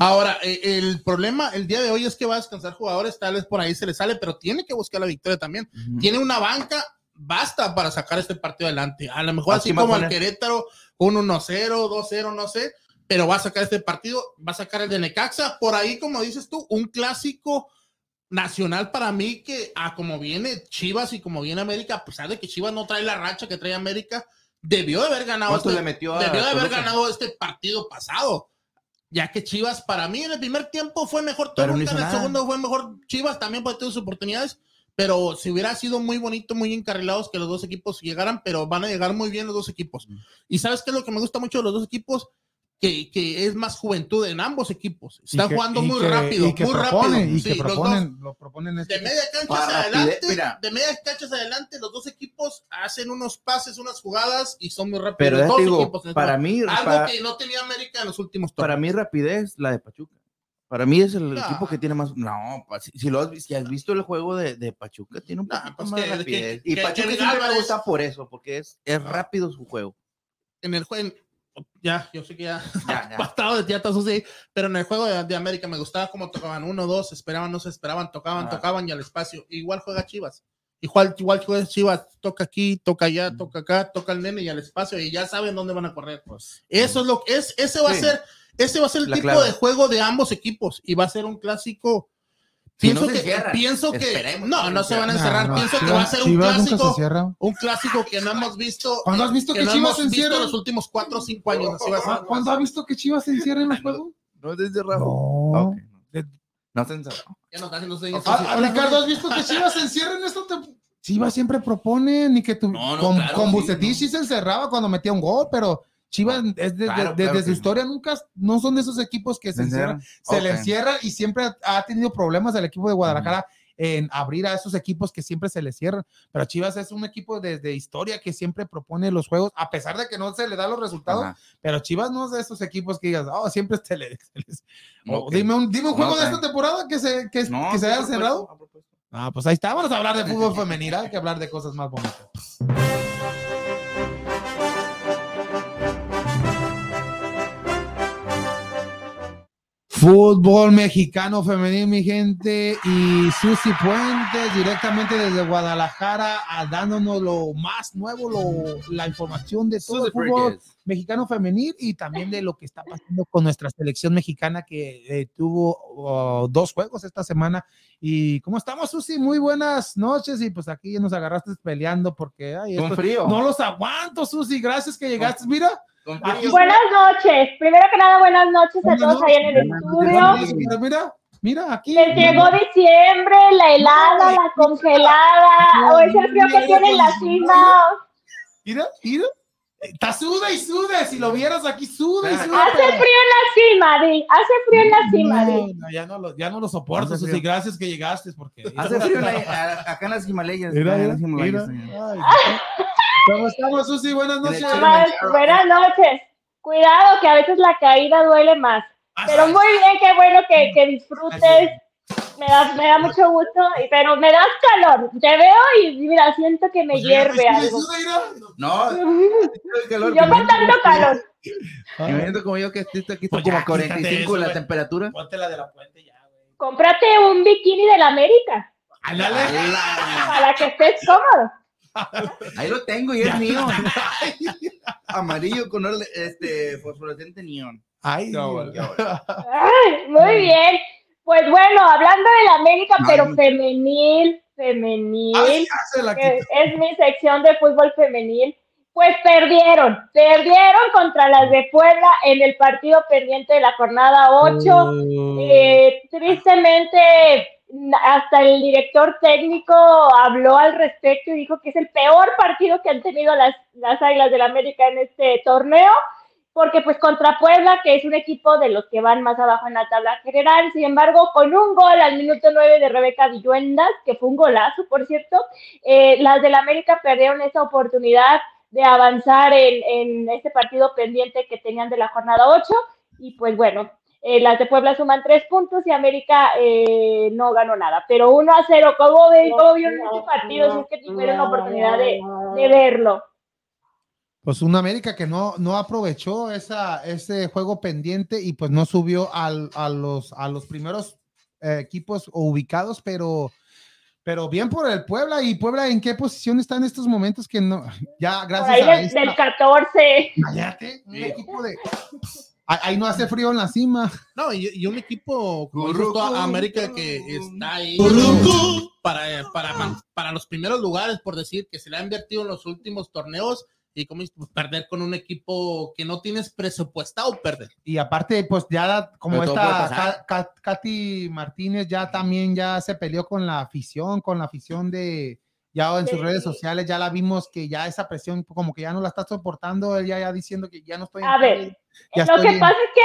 Ahora, eh, el problema el día de hoy es que va a descansar jugadores, tal vez por ahí se le sale, pero tiene que buscar la victoria también. Tiene una banca basta para sacar este partido adelante. A lo mejor ¿A así como el? Querétaro, un 1-0, 2-0, no sé, pero va a sacar este partido, va a sacar el de Necaxa. Por ahí, como dices tú, un clásico nacional para mí que a como viene Chivas y como viene América, a pesar de que Chivas no trae la racha que trae América, debió de haber ganado ¿Cuánto este, le metió a debió de haber ganado este partido pasado. Ya que Chivas, para mí, en el primer tiempo fue mejor no Toluca, en el nada. segundo fue mejor Chivas, también puede tener sus oportunidades. Pero si hubiera sido muy bonito, muy encarrilados que los dos equipos llegaran, pero van a llegar muy bien los dos equipos. Y sabes qué es lo que me gusta mucho de los dos equipos? Que, que es más juventud en ambos equipos. Están Y que- jugando muy que- rápido, y que muy proponen, rápido. Y Sí, que los dos. proponen, lo proponen este- De media cancha Para adelante, mira. de media cancha hacia adelante, los dos equipos hacen unos pases, unas jugadas y son muy rápidos. Pero los dos digo, equipos en este para mí, algo para, que no tenía América en los últimos para torneos. mí rapidez la de Pachuca. Para mí es el Ah. equipo que tiene más. No, pa- si, si lo has, si has visto el juego de, de Pachuca, tiene un Nah, poquito pues más rapidez. que- y que- Pachuca que siempre me gusta por eso, porque es, es rápido su juego. en el juego, ya, yo sé que ya <laughs> Ya, ya. pasado de teatros sí, pero en el juego de, de América me gustaba cómo tocaban uno, dos, esperaban, no se esperaban, tocaban, Ah. tocaban y al espacio. Igual juega Chivas. Igual, igual juega Chivas, toca aquí, toca allá, toca acá, toca el nene y al espacio y ya saben dónde van a correr. Eso es lo que es, ese va Sí. a ser, ese va a ser el La tipo clave. de juego de ambos equipos y va a ser un clásico. Si Pienso no se que, pienso que, no, no se se van a encerrar. no, pienso que va a ser un Chivas se clásico, un clásico que no hemos visto. ¿Cuándo has visto que no Chivas se encierra? los últimos cuatro o cinco años. Ser. ¿Cuándo has visto que Chivas se encierra en los juegos? No es desde Rafa. No. No se encerró. Ya está haciendo señas. Ah, Ricardo, ¿has visto que Chivas se encierra en esto? Chivas siempre propone, ni que tu, No, no, con, claro, con sí, Bucetich no. sí se encerraba cuando metía un gol, pero Chivas es de- de- Claro, desde claro su historia nunca, no son de esos equipos que se, encierran, se le Ok. encierra y siempre ha- tenido problemas el equipo de Guadalajara en abrir a esos equipos que siempre se le cierran, pero Chivas es un equipo desde historia que siempre propone los juegos, a pesar de que no se le da los resultados, Ajá. pero Chivas no es de esos equipos que digas, oh, siempre se le... <laughs> se les- dime, un, dime un juego No, de esta temporada que se, que, No, que se haya cerrado. Ah, pues ahí está. Vamos a hablar de fútbol <laughs> femenil. Hay que hablar de cosas más bonitas. Fútbol mexicano femenil, mi gente. Y Susi Puentes, directamente desde Guadalajara, a dándonos lo más nuevo, lo- la información de todo el fútbol mexicano femenil y también de lo que está pasando con nuestra selección mexicana que eh, tuvo oh, dos juegos esta semana. ¿Y cómo estamos, Susi? Muy buenas noches y pues aquí nos agarraste peleando porque ay, esto- frío. no los aguanto, Susi. Gracias que llegaste. Mira. Buenas noches. Primero que nada, buenas noches a todos ahí en el estudio. mira, mira, mira aquí. Les llegó diciembre, la helada, la congelada, o es el frío que tiene en la cima. Mira, mira. Está suda y sude. Si lo vieras aquí, suda y Ah, suda. Hace frío en la cima, Di. Hace frío en la cima, Di. no, ya, no lo, ya no lo soporto, Susi. Gracias que llegaste porque. Hace frío en la- acá en las Himalayas. Mira, mira, las Himalayas, mira. Ay, ¿Cómo estamos, Susi? Buenas noches. Más- buenas noches. Cuidado que a veces la caída duele más. Pero muy bien, qué bueno que, que disfrutes. Me da, me da mucho gusto, pero me das calor. Te veo y mira, siento que me Pues hierve <laughs> y algo. No, calor. Yo con tanto calor. Imagínate como yo que estoy aquí está Pues como ya, a 45 quítate eso, la temperatura. Ponte la de la puente ya, güey. Cómprate un bikini de la América para que estés cómodo. Ahí lo tengo y es mío. <laughs> Amarillo con este fosforescente neón. Ay, Ya, Dios. ya, ya. Ay, muy bien. Pues bueno, hablando de la América, Ay. pero femenil, femenil, Ay, es mi sección de fútbol femenil, pues perdieron, perdieron contra las de Puebla en el partido pendiente de la jornada 8. Oh. Eh, tristemente, hasta el director técnico habló al respecto y dijo que es el peor partido que han tenido las, las Águilas del América en este torneo, porque pues contra Puebla, que es un equipo de los que van más abajo en la tabla general, sin embargo, con un gol al minuto 9 de Rebeca Villuendas, que fue un golazo, por cierto, eh, las del América perdieron esa oportunidad de avanzar en, en este partido pendiente que tenían de la jornada 8, y pues bueno, eh, las de Puebla suman tres puntos y América eh, no ganó nada. Pero 1 a 0, ¿cómo, ve, cómo vieron este partido? Si es que tuvieron oportunidad de, de verlo. Pues un América que no, no aprovechó esa, ese juego pendiente y pues no subió al- a, los, a los primeros eh, equipos ubicados, pero pero bien por el Puebla. ¿Y Puebla en qué posición está en estos momentos? Que no, ya Por gracias ahí a del, esta- del 14. Cállate, un equipo de. Ahí no hace frío en la cima. No, y, y un equipo como dices tú, América que está ahí para, para, para los primeros lugares, por decir, que se le ha invertido en los últimos torneos y como pues, perder con un equipo que no tienes presupuestado perder. Y aparte, pues ya como esta Katy Martínez ya también ya se peleó con la afición, con la afición de ya en sus redes sociales, ya la vimos que ya esa presión como que ya no la está soportando, ella ya diciendo que ya no estoy en A ver, tele, ya Lo que en- pasa es que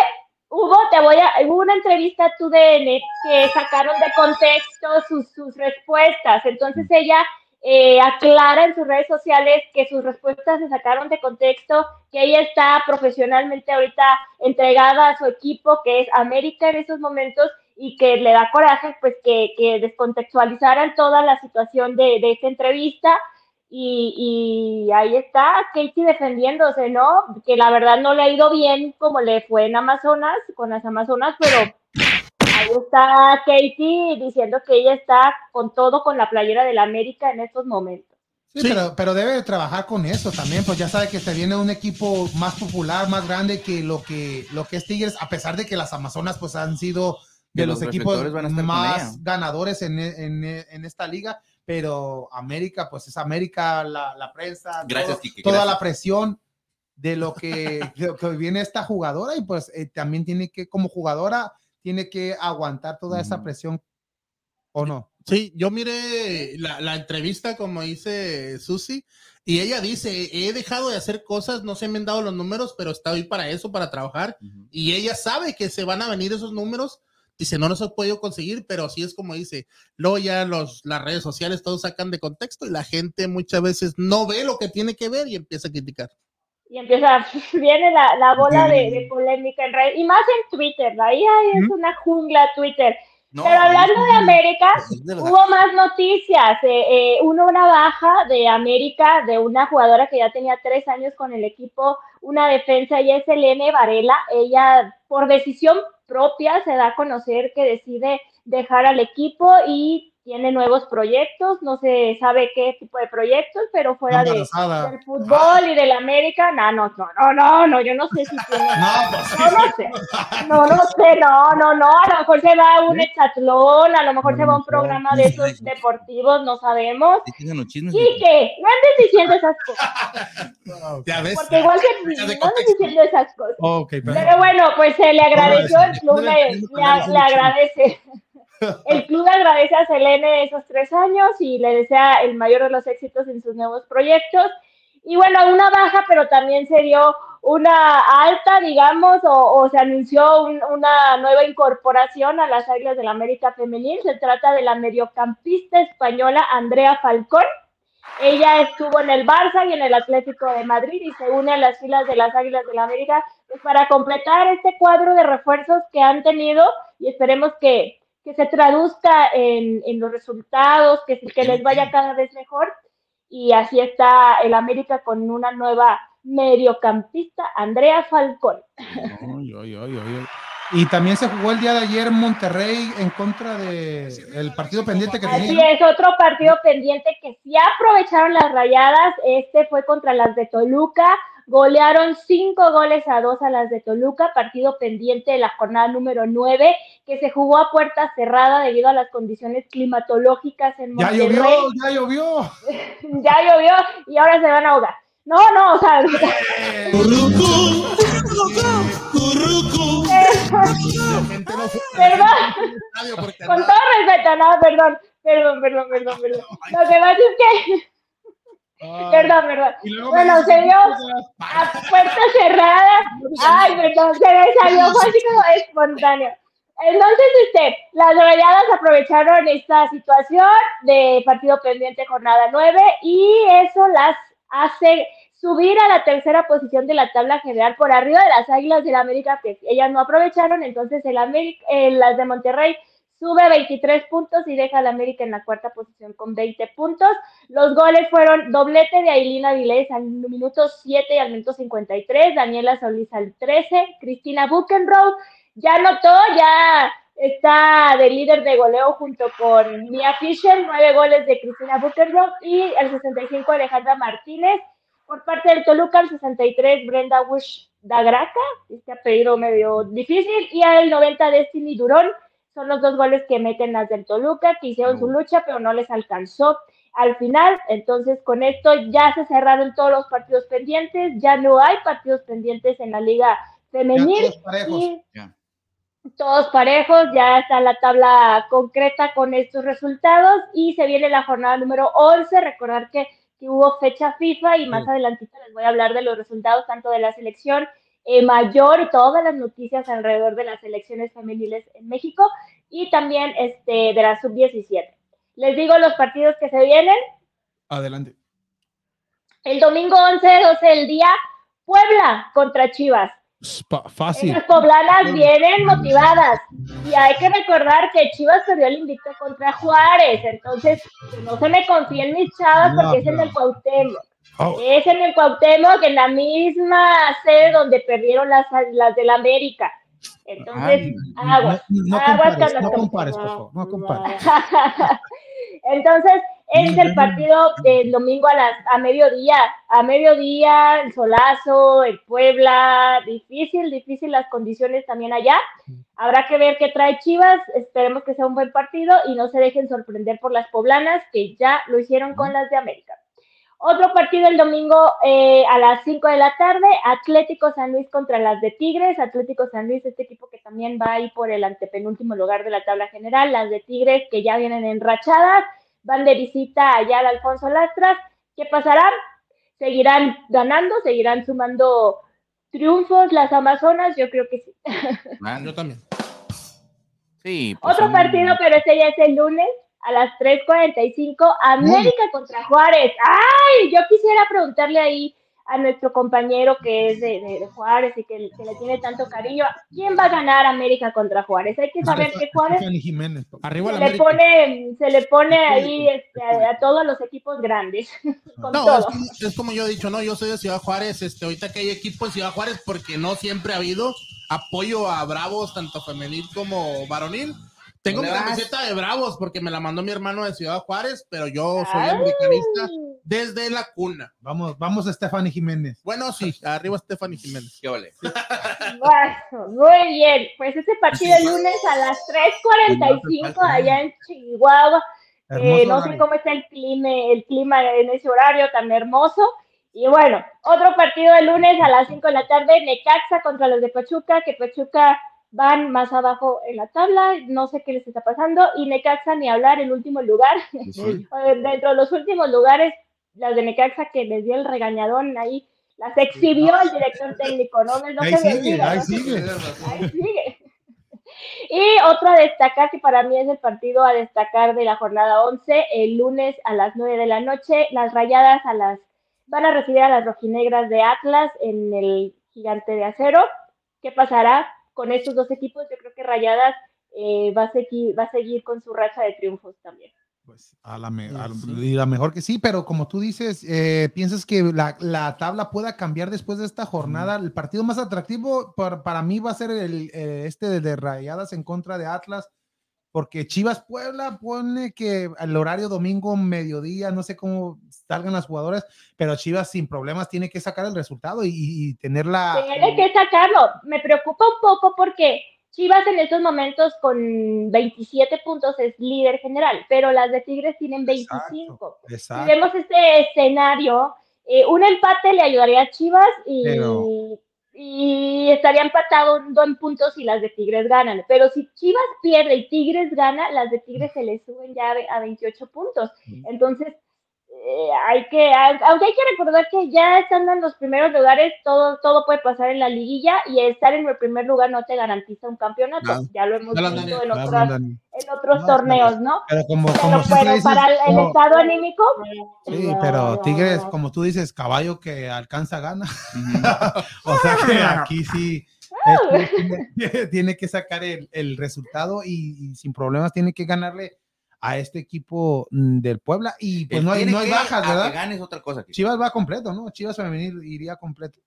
hubo, te voy a, hubo una entrevista a tu DN que sacaron de contexto sus, sus respuestas. Entonces ella eh, aclara en sus redes sociales que sus respuestas se sacaron de contexto, que ella está profesionalmente ahorita entregada a su equipo, que es América en esos momentos, y que le da coraje pues que, que descontextualizaran toda la situación de, de esta entrevista. Y, y ahí está Katie defendiéndose, ¿no? Que la verdad no le ha ido bien como le fue en Amazonas, con las Amazonas, pero ahí está Katie diciendo que ella está con todo con la playera del América en estos momentos. Sí, Sí. Pero, pero debe de trabajar con eso también, pues ya sabe que se viene un equipo más popular, más grande que lo que, lo que es Tigres, a pesar de que las Amazonas pues han sido de los, los equipos van a estar más ganadores en, en- en esta liga, pero América pues es América, la, la prensa, Gracias, todo- Kike, toda gracias. la presión de lo que, <laughs> de lo que viene esta jugadora y pues eh, también tiene que, como jugadora, tiene que aguantar toda esa presión, ¿o no? Sí, yo miré la, la entrevista, como dice Susi, y ella dice, he dejado de hacer cosas, no se me han dado los números, pero estoy para eso, para trabajar. Ujú. Y ella sabe que se van a venir esos números. Dice, no los he podido conseguir, pero así es como dice. Luego ya los, las redes sociales todos sacan de contexto y la gente muchas veces no ve lo que tiene que ver y empieza a criticar. Y empieza, <laughs> viene la, la bola de, de polémica en redes, y más en Twitter, ahí ay, es una jungla Twitter. No, Pero hablando de América, <laughs> Hubo más noticias. eh, eh, uno, una baja de América, de una jugadora que ya tenía tres años con el equipo, una defensa, y es Elene Varela. Ella, por decisión propia, se da a conocer que decide dejar al equipo y tiene nuevos proyectos. No se sabe qué tipo de proyectos, pero fuera de, del fútbol y del América, no, no, no, no, no, no, yo no sé si tiene. <laughs> No, pues, No, no sé. No, no sé, no, no, no. A lo mejor se va a un hexatlón, a lo mejor se va a un mejor. programa de esos deportivos, no sabemos. Y que no andes diciendo esas cosas, <laughs> Ya ves. porque igual que no andes diciendo esas cosas. Pero- Pero bueno, pues se le agradeció, el club le- le agradece. El club agradece a Selene esos tres años y le desea el mayor de los éxitos en sus nuevos proyectos. Y bueno, una baja, pero también se dio una alta, digamos, o, o se anunció un- una nueva incorporación a las Águilas del América Femenil. Se trata de la mediocampista española Andrea Falcón. Ella estuvo en el Barça y en el Atlético de Madrid y se une a las filas de las Águilas del América pues, para completar este cuadro de refuerzos que han tenido y esperemos que, que se traduzca en, en los resultados, que, que les vaya cada vez mejor. Y así está el América con una nueva mediocampista, Andrea Falcón. Y también se jugó el día de ayer Monterrey en contra de el partido pendiente que Así tenía. es, otro partido pendiente que sí aprovecharon las rayadas. Este fue contra las de Toluca. Golearon cinco goles a dos a las de Toluca, partido pendiente de la jornada número nueve, que se jugó a puerta cerrada debido a las condiciones climatológicas en Ya Monterrey. llovió, ya llovió. <laughs> ya llovió y ahora se van a ahogar. No, no, o sea, <laughs> perdón. Con todo respeto, no, perdón, perdón, perdón, perdón, perdón. Lo que pasa es que, perdón, perdón. Bueno, se cosas. a puerta cerrada. Ay, perdón, se me salió, fue así como espontáneo. Entonces, este, las rayadas aprovecharon esta situación de partido pendiente jornada 9 y eso las hace subir a la tercera posición de la tabla general por arriba de las Águilas del América, que ellas no aprovecharon, entonces el América, eh, las de Monterrey sube 23 puntos y deja al América en la cuarta posición con 20 puntos. Los goles fueron doblete de Ailina Vilés al minuto 7 y al minuto 53, Daniela Solís al 13, Cristina Buchenroth ya anotó, ya está de líder de goleo junto con Mia Fisher, nueve goles de Cristina Buckenrock y el 65 Alejandra Martínez. Por parte del Toluca, el 63 Brenda Wish Dagraca, este apellido medio difícil, y al 90 Destiny Durón. Son los dos goles que meten las del Toluca, que hicieron su lucha, pero no les alcanzó al final. Entonces, con esto ya se cerraron todos los partidos pendientes, ya no hay partidos pendientes en la liga femenil. todos parejos. y Ya. Todos parejos, ya está la tabla concreta con estos resultados y se viene la jornada número 11. Recordar que, que hubo fecha FIFA y más adelantito les voy a hablar de los resultados tanto de la selección eh, mayor y todas las noticias alrededor de las selecciones femeniles en México y también este, de la sub-17. Les digo los partidos que se vienen. Adelante. El domingo 11, 12 del día, Puebla contra Chivas. Fácil. Esas poblanas vienen motivadas. Y hay que recordar que Chivas perdió el invicto contra Juárez. Entonces, que no se me confíen mis chavas No, porque es en el Cuauhtémoc. Oh. Es en el Cuauhtémoc, en la misma sede donde perdieron las, las del América. Entonces, Ay, aguas. No, no aguas compares, no las- compares, por favor, no compares. <laughs> Entonces, es el partido del domingo a las a mediodía, a mediodía, el solazo, el Puebla, difícil, difícil las condiciones también allá. Habrá que ver qué trae Chivas, esperemos que sea un buen partido y no se dejen sorprender por las poblanas que ya lo hicieron con las de América. Otro partido el domingo eh, a las 5 de la tarde, Atlético San Luis contra las de Tigres. Atlético San Luis, este equipo que también va ahí por el antepenúltimo lugar de la tabla general. Las de Tigres que ya vienen enrachadas, van de visita allá al Alfonso Lastras. ¿Qué pasará? Seguirán ganando, seguirán sumando triunfos las Amazonas, yo creo que sí. Ah, Yo también. Sí. pues Otro partido, pero ese ya es el lunes a las 3:45, América contra Juárez. ¡Ay! Yo quisiera preguntarle ahí a nuestro compañero que es de, de- de Juárez y que, que le tiene tanto cariño, ¿quién va a ganar América contra Juárez? Hay que saber que Juárez Jiménez. Arriba se le pone, se le pone ahí este, a, a todos los equipos grandes, <laughs> No, todo. es, es como yo he dicho, no, yo soy de Ciudad Juárez, este, ahorita que hay equipo en Ciudad Juárez, porque no siempre ha habido apoyo a Bravos, tanto femenil como varonil. Tengo mi camiseta de Bravos porque me la mandó mi hermano de Ciudad Juárez, pero yo soy Ay. americanista desde la cuna. Vamos, vamos a Stephanie Jiménez. Bueno, sí, arriba Stephanie Jiménez. ¿Qué ole? Bueno, muy bien. Pues ese partido el lunes a las 3:45 allá en Chihuahua. Eh, no sé cómo está el clima, el clima en ese horario tan hermoso. Y bueno, otro partido el lunes a las 5 de la tarde, Necaxa contra los de Pachuca, que Pachuca van más abajo en la tabla, no sé qué les está pasando, y Necaxa ni hablar en último lugar. <laughs> Sí. Eh, Dentro de los últimos lugares, las de Necaxa que les dio el regañadón ahí, las exhibió el director técnico, ¿no? No Ahí sigue, ahí ¿no? sigue. Ahí sigue. <laughs> Y otro a destacar, que para mí es el partido a destacar de la jornada 11, el lunes a las 9 de la noche, las rayadas a las van a recibir a las rojinegras de Atlas en el gigante de acero. ¿Qué pasará con estos dos equipos? Yo creo que Rayadas eh, va, a seguir, va a seguir con su racha de triunfos también. Pues a la, me- a- Sí. y la mejor que sí, pero como tú dices, eh, piensas que la, la tabla pueda cambiar después de esta jornada. El partido más atractivo para, para mí va a ser el, eh, este de, de Rayadas en contra de Atlas, porque Chivas Puebla pone que el horario domingo, mediodía, no sé cómo salgan las jugadoras, pero Chivas sin problemas tiene que sacar el resultado y, y tener la. Tiene que sacarlo. Me preocupa un poco porque Chivas en estos momentos con 27 puntos es líder general, pero las de Tigres tienen 25. Si Exacto. vemos este escenario, eh, un empate le ayudaría a Chivas y, Pero- y estaría empatado en puntos si las de Tigres ganan. Pero si Chivas pierde y Tigres gana, las de Tigres se le suben ya a ve- a 28 puntos. Entonces, eh, hay que, a- aunque hay que recordar que ya estando en los primeros lugares, todo, todo puede pasar en la liguilla y estar en el primer lugar no te garantiza un campeonato. Ya lo hemos visto Dani. en otras- Dani. en otros No, torneos, ¿no? Pero como, Pero, como siempre pero dices, para el, estado anímico, Sí, pero Tigres, como tú dices, caballo que alcanza gana. <laughs> O sea que aquí sí este, tiene, <laughs> tiene que sacar el, el resultado y, y sin problemas tiene que ganarle a este equipo mm, del Puebla. Y pues no hay, no hay bajas, que ¿verdad? ganes otra cosa. aquí. Chivas va completo, ¿no? Chivas femenil iría completo.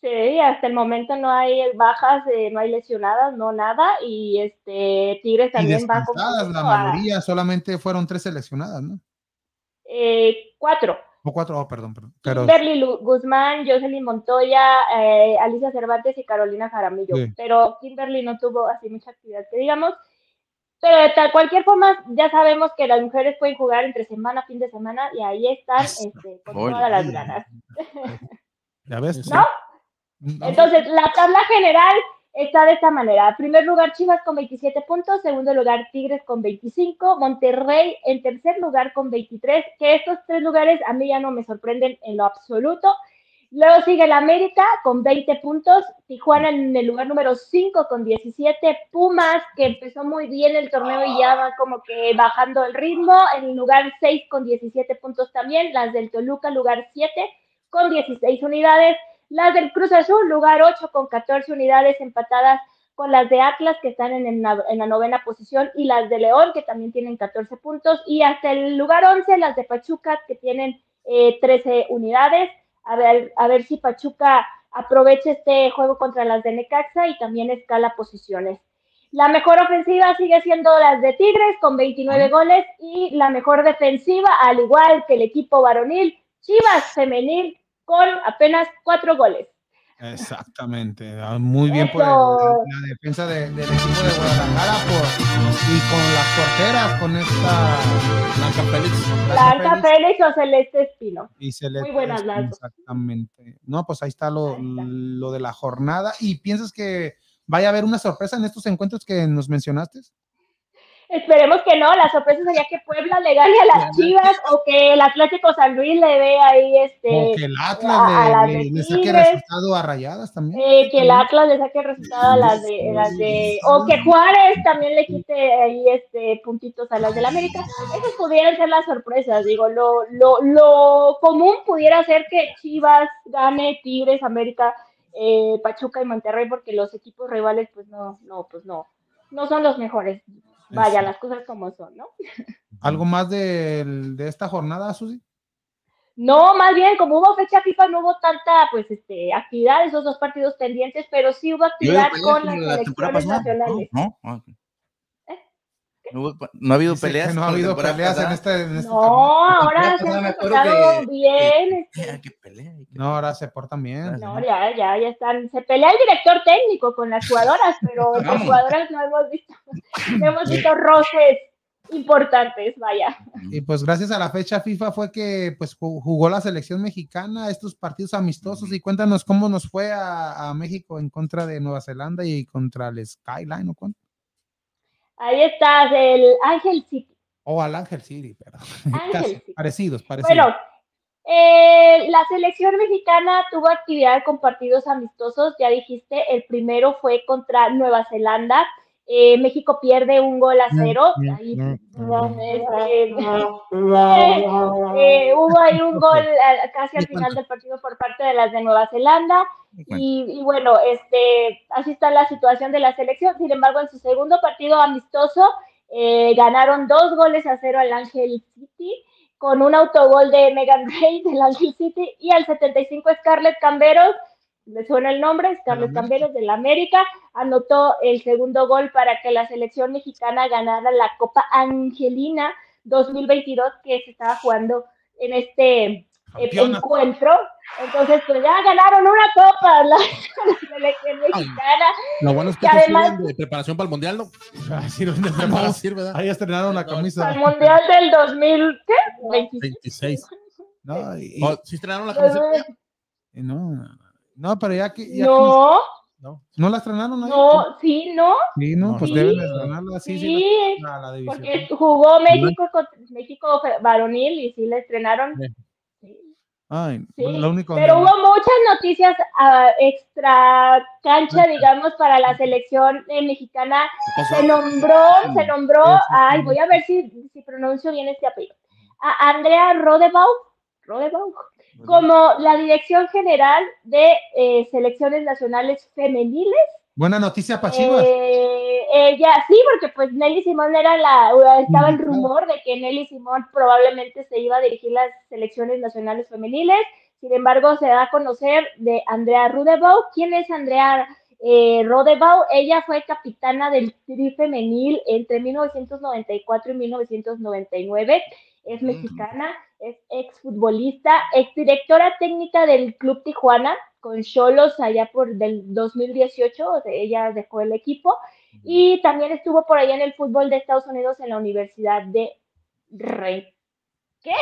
Sí, hasta el momento no hay bajas, eh, no hay lesionadas, no nada. Y este Tigres Y también va descansadas, la a- mayoría, solamente fueron tres seleccionadas, ¿no? eh, cuatro. O cuatro, oh, perdón, perdón. Pero Guzmán, Jocelyn Montoya, eh, Alicia Cervantes y Carolina Jaramillo. Sí. Pero Kimberly no tuvo así mucha actividad que digamos. Pero de tal, cualquier forma, ya sabemos que las mujeres pueden jugar entre semana, fin de semana, y ahí están este, con Oye. todas las ganas. ya ves. ¿No? No. Entonces, la tabla general está de esta manera. Primer lugar, Chivas con 27 puntos. Segundo lugar, Tigres con 25. Monterrey en tercer lugar con 23. Que estos tres lugares a mí ya no me sorprenden en lo absoluto. Luego sigue el América con 20 puntos. Tijuana en el lugar número 5 con 17. Pumas, que empezó muy bien el torneo y ya va como que bajando el ritmo. En el lugar 6 con 17 puntos también. Las del Toluca, lugar 7 con 16 unidades. Las del Cruz Azul, lugar 8 con 14 unidades empatadas con las de Atlas, que están en, el na- en la novena posición, y las de León, que también tienen 14 puntos, y hasta el lugar 11, las de Pachuca, que tienen eh, 13 unidades. A ver, a ver si Pachuca aprovecha este juego contra las de Necaxa y también escala posiciones. La mejor ofensiva sigue siendo las de Tigres con 29 goles y la mejor defensiva, al igual que el equipo varonil, Chivas femenil con apenas cuatro goles. Exactamente. ah, Muy bien por el- la defensa de- del equipo de Guadalajara por, y con las porteras, con esta Blanca Félix. Blanca Félix o Celeste Espino. y Celeste Muy buenas dos. Exactamente. No, pues ahí está lo, Ahí está. lo de la jornada. ¿Y piensas que vaya a haber una sorpresa en estos encuentros que nos mencionaste? Esperemos que no, la sorpresa sería que Puebla le gane a las Chivas o que el Atlético San Luis le dé ahí este o que el Atlas a- a le- le saque resultado a rayadas también. eh, que el Atlas le saque resultado a las de, las de o que Juárez también le quite ahí este puntitos a las del América. Esas pudieran ser las sorpresas, digo, lo, lo, lo común pudiera ser que Chivas gane Tigres, América, eh, Pachuca y Monterrey, porque los equipos rivales, pues no, no, pues no, no son los mejores. Vaya, las cosas como son, ¿no? <laughs> ¿Algo más del- de esta jornada, Susi? No, más bien, como hubo fecha FIFA, no hubo tanta, pues, este, actividad, esos dos partidos pendientes, pero sí hubo ¿Y hubo actividad con las la temporada selecciones pasada? nacionales. No, no. ok. No, hubo- no ha habido Dice peleas. no ha habido peleas en este, en este No, ahora se han portado que- bien. este, que pelea, que- No, ahora se portan bien. No, ya, ya, ya están. Se pelea el director técnico con las jugadoras, pero <laughs> las jugadoras no hemos visto, no hemos visto roces importantes, vaya. Y pues gracias a la fecha FIFA fue que pues ju- jugó la selección mexicana estos partidos amistosos y cuéntanos cómo nos fue a, a México en contra de Nueva Zelanda y contra el Skyline o cuánto. Ahí estás, el Ángel City. O al Ángel City, pero <laughs> Ángel City. parecidos, parecidos. Bueno, eh, la selección mexicana tuvo actividad con partidos amistosos, ya dijiste, el primero fue contra Nueva Zelanda. Eh, México pierde un gol a cero. Ahí, este, eh, <laughs> hubo ahí un gol casi al ¿Y final del partido por parte de las de Nueva Zelanda. Y, y bueno, este, así está la situación de la selección. Sin embargo, en su segundo partido amistoso, eh, ganaron dos goles a cero al Ángel City, con un autogol de Megan Ray del Ángel City, y al 75 Scarlett Camberos, le suena el nombre, Scarlett América. Camberos del América, anotó el segundo gol para que la selección mexicana ganara la Copa Angelina 2022 que se estaba jugando en este eh, Campeona. encuentro. Entonces, pues ya ganaron una copa la, <laughs> la selección mexicana. Lo bueno es que esto además- de preparación para el mundial, ¿no? Ah, sí, no, no, sirve, ¿verdad? Ahí estrenaron la camisa. Al Mundial del 2000, ¿qué? 25. 26. No, y- Oh, ¿Sí estrenaron la camiseta? y no, no, no. Pero ya que ya No, No. que- no la estrenaron ahí. no, sí, no, Sí, no, pues Sí. deben de estrenarla. Sí, sí. sí, la- la división. porque jugó México contra México varonil y sí le estrenaron. Sí. Sí. Ay, Sí, bueno, lo único Pero hubo muchas noticias ah, extra cancha, digamos, para la selección eh, mexicana. Se nombró, se nombró, ay, voy a ver si, si pronuncio bien este apellido. A Andrea Rodebau, Rodebau, como la dirección general de eh, selecciones nacionales femeniles. Buena noticia para Chivas. Eh, ella, sí, porque pues Nelly Simón era la, estaba el rumor de que Nelly Simón probablemente se iba a dirigir las selecciones nacionales femeniles. Sin embargo, se da a conocer de Andrea Rudebau. ¿Quién es Andrea eh, Rodebau? Ella fue capitana del Tri femenil entre 1994 y 1999. Es mexicana, es exfutbolista, exdirectora técnica del Club Tijuana con Cholos allá por del 2018, o sea, ella dejó el equipo y también estuvo por allá en el fútbol de Estados Unidos en la Universidad de Rey. ¿Qué?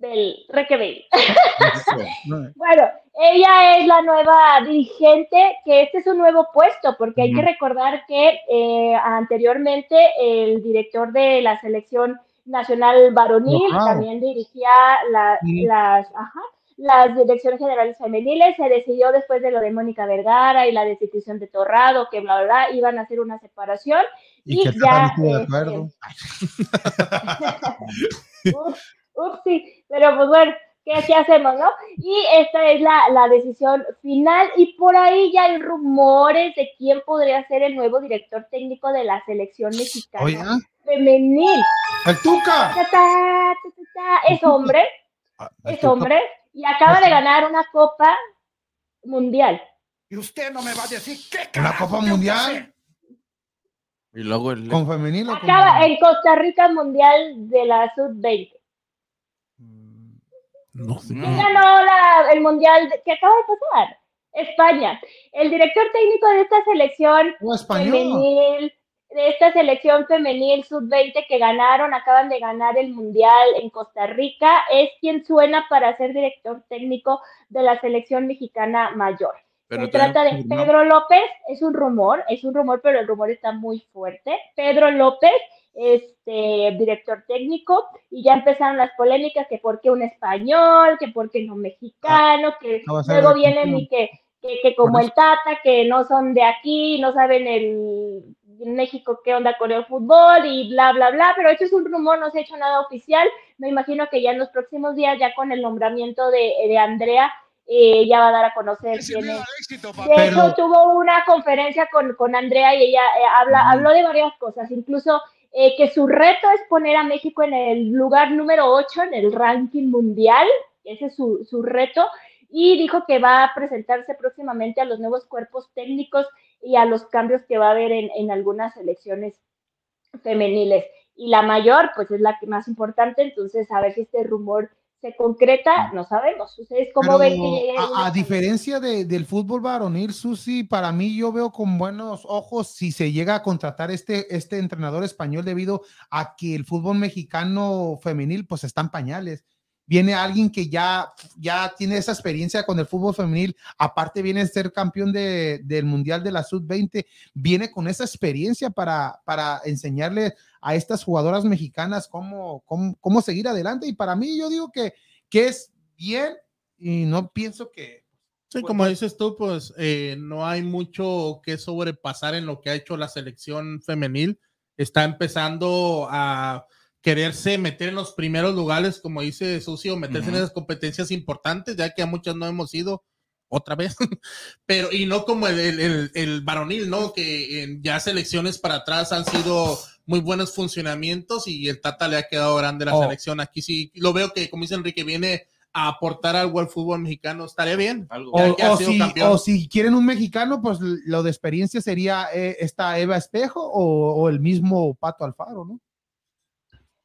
Del Requebel. <laughs> <laughs> bueno, ella es la nueva dirigente, que este es un nuevo puesto, porque hay que recordar que eh, anteriormente el director de la selección nacional varonil Wow. también dirigía la- Sí. las, ajá, las direcciones generales femeniles. Se decidió después de lo de Mónica Vergara y la destitución de Torrado, que bla, bla, bla, iban a hacer una separación. Y, Y que ya, de este. Ups, <laughs> ups, sí, pero pues bueno, ¿qué, qué hacemos, no? Y esta es la, la decisión final y por ahí ya hay rumores de quién podría ser el nuevo director técnico de la selección mexicana Oye, femenil. el Tuca. Ta, ta, ta, ta, ta. Es hombre, Ah, es hombre y acaba de ganar una copa mundial. Y usted no me va a decir qué Una Copa Mundial. Y luego el. con femenil o con Acaba en Costa Rica mundial de la sub-20. No sé. ¿Quién ganó la- el mundial que acaba de pasar? España. El director técnico de esta selección femenil, de esta selección femenil sub-20 que ganaron, acaban de ganar el mundial en Costa Rica, es quien suena para ser director técnico de la selección mexicana mayor. Pero Se trata de. Pedro López, es un rumor, es un rumor, pero el rumor está muy fuerte. Pedro López, este director técnico, y ya empezaron las polémicas que por qué un español, que por qué no mexicano, que no va a ser luego vienen y que, que, que como el Tata, que no son de aquí, no saben el en México qué onda con el fútbol y bla, bla, bla, pero esto es un rumor, no se ha hecho nada oficial. Me imagino que ya en los próximos días, ya con el nombramiento de, de Andrea, eh, ya va a dar a conocer quién es. De Pero- hecho, tuvo una conferencia con, con Andrea y ella eh, habla, habló de varias cosas, incluso eh, que su reto es poner a México en el lugar número 8 en el ranking mundial, ese es su, su reto, y dijo que va a presentarse próximamente a los nuevos cuerpos técnicos y a los cambios que va a haber en, en algunas selecciones femeniles. Y la mayor, pues es la que más importante, entonces a ver si este rumor se concreta, no sabemos. ¿Ustedes cómo Pero ven que llegue? a, a diferencia de- del fútbol varonil, Susi, para mí yo veo con buenos ojos si se llega a contratar este, este entrenador español debido a que el fútbol mexicano femenil pues está en pañales. Viene alguien que ya, ya tiene esa experiencia con el fútbol femenil, aparte viene a ser campeón de- del Mundial de la Sub-20, viene con esa experiencia para, para enseñarle a estas jugadoras mexicanas cómo, cómo, cómo seguir adelante. Y para mí yo digo que, que es bien y no pienso que... Sí, como dices tú, pues eh, no hay mucho que sobrepasar en lo que ha hecho la selección femenil. Está empezando a quererse meter en los primeros lugares, como dice Sucio, meterse en esas competencias importantes, ya que a muchas no hemos ido otra vez, <laughs> pero y no como el, el, el- el varonil, ¿no? Que en ya selecciones para atrás han sido muy buenos funcionamientos y el Tata le ha quedado grande la Oh. selección. Aquí sí lo veo que, como dice Enrique, viene a aportar algo al fútbol mexicano. Estaría bien. Algo. O, si, campeón. o si quieren un mexicano, pues lo de experiencia sería eh, esta Eva Espejo o, o el mismo Pato Alfaro, ¿no?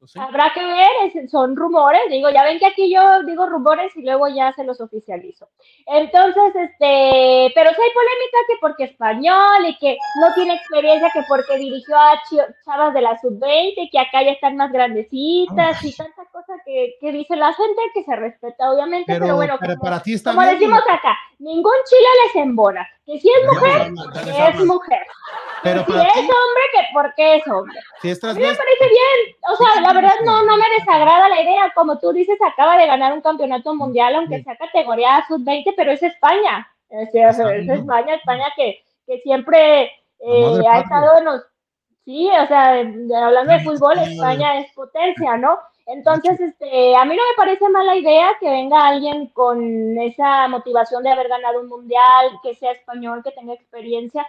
Sí. Habrá que ver, son rumores, digo, ya ven que aquí yo digo rumores y luego ya se los oficializo. Entonces, este, pero si hay polémica que porque español y que no tiene experiencia, que porque dirigió a chavas de la sub-20, que acá ya están más grandecitas y tanta cosa que, que dice la gente, que se respeta obviamente, pero, Pero, bueno, pero como, para ti está como bien. decimos acá, ningún chile les embona, que si es mujer, es mujer, Pero si es ti, hombre, que porque es hombre. si es A mí me parece bien, o sea, la verdad no, no me desagrada la idea, como tú dices, acaba de ganar un campeonato mundial, aunque Sí. sea categoría sub-20, pero es España, es, es- Está es bien. España, España que, que siempre eh, ha estado en los, sí, o sea, hablando de fútbol, España es potencia, ¿no? Entonces, este, a mí no me parece mala idea que venga alguien con esa motivación de haber ganado un mundial, que sea español, que tenga experiencia.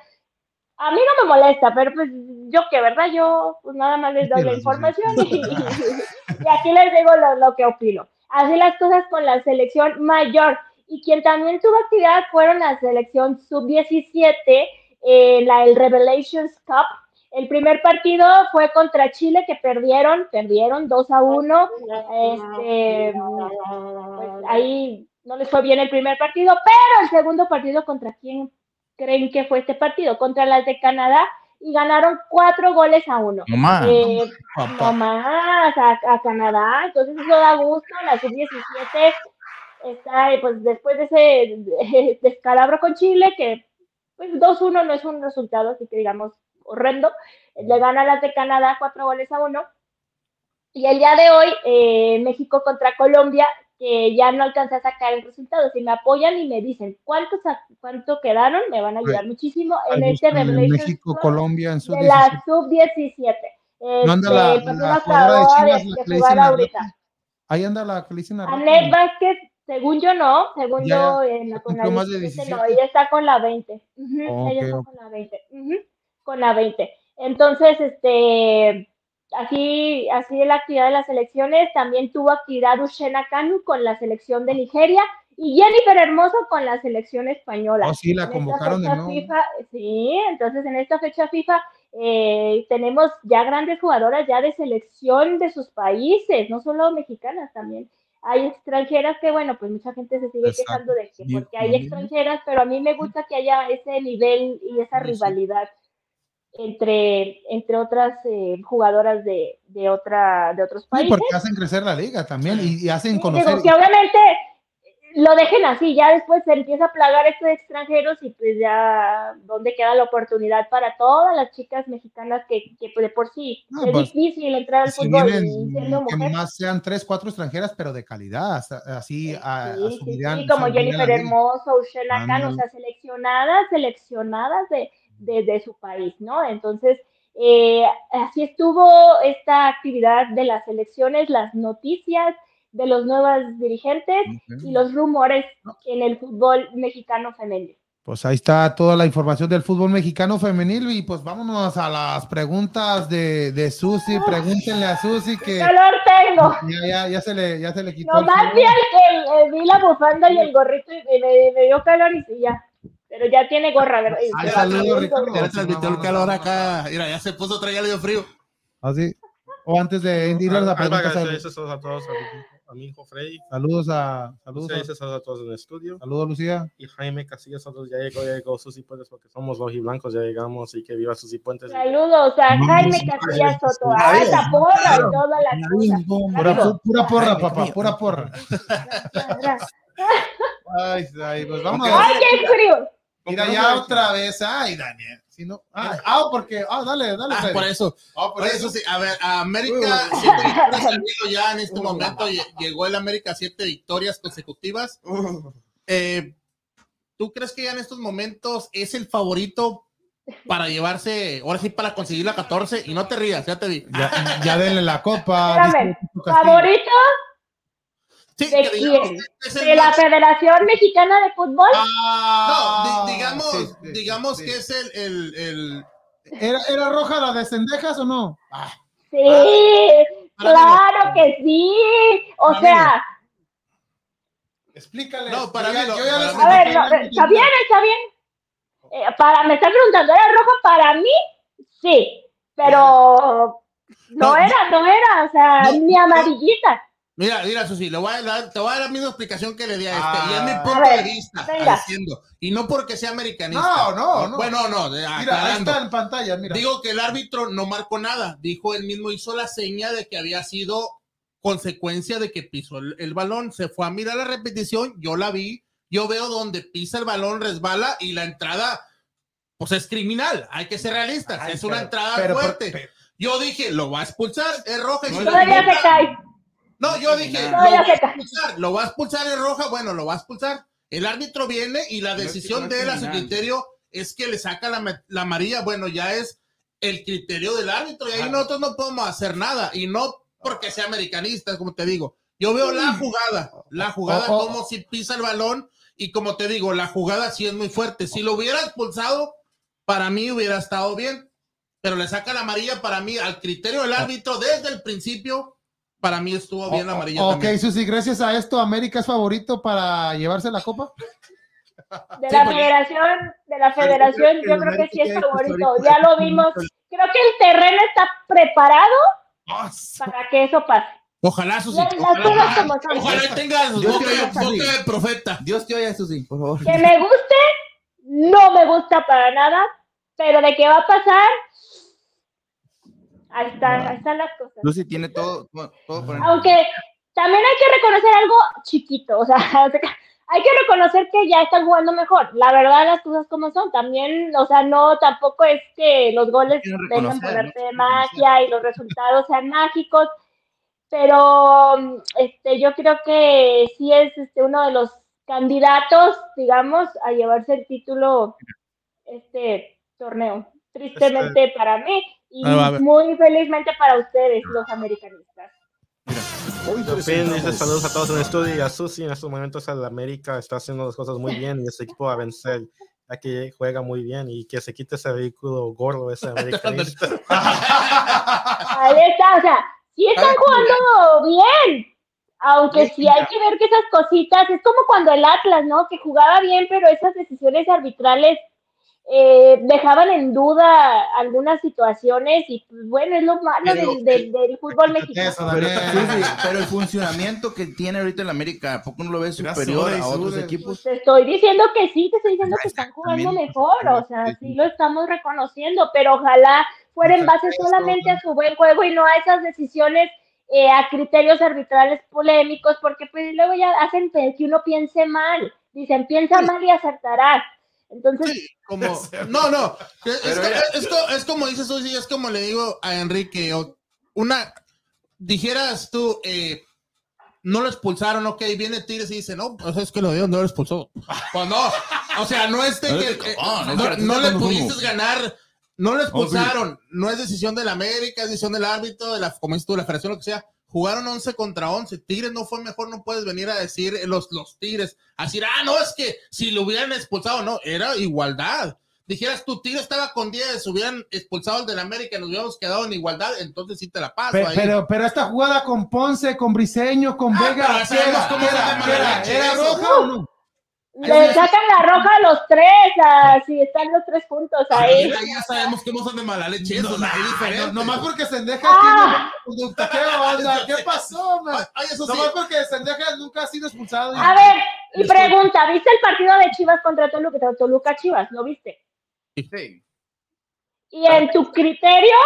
A mí no me molesta, pero pues yo que, ¿verdad? Yo pues nada más les doy la información y, y aquí les digo lo, lo que opino. así las cosas con la selección mayor. Y quien también tuvo actividad fueron la selección sub-17, eh, la el Revelations Cup. El primer partido fue contra Chile, que perdieron, perdieron 2 a 1. Este, pues ahí no les fue bien el primer partido, pero el segundo partido contra quién creen que fue este partido? Contra las de Canadá y ganaron cuatro goles a uno. No más. Eh, no más a, a Canadá, entonces eso da gusto, la sub-17 está, eh, pues después de ese descalabro <laughs> con Chile, que pues 2-1 no es un resultado, así que digamos horrendo, le gana a las de Canadá cuatro goles a uno, y el día de hoy, eh, México contra Colombia, que ya no alcancé a sacar el resultado, si me apoyan y me dicen cuántos a- cuánto quedaron, me van a ayudar muchísimo en Ahí este está, en Revelations México, Cup Colombia, en su de la sub-17. ¿No anda la- Este, pues, la jugadora de Chivas, la que le jugar dicen la ahorita. Ahí anda la que le dicen la Anet Vázquez, según yo no, según Ya, yo en la, con la cumplió más de 17 no, 17. ella está con la 20. Ujú, Ok, ella está con la 20. ujú, con la 20. Entonces, este, así, así de la actividad de las selecciones, también tuvo actividad Ushena Kanu con la selección de Nigeria y Jennifer Hermoso con la selección española. Oh, sí, la En convocaron de nuevo. FIFA, sí, entonces en esta fecha FIFA eh, tenemos ya grandes jugadoras ya de selección de sus países, no solo mexicanas también. Hay extranjeras que, bueno, pues mucha gente se sigue Exacto. quejando de que porque hay extranjeras, pero a mí me gusta que haya ese nivel y esa rivalidad entre, entre otras eh, jugadoras de, de, otra, de otros Sí, países. porque hacen crecer la liga también y, y hacen Sí, conocer. digo, que obviamente lo dejen así, ya después se empieza a plagar esto de extranjeros y pues ya dónde queda la oportunidad para todas las chicas mexicanas que, que de por sí No, es pues, difícil entrar al si fútbol vienen que más sean tres, cuatro extranjeras, pero de calidad, así a, Sí, sí, sí, como Jennifer. Hermoso, Ushela Khan, o sea, seleccionadas, seleccionadas de, de, de su país, ¿no? Entonces, eh, así estuvo esta actividad de las elecciones, las noticias de los nuevos dirigentes y los rumores en el fútbol mexicano femenino. Pues ahí está toda la información del fútbol mexicano femenil y pues vámonos a las preguntas de, de Susi. Pregúntenle a Susi que ¡Qué calor tengo! ya, ya, ya se le, ya se le quitó. Nomás vi, el, el- el- vi la bufanda y el gorrito y me, me dio calor y sí, ya. Pero ya tiene gorra, ¿verdad? Y Ay, saludos, Ricardo. Ya transmitió el calor acá. Mira, ya se puso, traía le dio frío. Así. O antes de ir a preguntas, saludos a todos, a mi, a mi hijo Freddy. saludos a saludos, Lucía a- saludos a todos en el estudio. saludos Lucía. Y Jaime Casillas, nosotros ya llegó, ya llegó Susi Puentes porque somos blancos, ya llegamos y que viva Susi Puentes. Saludos a Jaime Casillas Soto, a Alta Porra y toda la cosa. Pura, porra, papá, pura porra. Ra- <laughs> Ay, ay, pues vamos a ¡Ay, qué frío! Mira, ya otra vez. Ay, Daniel. Si no, ah, ah, porque, ah, dale, dale. Ah, por eso. Ah, por eso. sí, a ver, a América, siete victorias al hilo ya en este momento. lle- Llegó el América siete victorias consecutivas. Eh, ¿Tú crees que ya en estos momentos es el favorito para llevarse, ahora sí, para conseguir la 14? Y no te rías, ya te vi. Ya, ya denle la copa. Espérame. ¿Favorito Sí, de quién? de la Federación Mexicana de Fútbol? Ah, No, di- digamos, sí, sí, digamos sí. que es el, el, el- ¿Era, ¿Era roja la de Cendejas o no? Sí, para claro que sí. O Para sea, Explícale. No, para mí no, yo ya para a ver, no, está bien, está bien. Eh, para, me están preguntando, ¿era rojo para mí? Sí, pero no, No, era, no era, o sea, no, ni no. amarillita. Mira, mira, Susi, le voy a dar, te voy a dar la misma explicación que le di a este. Ah. y es mi A punto ver, de vista, venga. diciendo. Y no porque sea americanista. No, no, no. Bueno, no, Mira, ahí está en pantalla, mira. Digo que el árbitro no marcó nada. Dijo él mismo, hizo la seña de que había sido consecuencia de que pisó el, el balón. Se fue a mirar la repetición, yo la vi. Yo veo donde pisa el balón, resbala y la entrada, pues es criminal. Hay que ser realistas. Ay, es una entrada pero- fuerte. pero- yo dije, lo va a expulsar, es roja. y si Todavía lo- se cae. No, yo dije, lo Todavía va a expulsar, lo va a expulsar en roja, bueno, lo va a expulsar. El árbitro viene y la decisión no de él a su criterio es que le saca la, ma- la amarilla, bueno, ya es el criterio del árbitro y ahí nosotros no podemos hacer nada y no porque sea americanista, como te digo. Yo veo la jugada, la jugada Oh, oh. como si pisa el balón y como te digo, la jugada sí es muy fuerte. Si lo hubiera expulsado, para mí hubiera estado bien, pero le saca la amarilla para mí al criterio del árbitro desde el principio para mí estuvo bien la amarilla Ok, también. Susi, gracias a esto, América es favorito para llevarse la copa. De Sí, la porque- federación, de la federación, que yo creo que sí es favorito. Ya lo vimos. Creo que el terreno está preparado para que eso pase. Ojalá, Susi. Las Ojalá, como son. ojalá tengas boca, de profeta. Dios te oiga, Susi, por favor. Que me guste, no me gusta para nada, pero de qué va a pasar, ahí están, ahí están las cosas. Susi tiene todo, todo, todo por Aunque también hay que reconocer algo chiquito, <laughs> o sea, hay que reconocer que ya están jugando mejor. La verdad, las cosas como son. También, o sea, no, tampoco es que los goles reconocer, por arte de magia y los resultados sean mágicos, pero este, yo creo que sí es este, uno de los candidatos, digamos, a llevarse el título este torneo. Tristemente para mí y Ah, muy felizmente para ustedes, los americanistas. Por fin dice saludos a todos en el estudio y a Susi. En estos momentos el América está haciendo las cosas muy bien y ese equipo va a vencer. Ya que juega muy bien y que se quite ese vehículo gordo ese <laughs> americanista. <laughs> Ahí está, o sea, sí están jugando bien. Aunque sí hay que ver que esas cositas, es como cuando el Atlas, ¿no? Que jugaba bien, pero esas decisiones arbitrales eh, dejaban en duda algunas situaciones y pues bueno, es lo malo Pero- del, del- del fútbol mexicano. Eso, Pero, el funcionamiento que tiene ahorita el América, ¿a poco no lo ves superior a otros equipos? Pues te estoy diciendo que sí, te estoy diciendo que están jugando mejor, o sea, sí lo estamos reconociendo, pero ojalá fuera en base solamente a su buen juego y no a esas decisiones, eh, a criterios arbitrales polémicos, porque pues luego ya hacen que uno piense mal, dicen piensa mal y acertarás. Entonces, Sí, como, <laughs> no, no. Es, es co- es como dices Susi, es como le digo a Enrique, una, dijeras tú, eh, no lo expulsaron, ok, viene Tigres y dice, no, pues es que lo dio, no lo expulsó. Pues no, o sea, no es de que, eh, no, tú le pudiste ganar, no lo expulsaron, no es decisión del América, es decisión del árbitro, de la, como dices tú, la federación, lo que sea. Jugaron 11 contra 11. Tigres no fue mejor, no puedes venir a decir los, los Tigres, a decir, ah, no, es que si lo hubieran expulsado, no, era igualdad. Dijeras tú, Tigres estaba con 10, hubieran expulsado al del América y nos hubiéramos quedado en igualdad, entonces sí te la paso ahí. Pero, pero esta jugada con Ponce, con Briseño, con Ah, Vega, pero ¿qué sabemos era? cómo ¿Qué se era? llama ¿Qué la era? ¿Era roja o no? Le sacan la roja a los tres, así están los tres puntos ahí. Ya sabemos que no son de mala leche, eso No, no, nomás porque Sendeja Ah. tiene conducta. ¿Qué onda? ¿Qué pasó, man? Ay, eso sí. Porque Sendeja nunca ha sido expulsado. A ver, y pregunta, ¿viste el partido de Chivas contra Toluca? Toluca Chivas, ¿lo viste? Sí. Y en tu criterio,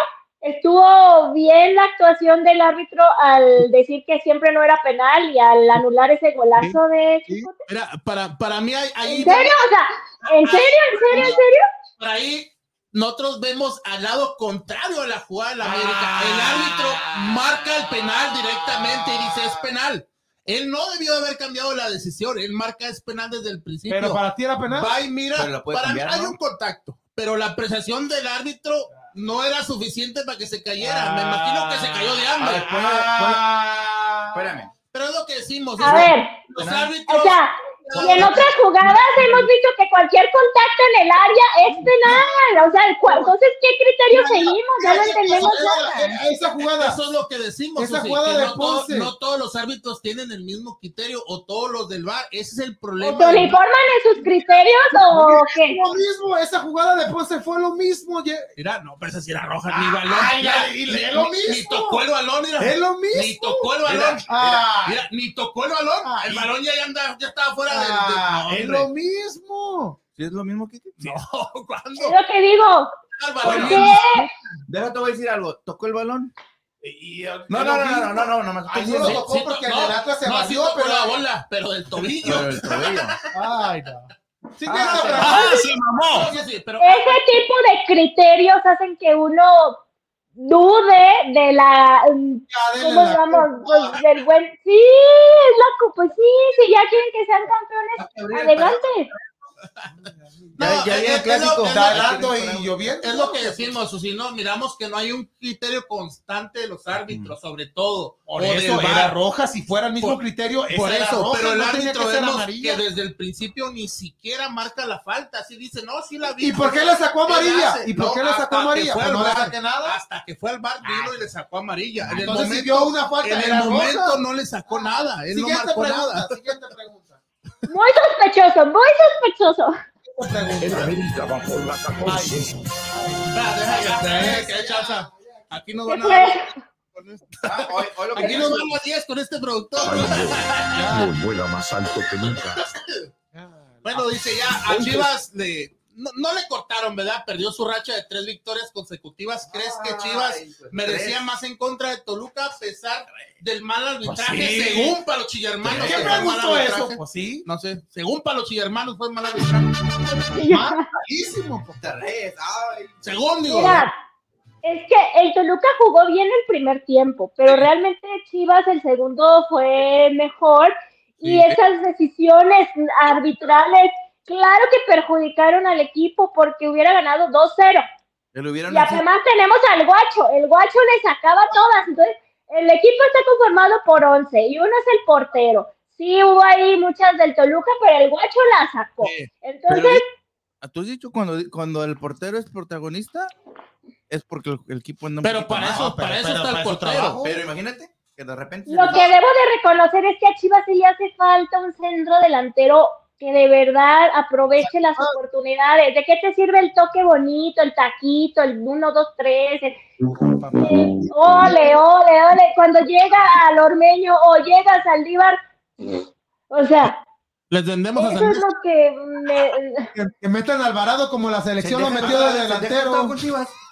¿estuvo bien la actuación del árbitro al decir que siempre no era penal y al anular ese golazo de Chicote? Mira, para, para mí hay, ahí, ¿En serio? O sea, ¿en serio? ¿En serio? ¿En serio? por ahí nosotros vemos al lado contrario a la jugada de la América. Ah. El árbitro marca el penal directamente y dice es penal. Él no debió haber cambiado la decisión. Él marca es penal desde el principio. Pero para ti era penal. Va y mira, para cambiar, mí hay un contacto, pero la apreciación del árbitro no era suficiente para que se cayera. Me imagino que se cayó de hambre. ver, ponle- Ah. Espérame. Pero es lo que decimos. A es- ver, los o árbitros. sea, y en otras jugadas hemos visto que cualquier contacto en el área es penal. O sea, ¿cu- entonces, ¿qué criterio seguimos? Ya no entendemos nada. Esa- jugada. Eso es lo que decimos. Esa Susi, jugada de Ponce. no todos los árbitros tienen el mismo criterio o todos los del VAR. Ese es el ¿O problema. se uniforman en sus criterios o qué? Lo mismo, esa jugada de Ponce fue lo mismo. ye- Mira, no, pero esa sí era roja, Ah, ni balón. ni- es lo ni- Ni mismo. tocó el balón, mira. Es lo Ni mismo. tocó el balón. Ah. Mira, ni tocó el balón. El balón ya, anda, ya estaba fuera del. Ah, del- es no, lo mismo. ¿Sí es lo mismo, Kiki? No, <laughs> ¿cuándo? Es lo que digo. ¿Por qué? Déjate, voy a decir algo. ¿Tocó el balón? Y- No, no, no, no, no, no, no, Ay, no lo tocó porque no, el del Atlas se no, valió, tocó pero- la bola, pero del tobillo. Pero el tobillo. Ay, no. Sí, Ah, Ah, sí, mamó. Sí, sí, pero Ese tipo de criterios hacen que uno dude de la ¿cómo culpa. Pues, del buen sí, es la pues sí, si ya quieren que sean campeones, adelante. No, Ya, ya es- clásico. es lo- Está helando y lloviendo. Es lo que decimos, si no, miramos que no hay un criterio constante de los árbitros, sobre todo. Por o eso era roja, si fuera el mismo Por- criterio, Por eso, roja, pero el no árbitro que que desde el principio ni siquiera marca la falta, así dice, no, sí la vi. ¿Y por qué le sacó ¿Qué amarilla? ¿Y por No, qué le sacó amarilla? Pues no saqué nada. Hasta que fue al bar vino y le sacó amarilla. En el Entonces, si momento, vio una falta, en el momento no le sacó nada, él no Siguiente marcó pregunta, nada. siguiente pregunta. Muy sospechoso, muy sospechoso. Siguiente El pregunta. América va por la 14. Espera, deja que- que chanza. Aquí nos ¿Qué van a fue? con este- hoy, hoy lo que Aquí nos a 10 con este productor. Nos vuela más alto que nunca. Bueno, dice ya, a Chivas le. No, no le cortaron, ¿verdad? Perdió su racha de tres victorias consecutivas. ¿Crees que Chivas merecía más en contra de Toluca a pesar del mal arbitraje? Pues sí. Según Palo Chillermanos. ¿Qué fue mal preguntó eso? arbitraje. Pues sí, No sé, según Palo Chillermanos fue mal arbitraje. malísimo. pues. Según digo. Mira, es que el Toluca jugó bien el primer tiempo, pero realmente Chivas el segundo fue mejor y esas decisiones arbitrales, claro que perjudicaron al equipo porque hubiera ganado 2-0. Le lo hubieran Y además tenemos al guacho, el guacho le sacaba todas, entonces el equipo está conformado por 11 y uno es el portero. Sí hubo ahí muchas del Toluca, pero el guacho la sacó. Sí, Entonces, Pero, ¿tú has dicho cuando, cuando el portero es protagonista? Es porque el, el equipo anda un Pero para eso, pero- para eso pero está para el portero. trabajo. Pero imagínate que de repente. se Lo que debo de reconocer es que a Chivas sí le hace falta un centro delantero que de verdad aproveche las oportunidades. ¿De qué te sirve el toque bonito, el taquito, el 1, 2, 3? El, el ole, ole, ole. Cuando llega al Ormeño o llega a Saldívar, o sea, Les vendemos a eso San es lo que me... Que, que metan a Alvarado como la selección lo Se metió de delantero.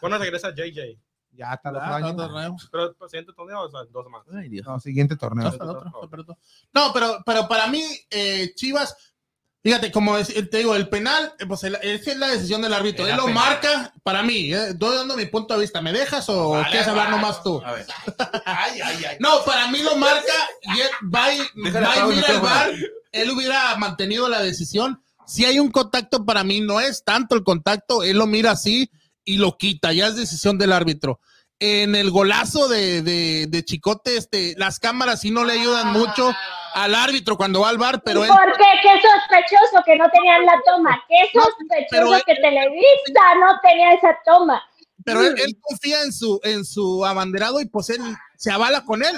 Cuando regresa JJ. Ya está el otro Ah, año. otro torneo. Pero el siguiente torneo, o sea, dos más. Ay, Dios. No, siguiente torneo. Hasta el otro, hasta el otro. No, pero, pero para mí, eh, Chivas, fíjate, como es- te digo, el penal, eh, pues el- es la decisión del árbitro. Era Él lo penal. marca, para mí, eh, estoy dando mi punto de vista. ¿Me dejas o Vale, quieres hablar vale. nomás tú? A ver. Ay, ay, ay. No, para mí lo marca y él va y, <laughs> mira el bar. Él hubiera mantenido la decisión. Si hay un contacto, para mí no es tanto el contacto. Él lo mira así y lo quita. Ya es decisión del árbitro. En el golazo de, de, de Chicote, este, las cámaras sí no le ayudan mucho al árbitro cuando va al bar, pero él ¿Por qué? Qué sospechoso que no tenían la toma. Qué sospechoso él- que Televisa no tenía esa toma. pero él, él confía en su, en su abanderado y pues él se avala con él.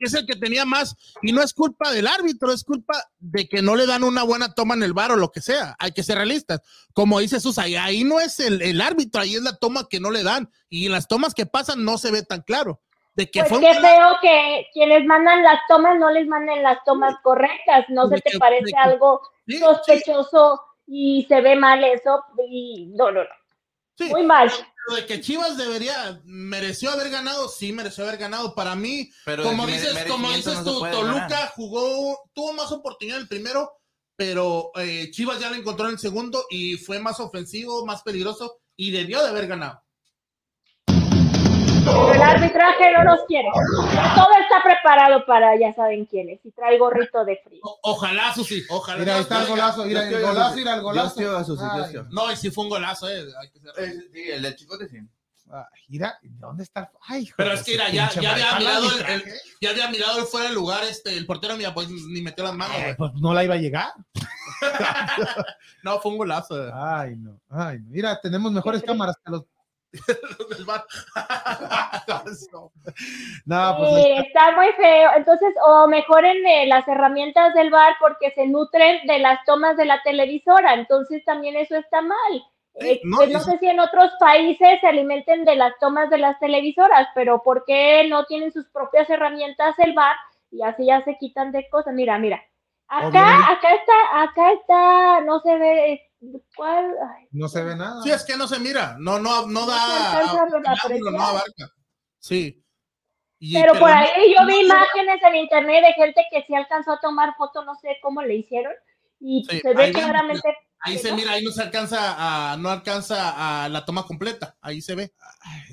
Es el que tenía más. Y no es culpa del árbitro, es culpa de que no le dan una buena toma en el bar o lo que sea. Hay que ser realistas. Como dice Susa, ahí- ahí no es el, el árbitro, ahí es la toma que no le dan. Y en las tomas que pasan no se ve tan claro. De que Pues fue qué un- feo que quienes mandan las tomas no les manden las tomas correctas. ¿No se te parece algo Sí, sí, sospechoso y se ve mal eso? Y no, no, no. sí. Muy mal. Pero de que Chivas debería, mereció haber ganado, sí mereció haber ganado. Para mí, Pero como dices, como dices no tú, Toluca ganar. jugó, tuvo más oportunidad en el primero, pero eh, Chivas ya lo encontró en el segundo y fue más ofensivo, más peligroso y debió de haber ganado. Pero el arbitraje no nos quiere. Todo está preparado para ya saben quiénes. Y trae gorrito de frío. O- ojalá, Susi, ojalá. Mira, ahí está el golazo, mira, el golazo, mira el golazo. Susi. No, y si fue un golazo, eh. hay que ser- Eh, Sí, el del chicote sí. ay, Mira, ¿dónde está? Ay, hijo Pero de es que mira, ya, había mirado el, el- ya había mirado el fuera del lugar, este, el portero mira, pues ni metió las manos, Eh. Pues no la iba a llegar. <laughs> No, fue un golazo. eh. Ay, no. Ay, no. Mira, tenemos mejores cámaras que los. No, <laughs> pues Sí, está muy feo. Entonces, o mejoren eh, las herramientas del bar porque se nutren de las tomas de la televisora. Entonces, también eso está mal. Eh, no, pues no sé si en otros países se alimenten de las tomas de las televisoras, pero ¿por qué no tienen sus propias herramientas el bar y así ya se quitan de cosas? Mira, mira. Acá, Obviamente. acá está, acá está, no se ve, ¿cuál? Ay, no se ve nada. Sí, es que no se mira, no, no, no da, ángulo no abarca. Sí. Y- Pero por no- ahí yo vi no- imágenes en internet de gente que sí alcanzó a tomar foto, no sé cómo le hicieron, y Sí, se ve ahí claramente. Ahí se mira, ahí no se alcanza a, no alcanza a la toma completa, ahí se ve.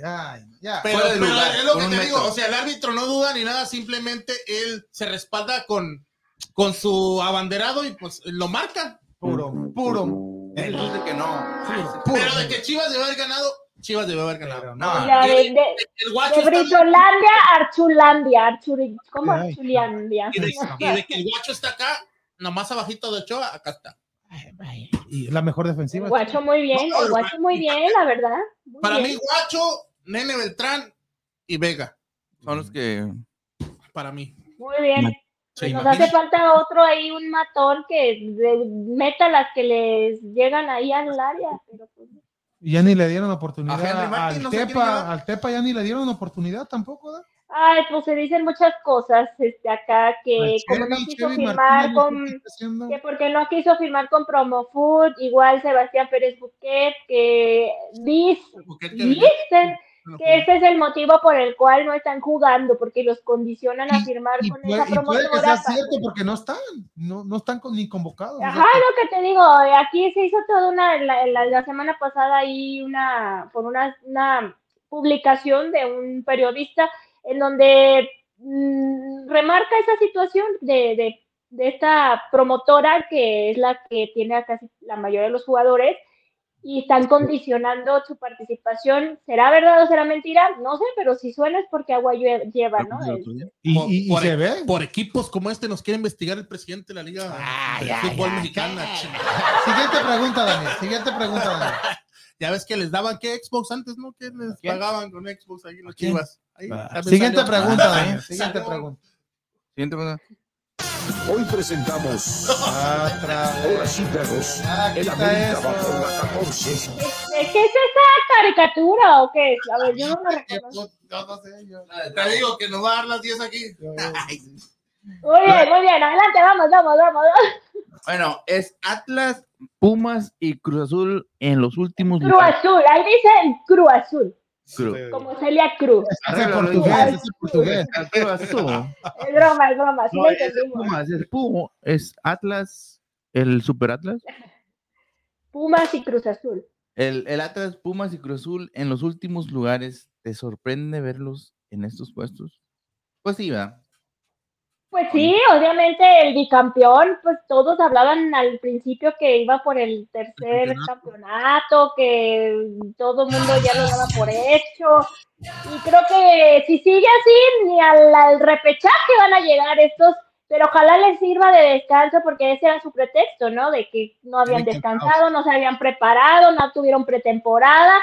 Ay, ya. Pero, pero lugar, es lo que te digo, o sea, el árbitro no duda ni nada, simplemente él se respalda con, con su abanderado y pues lo marca. Puro, puro. Él dice que no. Pero de que Chivas debe haber ganado, Chivas debe haber ganado. Pero No, Ya, de, de, El guacho de está Britolandia a Archulandia. Archuri, ¿Cómo Ay. Archulandia? y de, y de que el guacho está acá, nomás abajito de Ochoa, acá está. Y la mejor defensiva. El guacho muy bien, No, el guacho muy bien, la verdad. Muy Para bien. mí, guacho, Nene Beltrán y Vega. Son los que. Para mí. Muy bien. Nos hace falta otro ahí, un matón que meta las que les llegan ahí al área. Pero pues, Y ya ni le dieron oportunidad al no Tepa. Al Tepa ya ni le dieron oportunidad tampoco, ay, pues se dicen muchas cosas este, acá que como no quiso Chevy firmar con que porque no quiso firmar con Promo Food, igual Sebastián Pérez Buquet, que dice, dicen que ese es el motivo por el cual no están jugando, porque los condicionan a firmar Y con puede, esa y puede que promotora. sea cierto porque no están, no, no están con- ni convocados. Ajá, lo que te digo, aquí se hizo toda una, la, la- la semana pasada ahí una, por una, una publicación de un periodista en donde mm, remarca esa situación de, de, de esta promotora que es la que tiene a casi la mayoría de los jugadores y están condicionando su participación. ¿Será verdad o será mentira? No sé, pero si suena es porque agua lleva, ¿no? Y, Por- y- y por- se ve. Por equipos como este nos quiere investigar el presidente de la Liga de Fútbol Mexicana. Siguiente pregunta, Daniel. Siguiente pregunta, Daniel. <laughs> Ya ves que les daban que Xbox antes, ¿no? Que les ¿Quién? pagaban con Xbox ahí los chivas. Ahí, Ah, también Siguiente pregunta, Ah, Daniel. <laughs> Siguiente pregunta. Siguiente pregunta. Hoy presentamos. Ahora sí, perros. Ah, El América eso. va por la 14. ¿Qué, qué es esa caricatura o qué es? A ver, yo no la reconozco. Yo no sé, yo- Te digo que nos va a dar las 10 aquí. Muy bien, muy bien, adelante, vamos, vamos, vamos. Bueno, es Atlas, Pumas y Cruz Azul en los últimos Cruz lugares. Azul, ahí dicen Cruz Azul, Cruz. como Celia Cruz. Es portugués, <laughs> es portugués. Es broma, es broma, sí No, lo es. Pumas, es Puma, es Atlas, el Super Atlas. <laughs> Pumas y Cruz Azul. El, el Atlas, Pumas y Cruz Azul en los últimos lugares. ¿Te sorprende verlos en estos puestos? Pues sí, ¿verdad? Pues sí, obviamente el bicampeón, pues todos hablaban al principio que iba por el tercer campeonato, que todo el mundo ya lo daba por hecho. Y creo que si sigue así, ni al, al repechaje van a llegar estos, pero ojalá les sirva de descanso porque ese era su pretexto, ¿no? De que no habían descansado, no se habían preparado, no tuvieron pretemporada.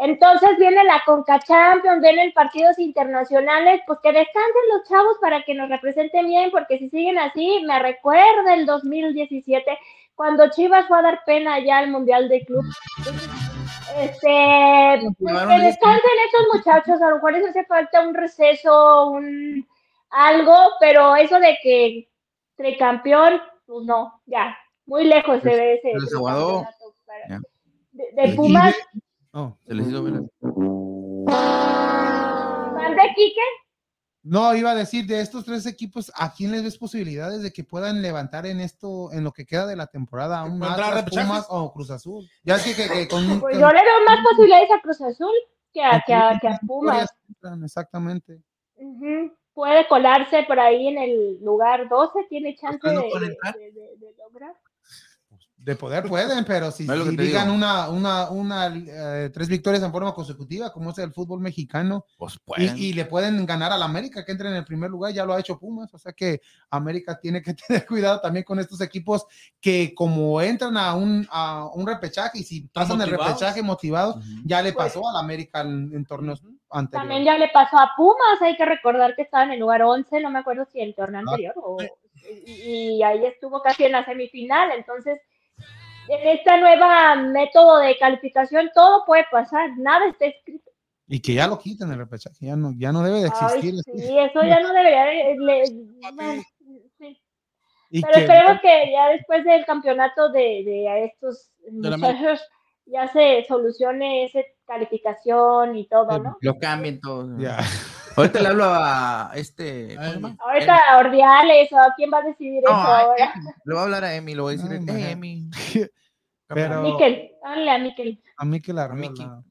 Entonces viene la Conca Champions, vienen partidos internacionales, pues que descansen los chavos para que nos representen bien, porque si siguen así, me recuerda el 2017, cuando Chivas fue a dar pena allá al Mundial de Club. Entonces, este, pues que descansen estos muchachos, a lo mejor les hace falta un receso, un algo, pero eso de que tricampeón, pues no, ya, muy lejos se ve ese para-. De, de Y- Pumas, Oh. Se les hizo ver. ¿mande, Quique? No, iba a decir de estos tres equipos, ¿a quién les ves posibilidades de que puedan levantar en esto, en lo que queda de la temporada, aún más. Pumas o Cruz Azul? Ya es que, con Pues yo le veo más posibilidades a Cruz Azul que a, que a, que a Pumas. Exactamente. Ujú. Puede colarse por ahí en el lugar 12, tiene chance de- de lograr. De poder pueden, pero si, si digan una, una, una eh, tres victorias en forma consecutiva, como es el fútbol mexicano, Pues y, pueden. y le pueden ganar al América, que entre en el primer lugar, ya lo ha hecho Pumas, o sea que América tiene que <laughs> tener cuidado también con estos equipos que como entran a un, a un repechaje y si pasan el repechaje motivados, ya le Pues- pasó al América en, en torneos anteriores. También ya le pasó a Pumas, hay que recordar que estaba en el lugar 11, no me acuerdo si el torneo Ah, anterior, o, y, y ahí estuvo casi en la semifinal, entonces en esta nueva método de calificación todo puede pasar, nada está escrito. Y que ya lo quiten el repechaje, ya no, ya no debe de Ay, existir. sí, eso ya no debería de- le- <laughs> bueno, sí. Pero que- esperemos que ya después del campeonato de, de a estos muchachos ya se solucione esa calificación y todo, ¿no? Lo cambien todo. ya. Ahorita le hablo a este. Ahorita Ordiales o quién va a decidir No, eso a ahora. Le voy a hablar a Emi, le voy a decir, Ay, "Hey, imagínate. Emi. <laughs> Pero Miquel, dale a Miquel. a Mikel A Arriola.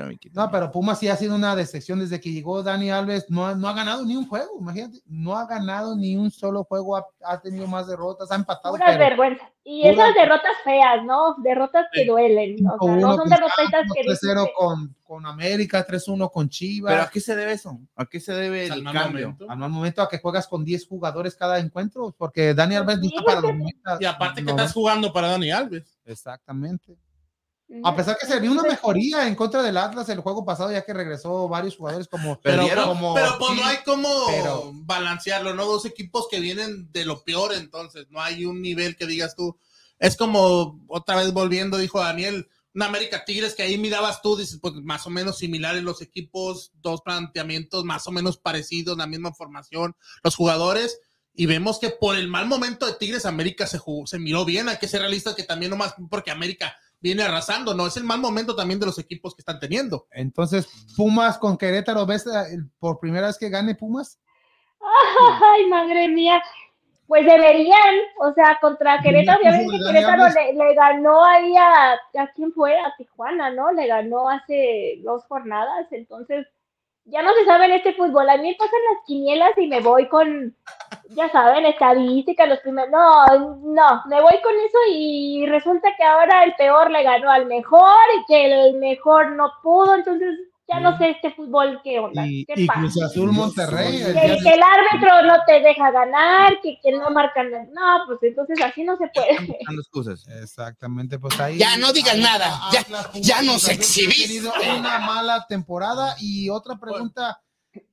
A Miki. No, pero Pumas sí ha sido una decepción desde que llegó Dani Alves. No, ha- no ha ganado ni un juego, imagínate. No ha ganado ni un solo juego. Ha, ha tenido más derrotas, ha empatado. Puras pero vergüenzas. Y Pura- esas derrotas feas, ¿no? Derrotas que duelen. ¿no? O sea, 5-1 no son derrotas que dices 3-0 que- con, con América, 3-1 con Chivas. ¿Pero a qué se debe eso? ¿A qué se debe Al el mal cambio? momento. al mal momento a que juegas con 10 jugadores cada encuentro, porque Dani Alves no está para los porque- 90. Y aparte que estás jugando para Dani Alves. Exactamente. A pesar que se vio una mejoría en contra del Atlas el juego pasado, ya que regresó varios jugadores como. Pero, como pero pues no hay como pero- balancearlo, ¿no? Dos equipos que vienen de lo peor, entonces no hay un nivel que digas tú. Es como otra vez volviendo, dijo Daniel, una América Tigres que ahí mirabas tú, dices, pues más o menos similares los equipos, dos planteamientos más o menos parecidos, la misma formación, los jugadores. Y vemos que por el mal momento de Tigres, América se, jugó, se miró bien. Hay que ser realistas que también nomás porque América viene arrasando, ¿no? Es el mal momento también de los equipos que están teniendo. Entonces, Pumas con Querétaro, ¿ves eh, por primera vez que gane Pumas? Ay, madre mía. Pues deberían, o sea, contra Querétaro, obviamente Querétaro le ganó ahí a, a quién fue, a Tijuana, ¿no? Le ganó hace dos jornadas, entonces ya no se sabe en este fútbol. A mí pasan las quinielas y me voy con, ya saben, estadística, los primeros, no, no, me voy con eso y resulta que ahora el peor le ganó al mejor y que el mejor no pudo, entonces ya no sé este fútbol qué onda, Y, qué y pasa. Cruz Azul Monterrey. el Que, que el árbitro no te deja ganar, que, que no marcan. No, pues entonces así no se puede. Dando excusas. Exactamente, pues ahí. Ya no digas nada, ya- ya nos Azul exhibiste. una mala temporada. Y otra pregunta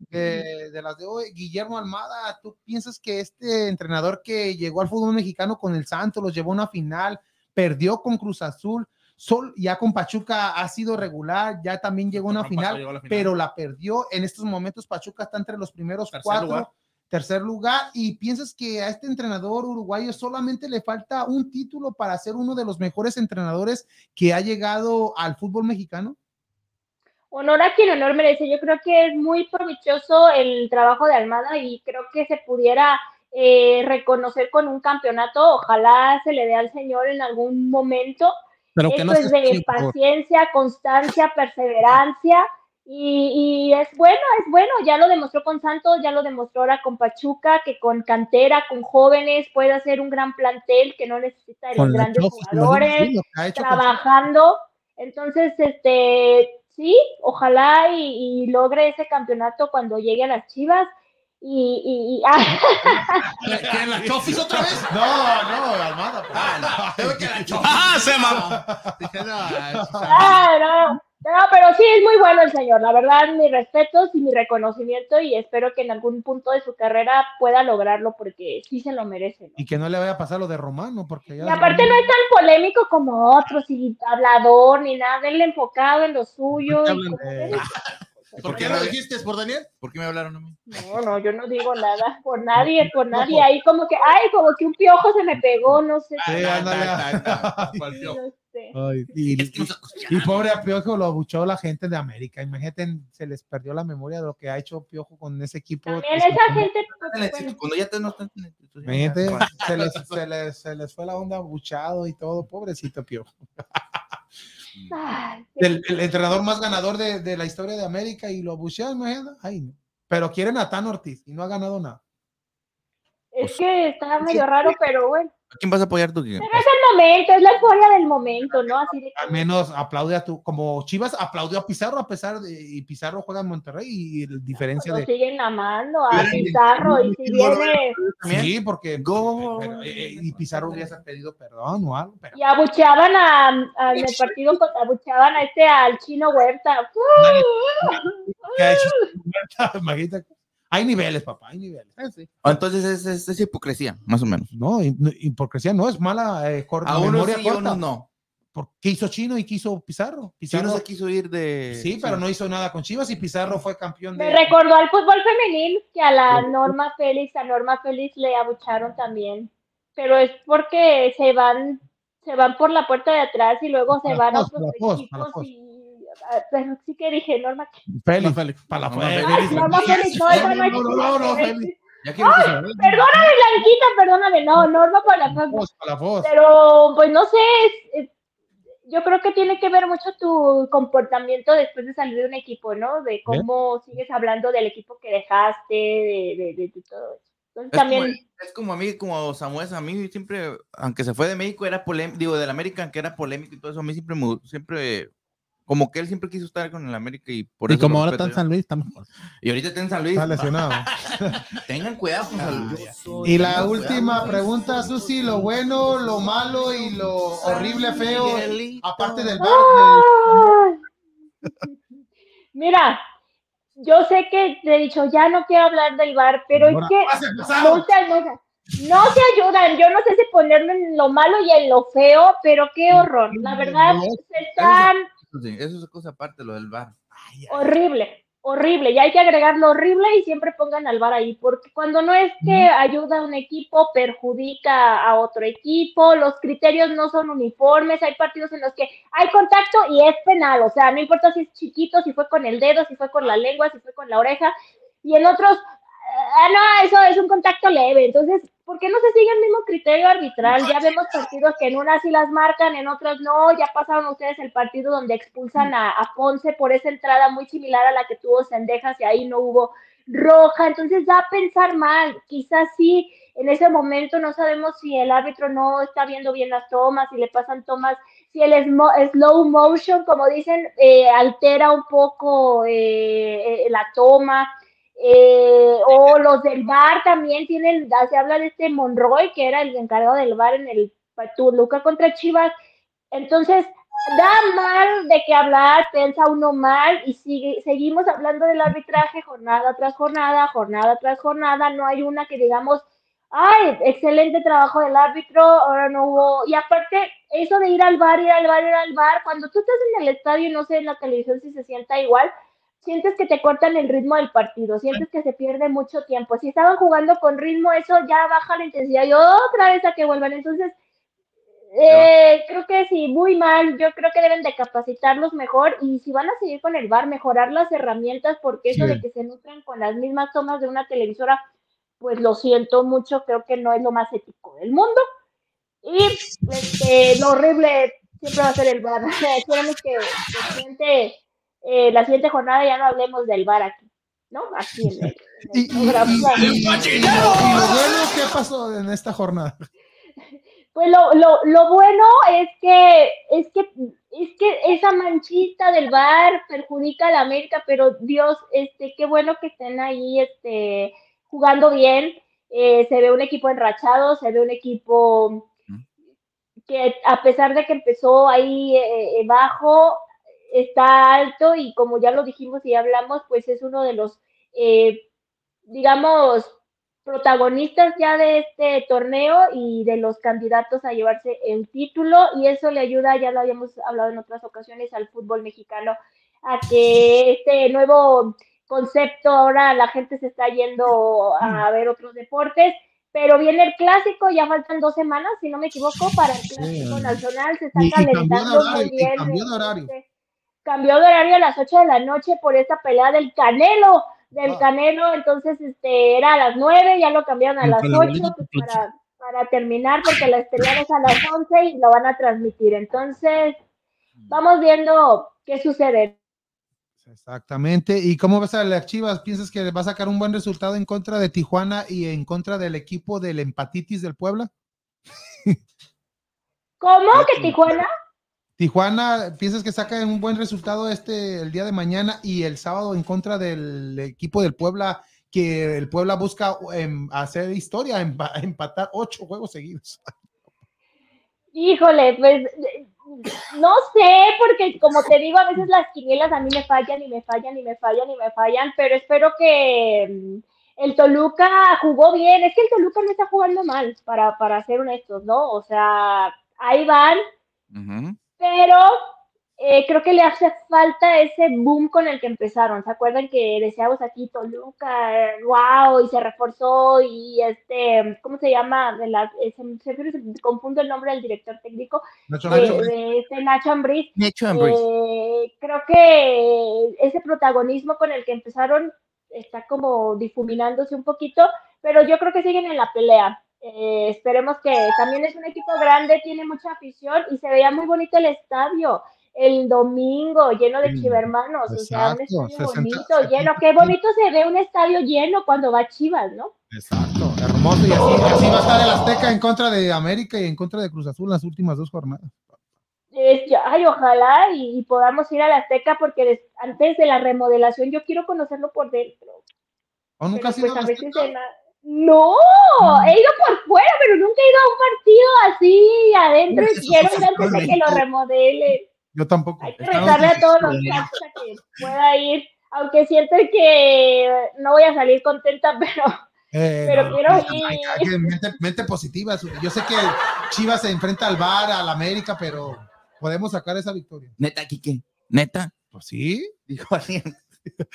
de, de las de hoy, Guillermo Almada, ¿tú piensas que este entrenador que llegó al fútbol mexicano con el Santos, los llevó a una final, perdió con Cruz Azul, Sol, ya con Pachuca ha sido regular, ya también llegó a una final, Pachuca llegó a la final. pero la perdió. En estos momentos Pachuca está entre los primeros Tercer cuatro lugar. tercer lugar y piensas que a este entrenador uruguayo solamente le falta un título para ser uno de los mejores entrenadores que ha llegado al fútbol mexicano? Honor a quien honor merece. Yo creo que es muy provechoso el trabajo de Almada y creo que se pudiera eh, reconocer con un campeonato. Ojalá se le dé al señor en algún momento. Pero que Esto no es de paciencia, constancia, perseverancia. Y, y es bueno, es bueno, ya lo demostró con Santos, ya lo demostró ahora con Pachuca, que con cantera, con jóvenes, puede hacer un gran plantel que no necesita de los grandes jugadores ha trabajando. Entonces, este, sí, ojalá y, y logre ese campeonato cuando llegue a las Chivas. Y, y, y- ah, <laughs> ¿Que en la Chofis otra vez? <laughs> No, no, Almada. Ah, no, creo que la <laughs> Chofis. ¡Ah, se mamó! Dije, no, ah, no, no, pero sí es muy bueno el señor. La verdad, mis respetos y mi reconocimiento y espero que en algún punto de su carrera pueda lograrlo porque sí se lo merece. ¿no? Y que no le vaya a pasar lo de Romano, porque ya Y aparte no es tan polémico como otros, y hablador ni nada, él enfocado en lo suyo. y como de- ¿Por qué lo dijiste? ¿Por Daniel? ¿Por qué me hablaron a mí? No, no, yo no digo nada por nadie, por nadie. Ahí como que, ay, como que un piojo se me pegó, no sé. Sí, Ah, <laughs> sé. Ay, y, Es que nos y- y pobre a Piojo lo abuchó la gente de América. Imagínate, se les perdió la memoria de lo que ha hecho Piojo con ese equipo. También esa gente, pues, bueno, Cuando ya te no están en Imagínate, se les, se, les, se les fue la onda abuchado y todo. Pobrecito Piojo. Ay, El, el entrenador más ganador de, de la historia de América y lo abuchearon, imagínate. Ay, no. Pero quieren a Tan Ortiz y no ha ganado nada. es que está medio raro, pero bueno. ¿A quién vas a apoyar tú? Pero es el momento, es la euforia del momento, ¿no? Así de que- Al menos aplaude a tu, como Chivas aplaudió a Pizarro a pesar de, y Pizarro juega en Monterrey y la diferencia de... siguen amando a Pizarro y si viene Sí, porque pero, eh, eh, y Pizarro hubiese pedido perdón o algo, pero y abucheaban a, a- en el partido abucheaban a este al chino Huerta. ¿qué ha hecho? <laughs> Imagínate. Hay niveles, papá, hay niveles. Eh, sí. Ah, Entonces es, es- es hipocresía, más o menos. No, hi- hipocresía no, es mala eh, cor- A unos memoria sí a corta. unos no. ¿Por qué hizo Chino y quiso Pizarro? Pizarro uno se quiso ir de. sí, pero no hizo nada con Chivas y Pizarro fue campeón Me de... recordó al fútbol femenil que a la Norma Félix, a Norma Félix le abucharon también. Pero es porque se van, se van por la puerta de atrás y luego se van a otros equipos y pero sí que dije Norma Félix, Félix. para la Norma Félix. Ay, Norma Félix, no, esa no No, no, no, Félix. Vaya. Perdóname, Blanquita, perdóname, no, Norma Palafox. Palafox, Palafox. Pero, pues no sé, es- es- yo creo que tiene que ver mucho tu comportamiento después de salir de un equipo, ¿no? De cómo sigues hablando del equipo que dejaste, de, de, de- de todo eso. Entonces Es como, también, es como a mí, como Samuel, a mí siempre, aunque se fue de México, era polémico, digo, del América, que era polémico y todo eso, a mí siempre, me- siempre, como que él siempre quiso estar con el América y por Y eso como lo ahora está en. San Luis, está mejor. Y ahorita está en San Luis. Está lesionado. <laughs> Tengan cuidado con San Luis. Y la última pregunta, Susi, lo bueno, lo malo y lo horrible, feo, aparte del bar. <laughs> Mira, yo sé que te he dicho, ya no quiero hablar del bar, pero es que no se, no se- no se ayudan. Yo no sé si ponerme en lo malo y en lo feo, pero qué horror. La verdad, No, se están Eso es cosa aparte, lo del bar. horrible, horrible. Y hay que agregar lo horrible y siempre pongan al bar ahí, porque cuando no es que ayuda a un equipo, perjudica a otro equipo, los criterios no son uniformes, hay partidos en los que hay contacto y es penal, o sea, no importa si es chiquito, si fue con el dedo, si fue con la lengua, si fue con la oreja, y en otros, ah, no, eso es un contacto leve, entonces, ¿por qué no se sigue el mismo criterio arbitral? Ya vemos partidos que en unas sí las marcan, en otras no, ya pasaron ustedes el partido donde expulsan a, a Ponce por esa entrada muy similar a la que tuvo Sendejas y ahí no hubo roja, entonces da a pensar mal, quizás sí, en ese momento no sabemos si el árbitro no está viendo bien las tomas, si le pasan tomas, si el slow motion, como dicen, eh, altera un poco eh, eh, la toma, eh, o los del bar también tienen, se habla de este Monroy, que era el encargado del bar en el Toluca contra Chivas, entonces da mal de qué hablar, piensa uno mal y sigue, seguimos hablando del arbitraje jornada tras jornada, jornada tras jornada, no hay una que digamos, ay, excelente trabajo del árbitro, ahora no hubo, y aparte, eso de ir al bar, ir al bar, ir al bar, cuando tú estás en el estadio y no sé en la televisión si se sienta igual, sientes que te cortan el ritmo del partido, sientes que se pierde mucho tiempo. Si estaban jugando con ritmo, eso ya baja la intensidad y otra vez a que vuelvan. Entonces, eh, creo que sí, muy mal. Yo creo que deben de capacitarlos mejor y si van a seguir con el bar, mejorar las herramientas, porque eso Sí. de que se nutran con las mismas tomas de una televisora, pues lo siento mucho, creo que no es lo más ético del mundo. Y este, lo horrible siempre va a ser el bar. Esperemos <laughs> que la siguiente, eh, la siguiente jornada ya no hablemos del bar aquí, ¿no? Aquí en el, en el Y, y- y- bueno, ¿qué pasó en esta jornada? Pues lo, lo, lo bueno es que, es que es que esa manchita del bar perjudica a la América, pero Dios, este, qué bueno que estén ahí este, jugando bien. Eh, se ve un equipo enrachado, se ve un equipo que a pesar de que empezó ahí eh, eh, bajo, está alto y como ya lo dijimos y hablamos, pues es uno de los, eh, digamos, protagonistas ya de este torneo y de los candidatos a llevarse el título y eso le ayuda, ya lo habíamos hablado en otras ocasiones, al fútbol mexicano a que este nuevo concepto ahora la gente se está yendo a ver otros deportes, pero viene el clásico, ya faltan dos semanas, si no me equivoco, para el clásico nacional, se está Y- y cambió de calentando horario, muy y bien. cambió de horario. este, cambió de horario a las 8 de la noche por esta pelea del Canelo, del Ah. Canelo, entonces este era a las 9, ya lo cambiaron a las la 8 bolita pues, para, para terminar, porque la estelar es a las 11 y lo van a transmitir. Entonces, vamos viendo qué sucede. Exactamente. ¿Y cómo ves a las Chivas? ¿Piensas que va a sacar un buen resultado en contra de Tijuana y en contra del equipo del empatitis del Puebla? ¿Cómo <laughs> que Tijuana? Tijuana, ¿piensas que saca un buen resultado este el día de mañana y el sábado en contra del equipo del Puebla? Que el Puebla busca em, hacer historia, empa- empatar ocho juegos seguidos. Híjole, pues no sé, porque como te digo, a veces las quinielas a mí me fallan y me fallan y me fallan y me fallan, pero espero que mm, el Toluca jugó bien. Es que el Toluca no está jugando mal, para, para ser honestos, ¿no? O sea, ahí van, Ujú. Pero eh, creo que le hace falta ese boom con el que empezaron. ¿Se acuerdan que decíamos aquí Toluca, eh, wow, y se reforzó y este, ¿cómo se llama? De la, eh, se, se- se confundo el nombre del director técnico Nacho de, Nacho, de este Nacho Ambriz. Nacho Ambriz. Eh, creo que ese protagonismo con el que empezaron está como difuminándose un poquito, pero yo creo que siguen en la pelea. Eh, esperemos que también es un equipo grande, tiene mucha afición y se veía muy bonito el estadio. El domingo lleno de Mm, chivermanos, o sea, un exacto, estadio 60, bonito, lleno. Qué bonito se ve un estadio lleno cuando va Chivas, ¿no? Exacto, hermoso. Y así, así va a estar el Azteca en contra de América y en contra de Cruz Azul las últimas dos jornadas. Es- ay, ojalá y, y podamos ir a la Azteca porque des- antes de la remodelación yo quiero conocerlo por dentro. ¿O nunca Pero pues a veces en la- No, he ido por fuera, pero nunca he ido a un partido así adentro y quiero ir antes de que lo remodelen. Yo tampoco. Hay que rezarle a todos los a que pueda ir, aunque siento que no voy a salir contenta, <laughs> pero, Eh, pero no, quiero no, ir. que mente, mente positiva. Yo sé que Chivas se enfrenta al Bar, al América, pero podemos sacar esa victoria. Neta, Quique. Neta. Pues sí. Dijo alguien.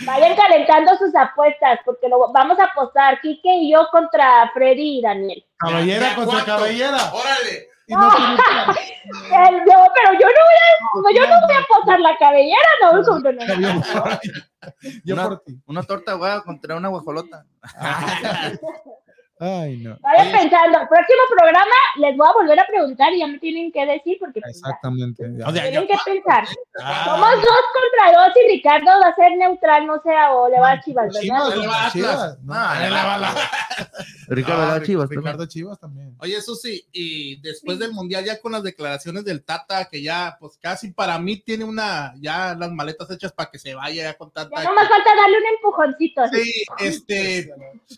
Vayan calentando sus apuestas, porque lo vamos a apostar, Kike y yo contra Freddy y Daniel. Cabellera ¿Ya contra cuánto? cabellera. Órale. No no, <laughs> pero yo no voy a, yo no voy a apostar la cabellera, no, no, no, no, no. <laughs> Yo Una- por ti. Una torta ahogada contra una guajolota. <laughs> Ay, no. Vayan pensando, el próximo programa les voy a volver a preguntar y ya me tienen que decir porque pues, ya, Exactamente. O sea, tienen yo- que pensar. Ah, Somos dos contra dos y Ricardo va a ser neutral, no sea o le va a Chivas, ¿verdad? Chivas, Le va a. Chivas. No, No, le va la- <laughs> Ricardo Ah, Lara Chivas. Ricardo también. Chivas también. Oye, Susi, y después del mundial, ya con las declaraciones del Tata, que ya, pues casi para mí tiene una, ya las maletas hechas para que se vaya ya con Tata. Ya nomás falta darle un empujoncito. Sí, este,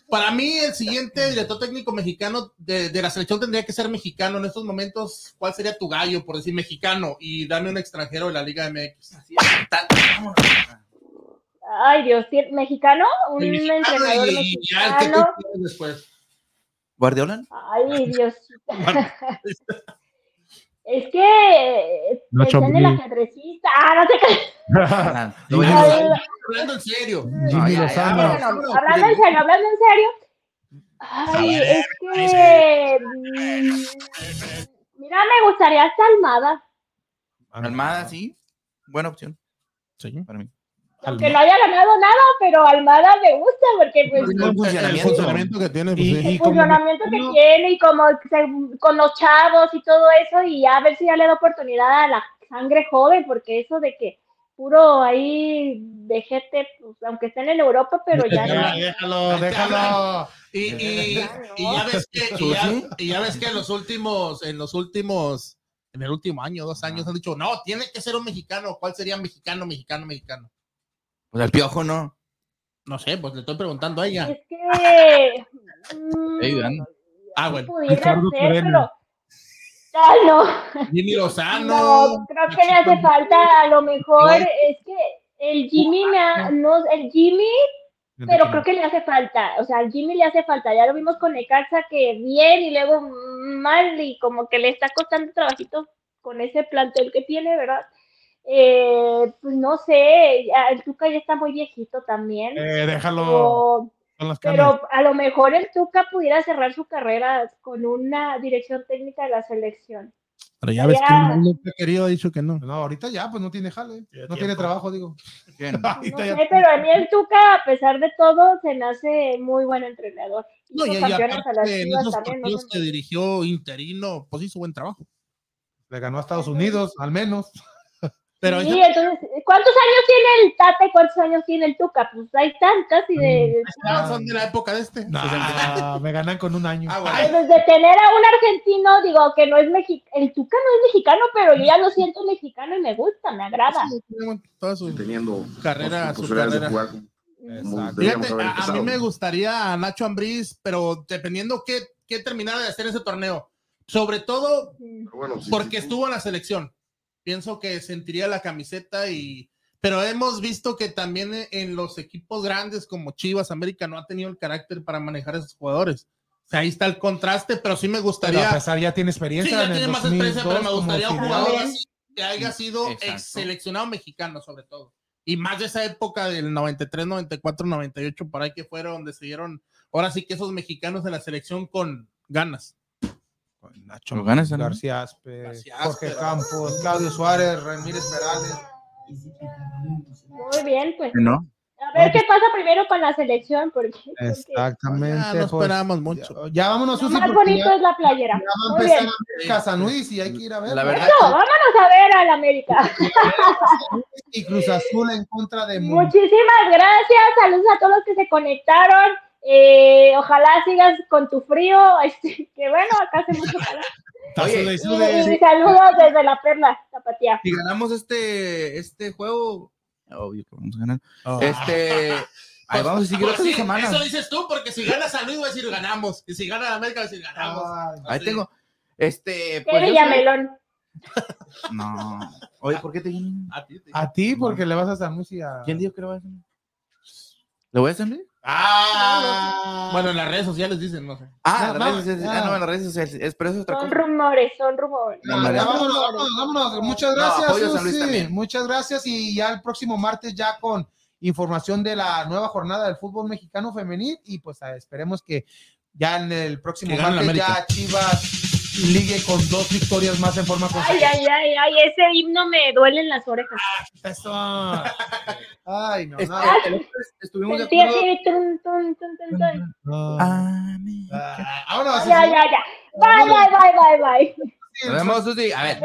para mí el siguiente director técnico mexicano de, de la selección tendría que ser mexicano en estos momentos. ¿Cuál sería tu gallo, por decir mexicano? Y dame un extranjero de la Liga MX. Ay, Dios, ¿sí- ¿mexicano? Un mexicano entrenador y después. ¿Guardiola? Ay, Dios. <laughs> es que pensé en el ajedrecista. Ah, no sé qué. No, hablando en serio, hablando en serio. Ay, es que. Mira, me gustaría hasta Almada. Almada, sí. Buena opción. Sí. Para mí. Aunque no haya ganado nada, pero Almada me gusta porque pues El funcionamiento. funcionamiento que tiene, pues, sí. el y como- funcionamiento que tiene y como se- con los chavos y todo eso y a ver si ya le da oportunidad a la sangre joven porque eso de que puro ahí de gente, pues, aunque estén en Europa, pero ya no. Déjalo, déjalo. Y, y- Ya no. y ya ves que, y ya, ¿Sí? y ya ves que en los últimos, en los últimos, en el último año, dos años, han dicho, no, tiene que ser un mexicano. ¿Cuál sería mexicano, mexicano, mexicano? Pues el piojo no. No sé, pues le estoy preguntando a ella. Es que <laughs> mm. Ah, bueno. pudiera Ricardo ser, pero Ay, no. Jimmy Lozano. No, creo que le hace falta, a lo mejor es que el Jimmy me ha- no, el Jimmy, pero creo que le hace falta, o sea, al Jimmy le hace falta, ya lo vimos con Necaxa que bien y luego mal y como que le está costando trabajito con ese plantel que tiene, ¿verdad? Eh, pues no sé, el Tuca ya está muy viejito también, Eh, déjalo. Las pero a lo mejor el Tuca pudiera cerrar su carrera con una dirección técnica de la selección. Pero ya ves que Ya. no ha querido, ha dicho que no. No, ahorita ya, pues no tiene jale. Tiene No tiene trabajo, digo. <laughs> No ya- sé, pero a mí el Tuca, a pesar de todo, se me hace muy buen entrenador. No, y, y aparte en esos también, no partidos que dirigió interino, pues hizo buen trabajo. Le ganó a Estados Unidos, al menos. Pero Sí, entonces, ¿cuántos años tiene el Tate y cuántos años tiene el Tuca? Pues ahí están, casi de... ah, son de la época de este. Nah, me ganan con un año. Ah, bueno. Desde tener a un argentino, digo, que no es mexicano, el Tuca no es mexicano, pero yo ya lo siento mexicano y me gusta, me agrada. Sí, toda su teniendo carrera, su de jugar Fíjate, a, a mí me gustaría a Nacho Ambriz, pero dependiendo qué, qué terminara de hacer ese torneo. Sobre todo Pero bueno, sí, porque sí, estuvo en la selección. Pienso que sentiría la camiseta y... Pero hemos visto que también en los equipos grandes como Chivas, América, no ha tenido el carácter para manejar a esos jugadores. O sea, ahí está el contraste, pero sí me Pero a gustaría... pesar ya tiene Sí, experiencia. ya en el tiene más experiencia, pero me 2002 gustaría un jugador así que haya sido ex seleccionado mexicano, sobre todo. Y más de esa época del 93, 94, 98, por ahí que fueron donde se dieron, ahora sí que esos mexicanos en la selección con ganas. Nacho Lo ganas, ¿no? García Aspe, García Jorge Aspe. Campos, Claudio Suárez, Ramírez Perales. Muy bien, pues ¿No? A ver qué pasa primero con la selección, porque, Exactamente. Ya no pues, esperamos mucho. Ya, ya vámonos, lo Susi, más bonito ya, es la playera. ya va a empezar Luis y hay que ir a ver. La verdad, Eso, vámonos a ver al América. <laughs> Y Cruz Azul en contra de Muchísimas gracias. Saludos a todos los que se conectaron. Eh, ojalá sigas con tu frío. <laughs> Este, que bueno, acá hace mucho calor. Oye, Y, y saludos desde la perla, Tapatía. si ganamos este, este juego, obvio que vamos a ganar. Oh. Este, ahí vamos a seguir Pues sí, semanas. Eso dices tú, porque si gana San Luis, va a decir ganamos. Y si gana la América, va a decir ganamos. Ahí tengo. Este, ¿Qué pues yo soy- Villamelón? <laughs> No. Oye, ¿por qué te vienen? A ti, te- A ti, porque le vas a San Luis y a. ¿Quién dijo que lo voy a hacer? ¿Le voy a hacer? Ah, bueno, en las redes sociales dicen, no sé. Ah, No, las no, redes sociales. no. Ah, no, en las redes sociales. Es, pero eso es otra Son cosa. rumores, son rumores. No, vámonos, vámonos, vámonos. Muchas No, gracias, apoyo a San Luis Susi. también. Muchas gracias. Y ya el próximo martes, ya con información de la nueva jornada del fútbol mexicano femenil. Y pues ah, esperemos que ya en el próximo martes ya. Chivas ligue con dos victorias más en forma Ay, consecutiva. ay, ay, ay, ese himno me duele en las orejas. Eso. Ay, no, Este, no. estuvimos de acuerdo. así, tun, tun, tun, tun, tun. no. América. Ah, vámonos. Ya, ya, ya. Bye, bye, bye, bye, bye. Nos vemos, Susi. A ver.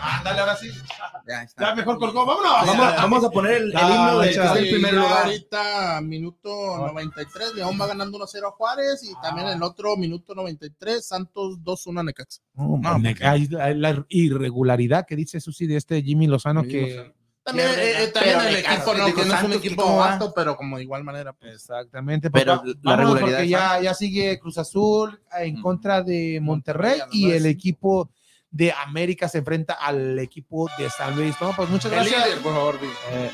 Ándale, ahora sí. ya Ya está. mejor colgó. Vámonos. Ya, Vamos, ya. vamos a poner el, el Ah, himno de que ya. está en primer ya lugar. Ahorita, minuto 93, León va ganando 1-0 a Juárez y también en el otro minuto 93, Santos 2-1 a Necaxa. No, No, hay- hay la irregularidad que dice Susi de este Jimmy Lozano Jimmy que Lozano. También, eh, eh, también el equipo, no, digo, que no es un equipo vasto, pero como de igual manera. pues. exactamente Pero pues, la regularidad porque ya, ya sigue Cruz Azul en Mm. contra de Monterrey a y el equipo de América se enfrenta al equipo de San Luis no pues muchas gracias por favor, Eh,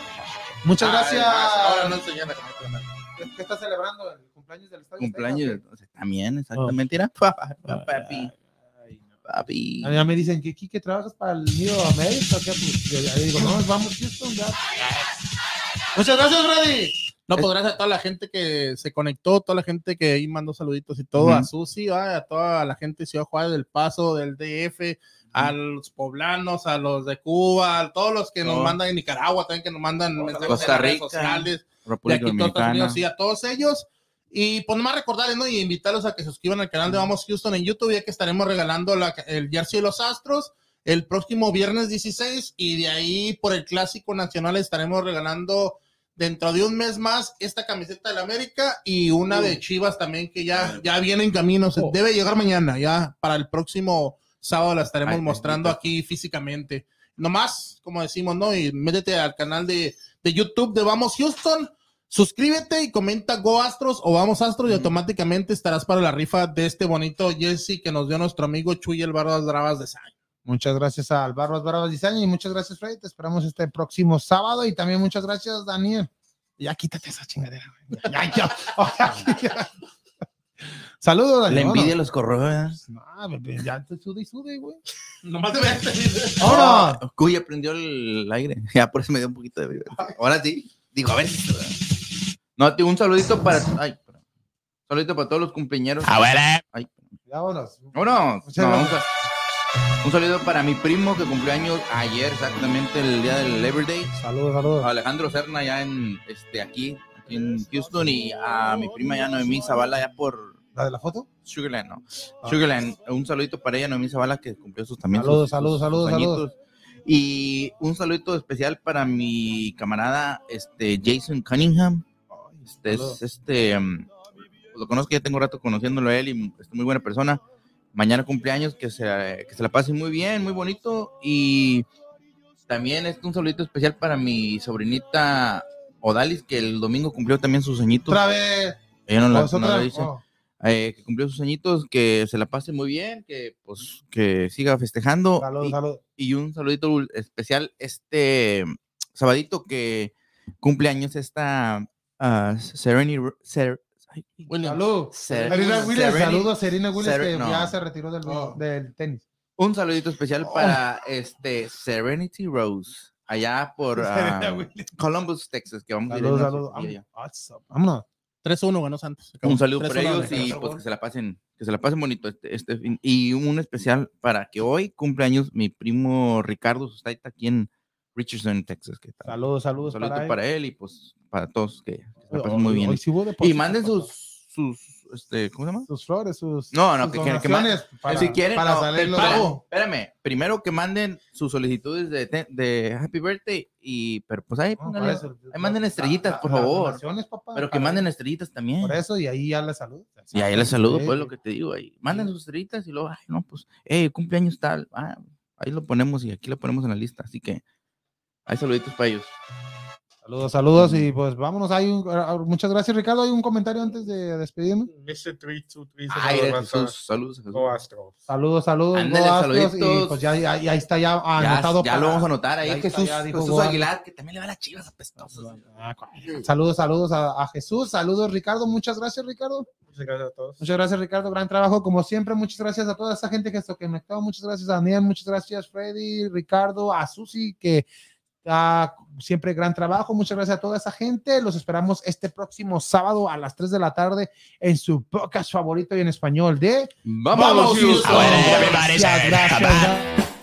muchas gracias Ahora no enseñan camioneta. ¿qué está celebrando el cumpleaños del estadio Cumpleaños. Sea, También, exactamente. Mira, pa- pa- <laughs> papi. Papi. qué? ya me dicen que Kike trabajas para el Nido América ¿qué? Pues, yo- yo digo no vamos Houston ya muchas gracias Freddy No, pues gracias a toda la gente que se conectó, toda la gente que ahí mandó saluditos y todo, a Susi, a toda la gente de Ciudad Juárez del Paso, del DF, a los poblanos, a los de Cuba, a todos los que nos mandan en Nicaragua, también que nos mandan mensajes Costa en las redes Rica, sociales, de República aquí todos Estados Dominicana. Unidos, sí, a todos ellos. Y pues nomás recordarles, ¿no? Y invitarlos a que se suscriban al canal de Vamos Houston en YouTube, ya que estaremos regalando la- el jersey de los Astros el próximo viernes 16 y de ahí por el Clásico Nacional estaremos regalando dentro de un mes más esta camiseta de la América y una de Chivas también que ya, ya viene en camino, se Oh. debe llegar mañana, ya para el próximo sábado la estaremos Ay, mostrando aquí físicamente. Nomás, como decimos, ¿no? Y métete al canal de, de YouTube de Vamos Houston, suscríbete y comenta Go Astros o Vamos Astros y automáticamente estarás para la rifa de este bonito jersey que nos dio nuestro amigo Chuy el Barbas Bravas de. Muchas gracias al Barbas Barbas Design y muchas gracias, Freddy. Te esperamos este próximo sábado y también muchas gracias, Daniel. Ya quítate esa chingadera. güey. Ya, ya, ya. <laughs> Saludos, La Daniel. envidia los corroes. No, bebé, ya te sude y sude, güey. Nomás te ves. ¡Vámonos! Cuya prendió el aire. <laughs> Ya por eso me dio un poquito de vibra. Ahora sí. Digo, a ver. No, tío, un saludito para. Ay. Un saludito para todos los cumpleaños. Ay, Ya vámonos. vámonos. No, un, gracias. sal- un saludo para mi primo que cumplió años ayer, exactamente el día del Labor Day. Saludos, saludos. Alejandro Serna ya en este aquí, aquí en Houston y a mi prima ya Noemí Zavala ya por ¿La de la foto? Sugarland, ¿no? Ah. Sugarland, un saludito para ella, Noemí Zavala, que cumplió sus también. sus- Saludos, sus- saludos, sus saludos, añitos. Y un saludito especial para mi camarada este Jason Cunningham. Este es este um, lo conozco, ya tengo rato conociéndolo a él y es muy buena persona. Mañana cumpleaños, que se, que se la pase muy bien, muy bonito. Y también es un saludito especial para mi sobrinita Odalis, que el domingo cumplió también sus añitos. Otra vez. Ella no, la- Pues, no dice oh. eh, que cumplió sus añitos, que se la pase muy bien, que pues que siga festejando. Saludos, y, saludos. y un saludito especial este sabadito que cumple años esta ah, Sereni Ser- ay, Williams. Salud. Ser- Serena Williams, Sereni- saludos a Serena Williams Ser- que no. ya se retiró del, Oh. del tenis. un saludito especial Oh. para este Serenity Rose allá por <laughs> ah. Columbus, Texas, que vamos a Saludos, saludos. allá. Vámonos. Vámonos. 3-1 ganó Santos. Un saludo para 3-1 ellos y pues que se la pasen, que se la pasen bonito este, este fin. Y un especial para que hoy cumpleaños mi primo Ricardo Sustaita aquí en Richardson, Texas. Que tal. Saludos, saludos Un saludo para para, él. él y pues para todos que, que pasen muy bien. hoy sí y manden sus, sus, este, ¿cómo se llama? sus flores, sus, No, no, sus que- que- que ma- donaciones para, si quieren, para no, salir los espérame, primero que manden sus solicitudes de, de Happy Birthday y, pero pues ahí, No, eso, ahí manden estrellitas, la- por favor. papá, pero que manden estrellitas también. Por eso, y ahí ya les saludo. Y ahí les saludo, Sí. pues lo que te digo ahí. Manden sus estrellitas y luego, ay, no, pues, hey, cumpleaños tal. Ah, ahí lo ponemos y aquí lo ponemos en la lista. Así que hay saluditos para ellos. Saludos, saludos, y pues vámonos. Hay un- ah, muchas gracias, Ricardo. Hay un comentario antes de despedirnos. Mr. 323 Ay, saludos, Jesús, saludos, Jesús. Saludos, saludos. Ándale, Astros, y saluditos. pues ya, ya, ya está ya anotado. ya para- lo vamos a anotar ahí. está, Jesús, ya dijo Jesús. Aguilar, que también le va a las chivas apestosas. Ah, Saludos, saludos a, a Jesús. Saludos, Ricardo. Muchas gracias, Ricardo. Muchas gracias a todos. Muchas gracias, Ricardo. Gran trabajo, como siempre. Muchas gracias a toda esa gente que se conectó. Muchas gracias a Daniel. Muchas gracias, Freddy, Ricardo, a Susi, que ah, siempre gran trabajo. Muchas gracias a toda esa gente. Los esperamos este próximo sábado a las 3 de la tarde en su podcast favorito y en español de Vamos, Houston. Gracias, gracias.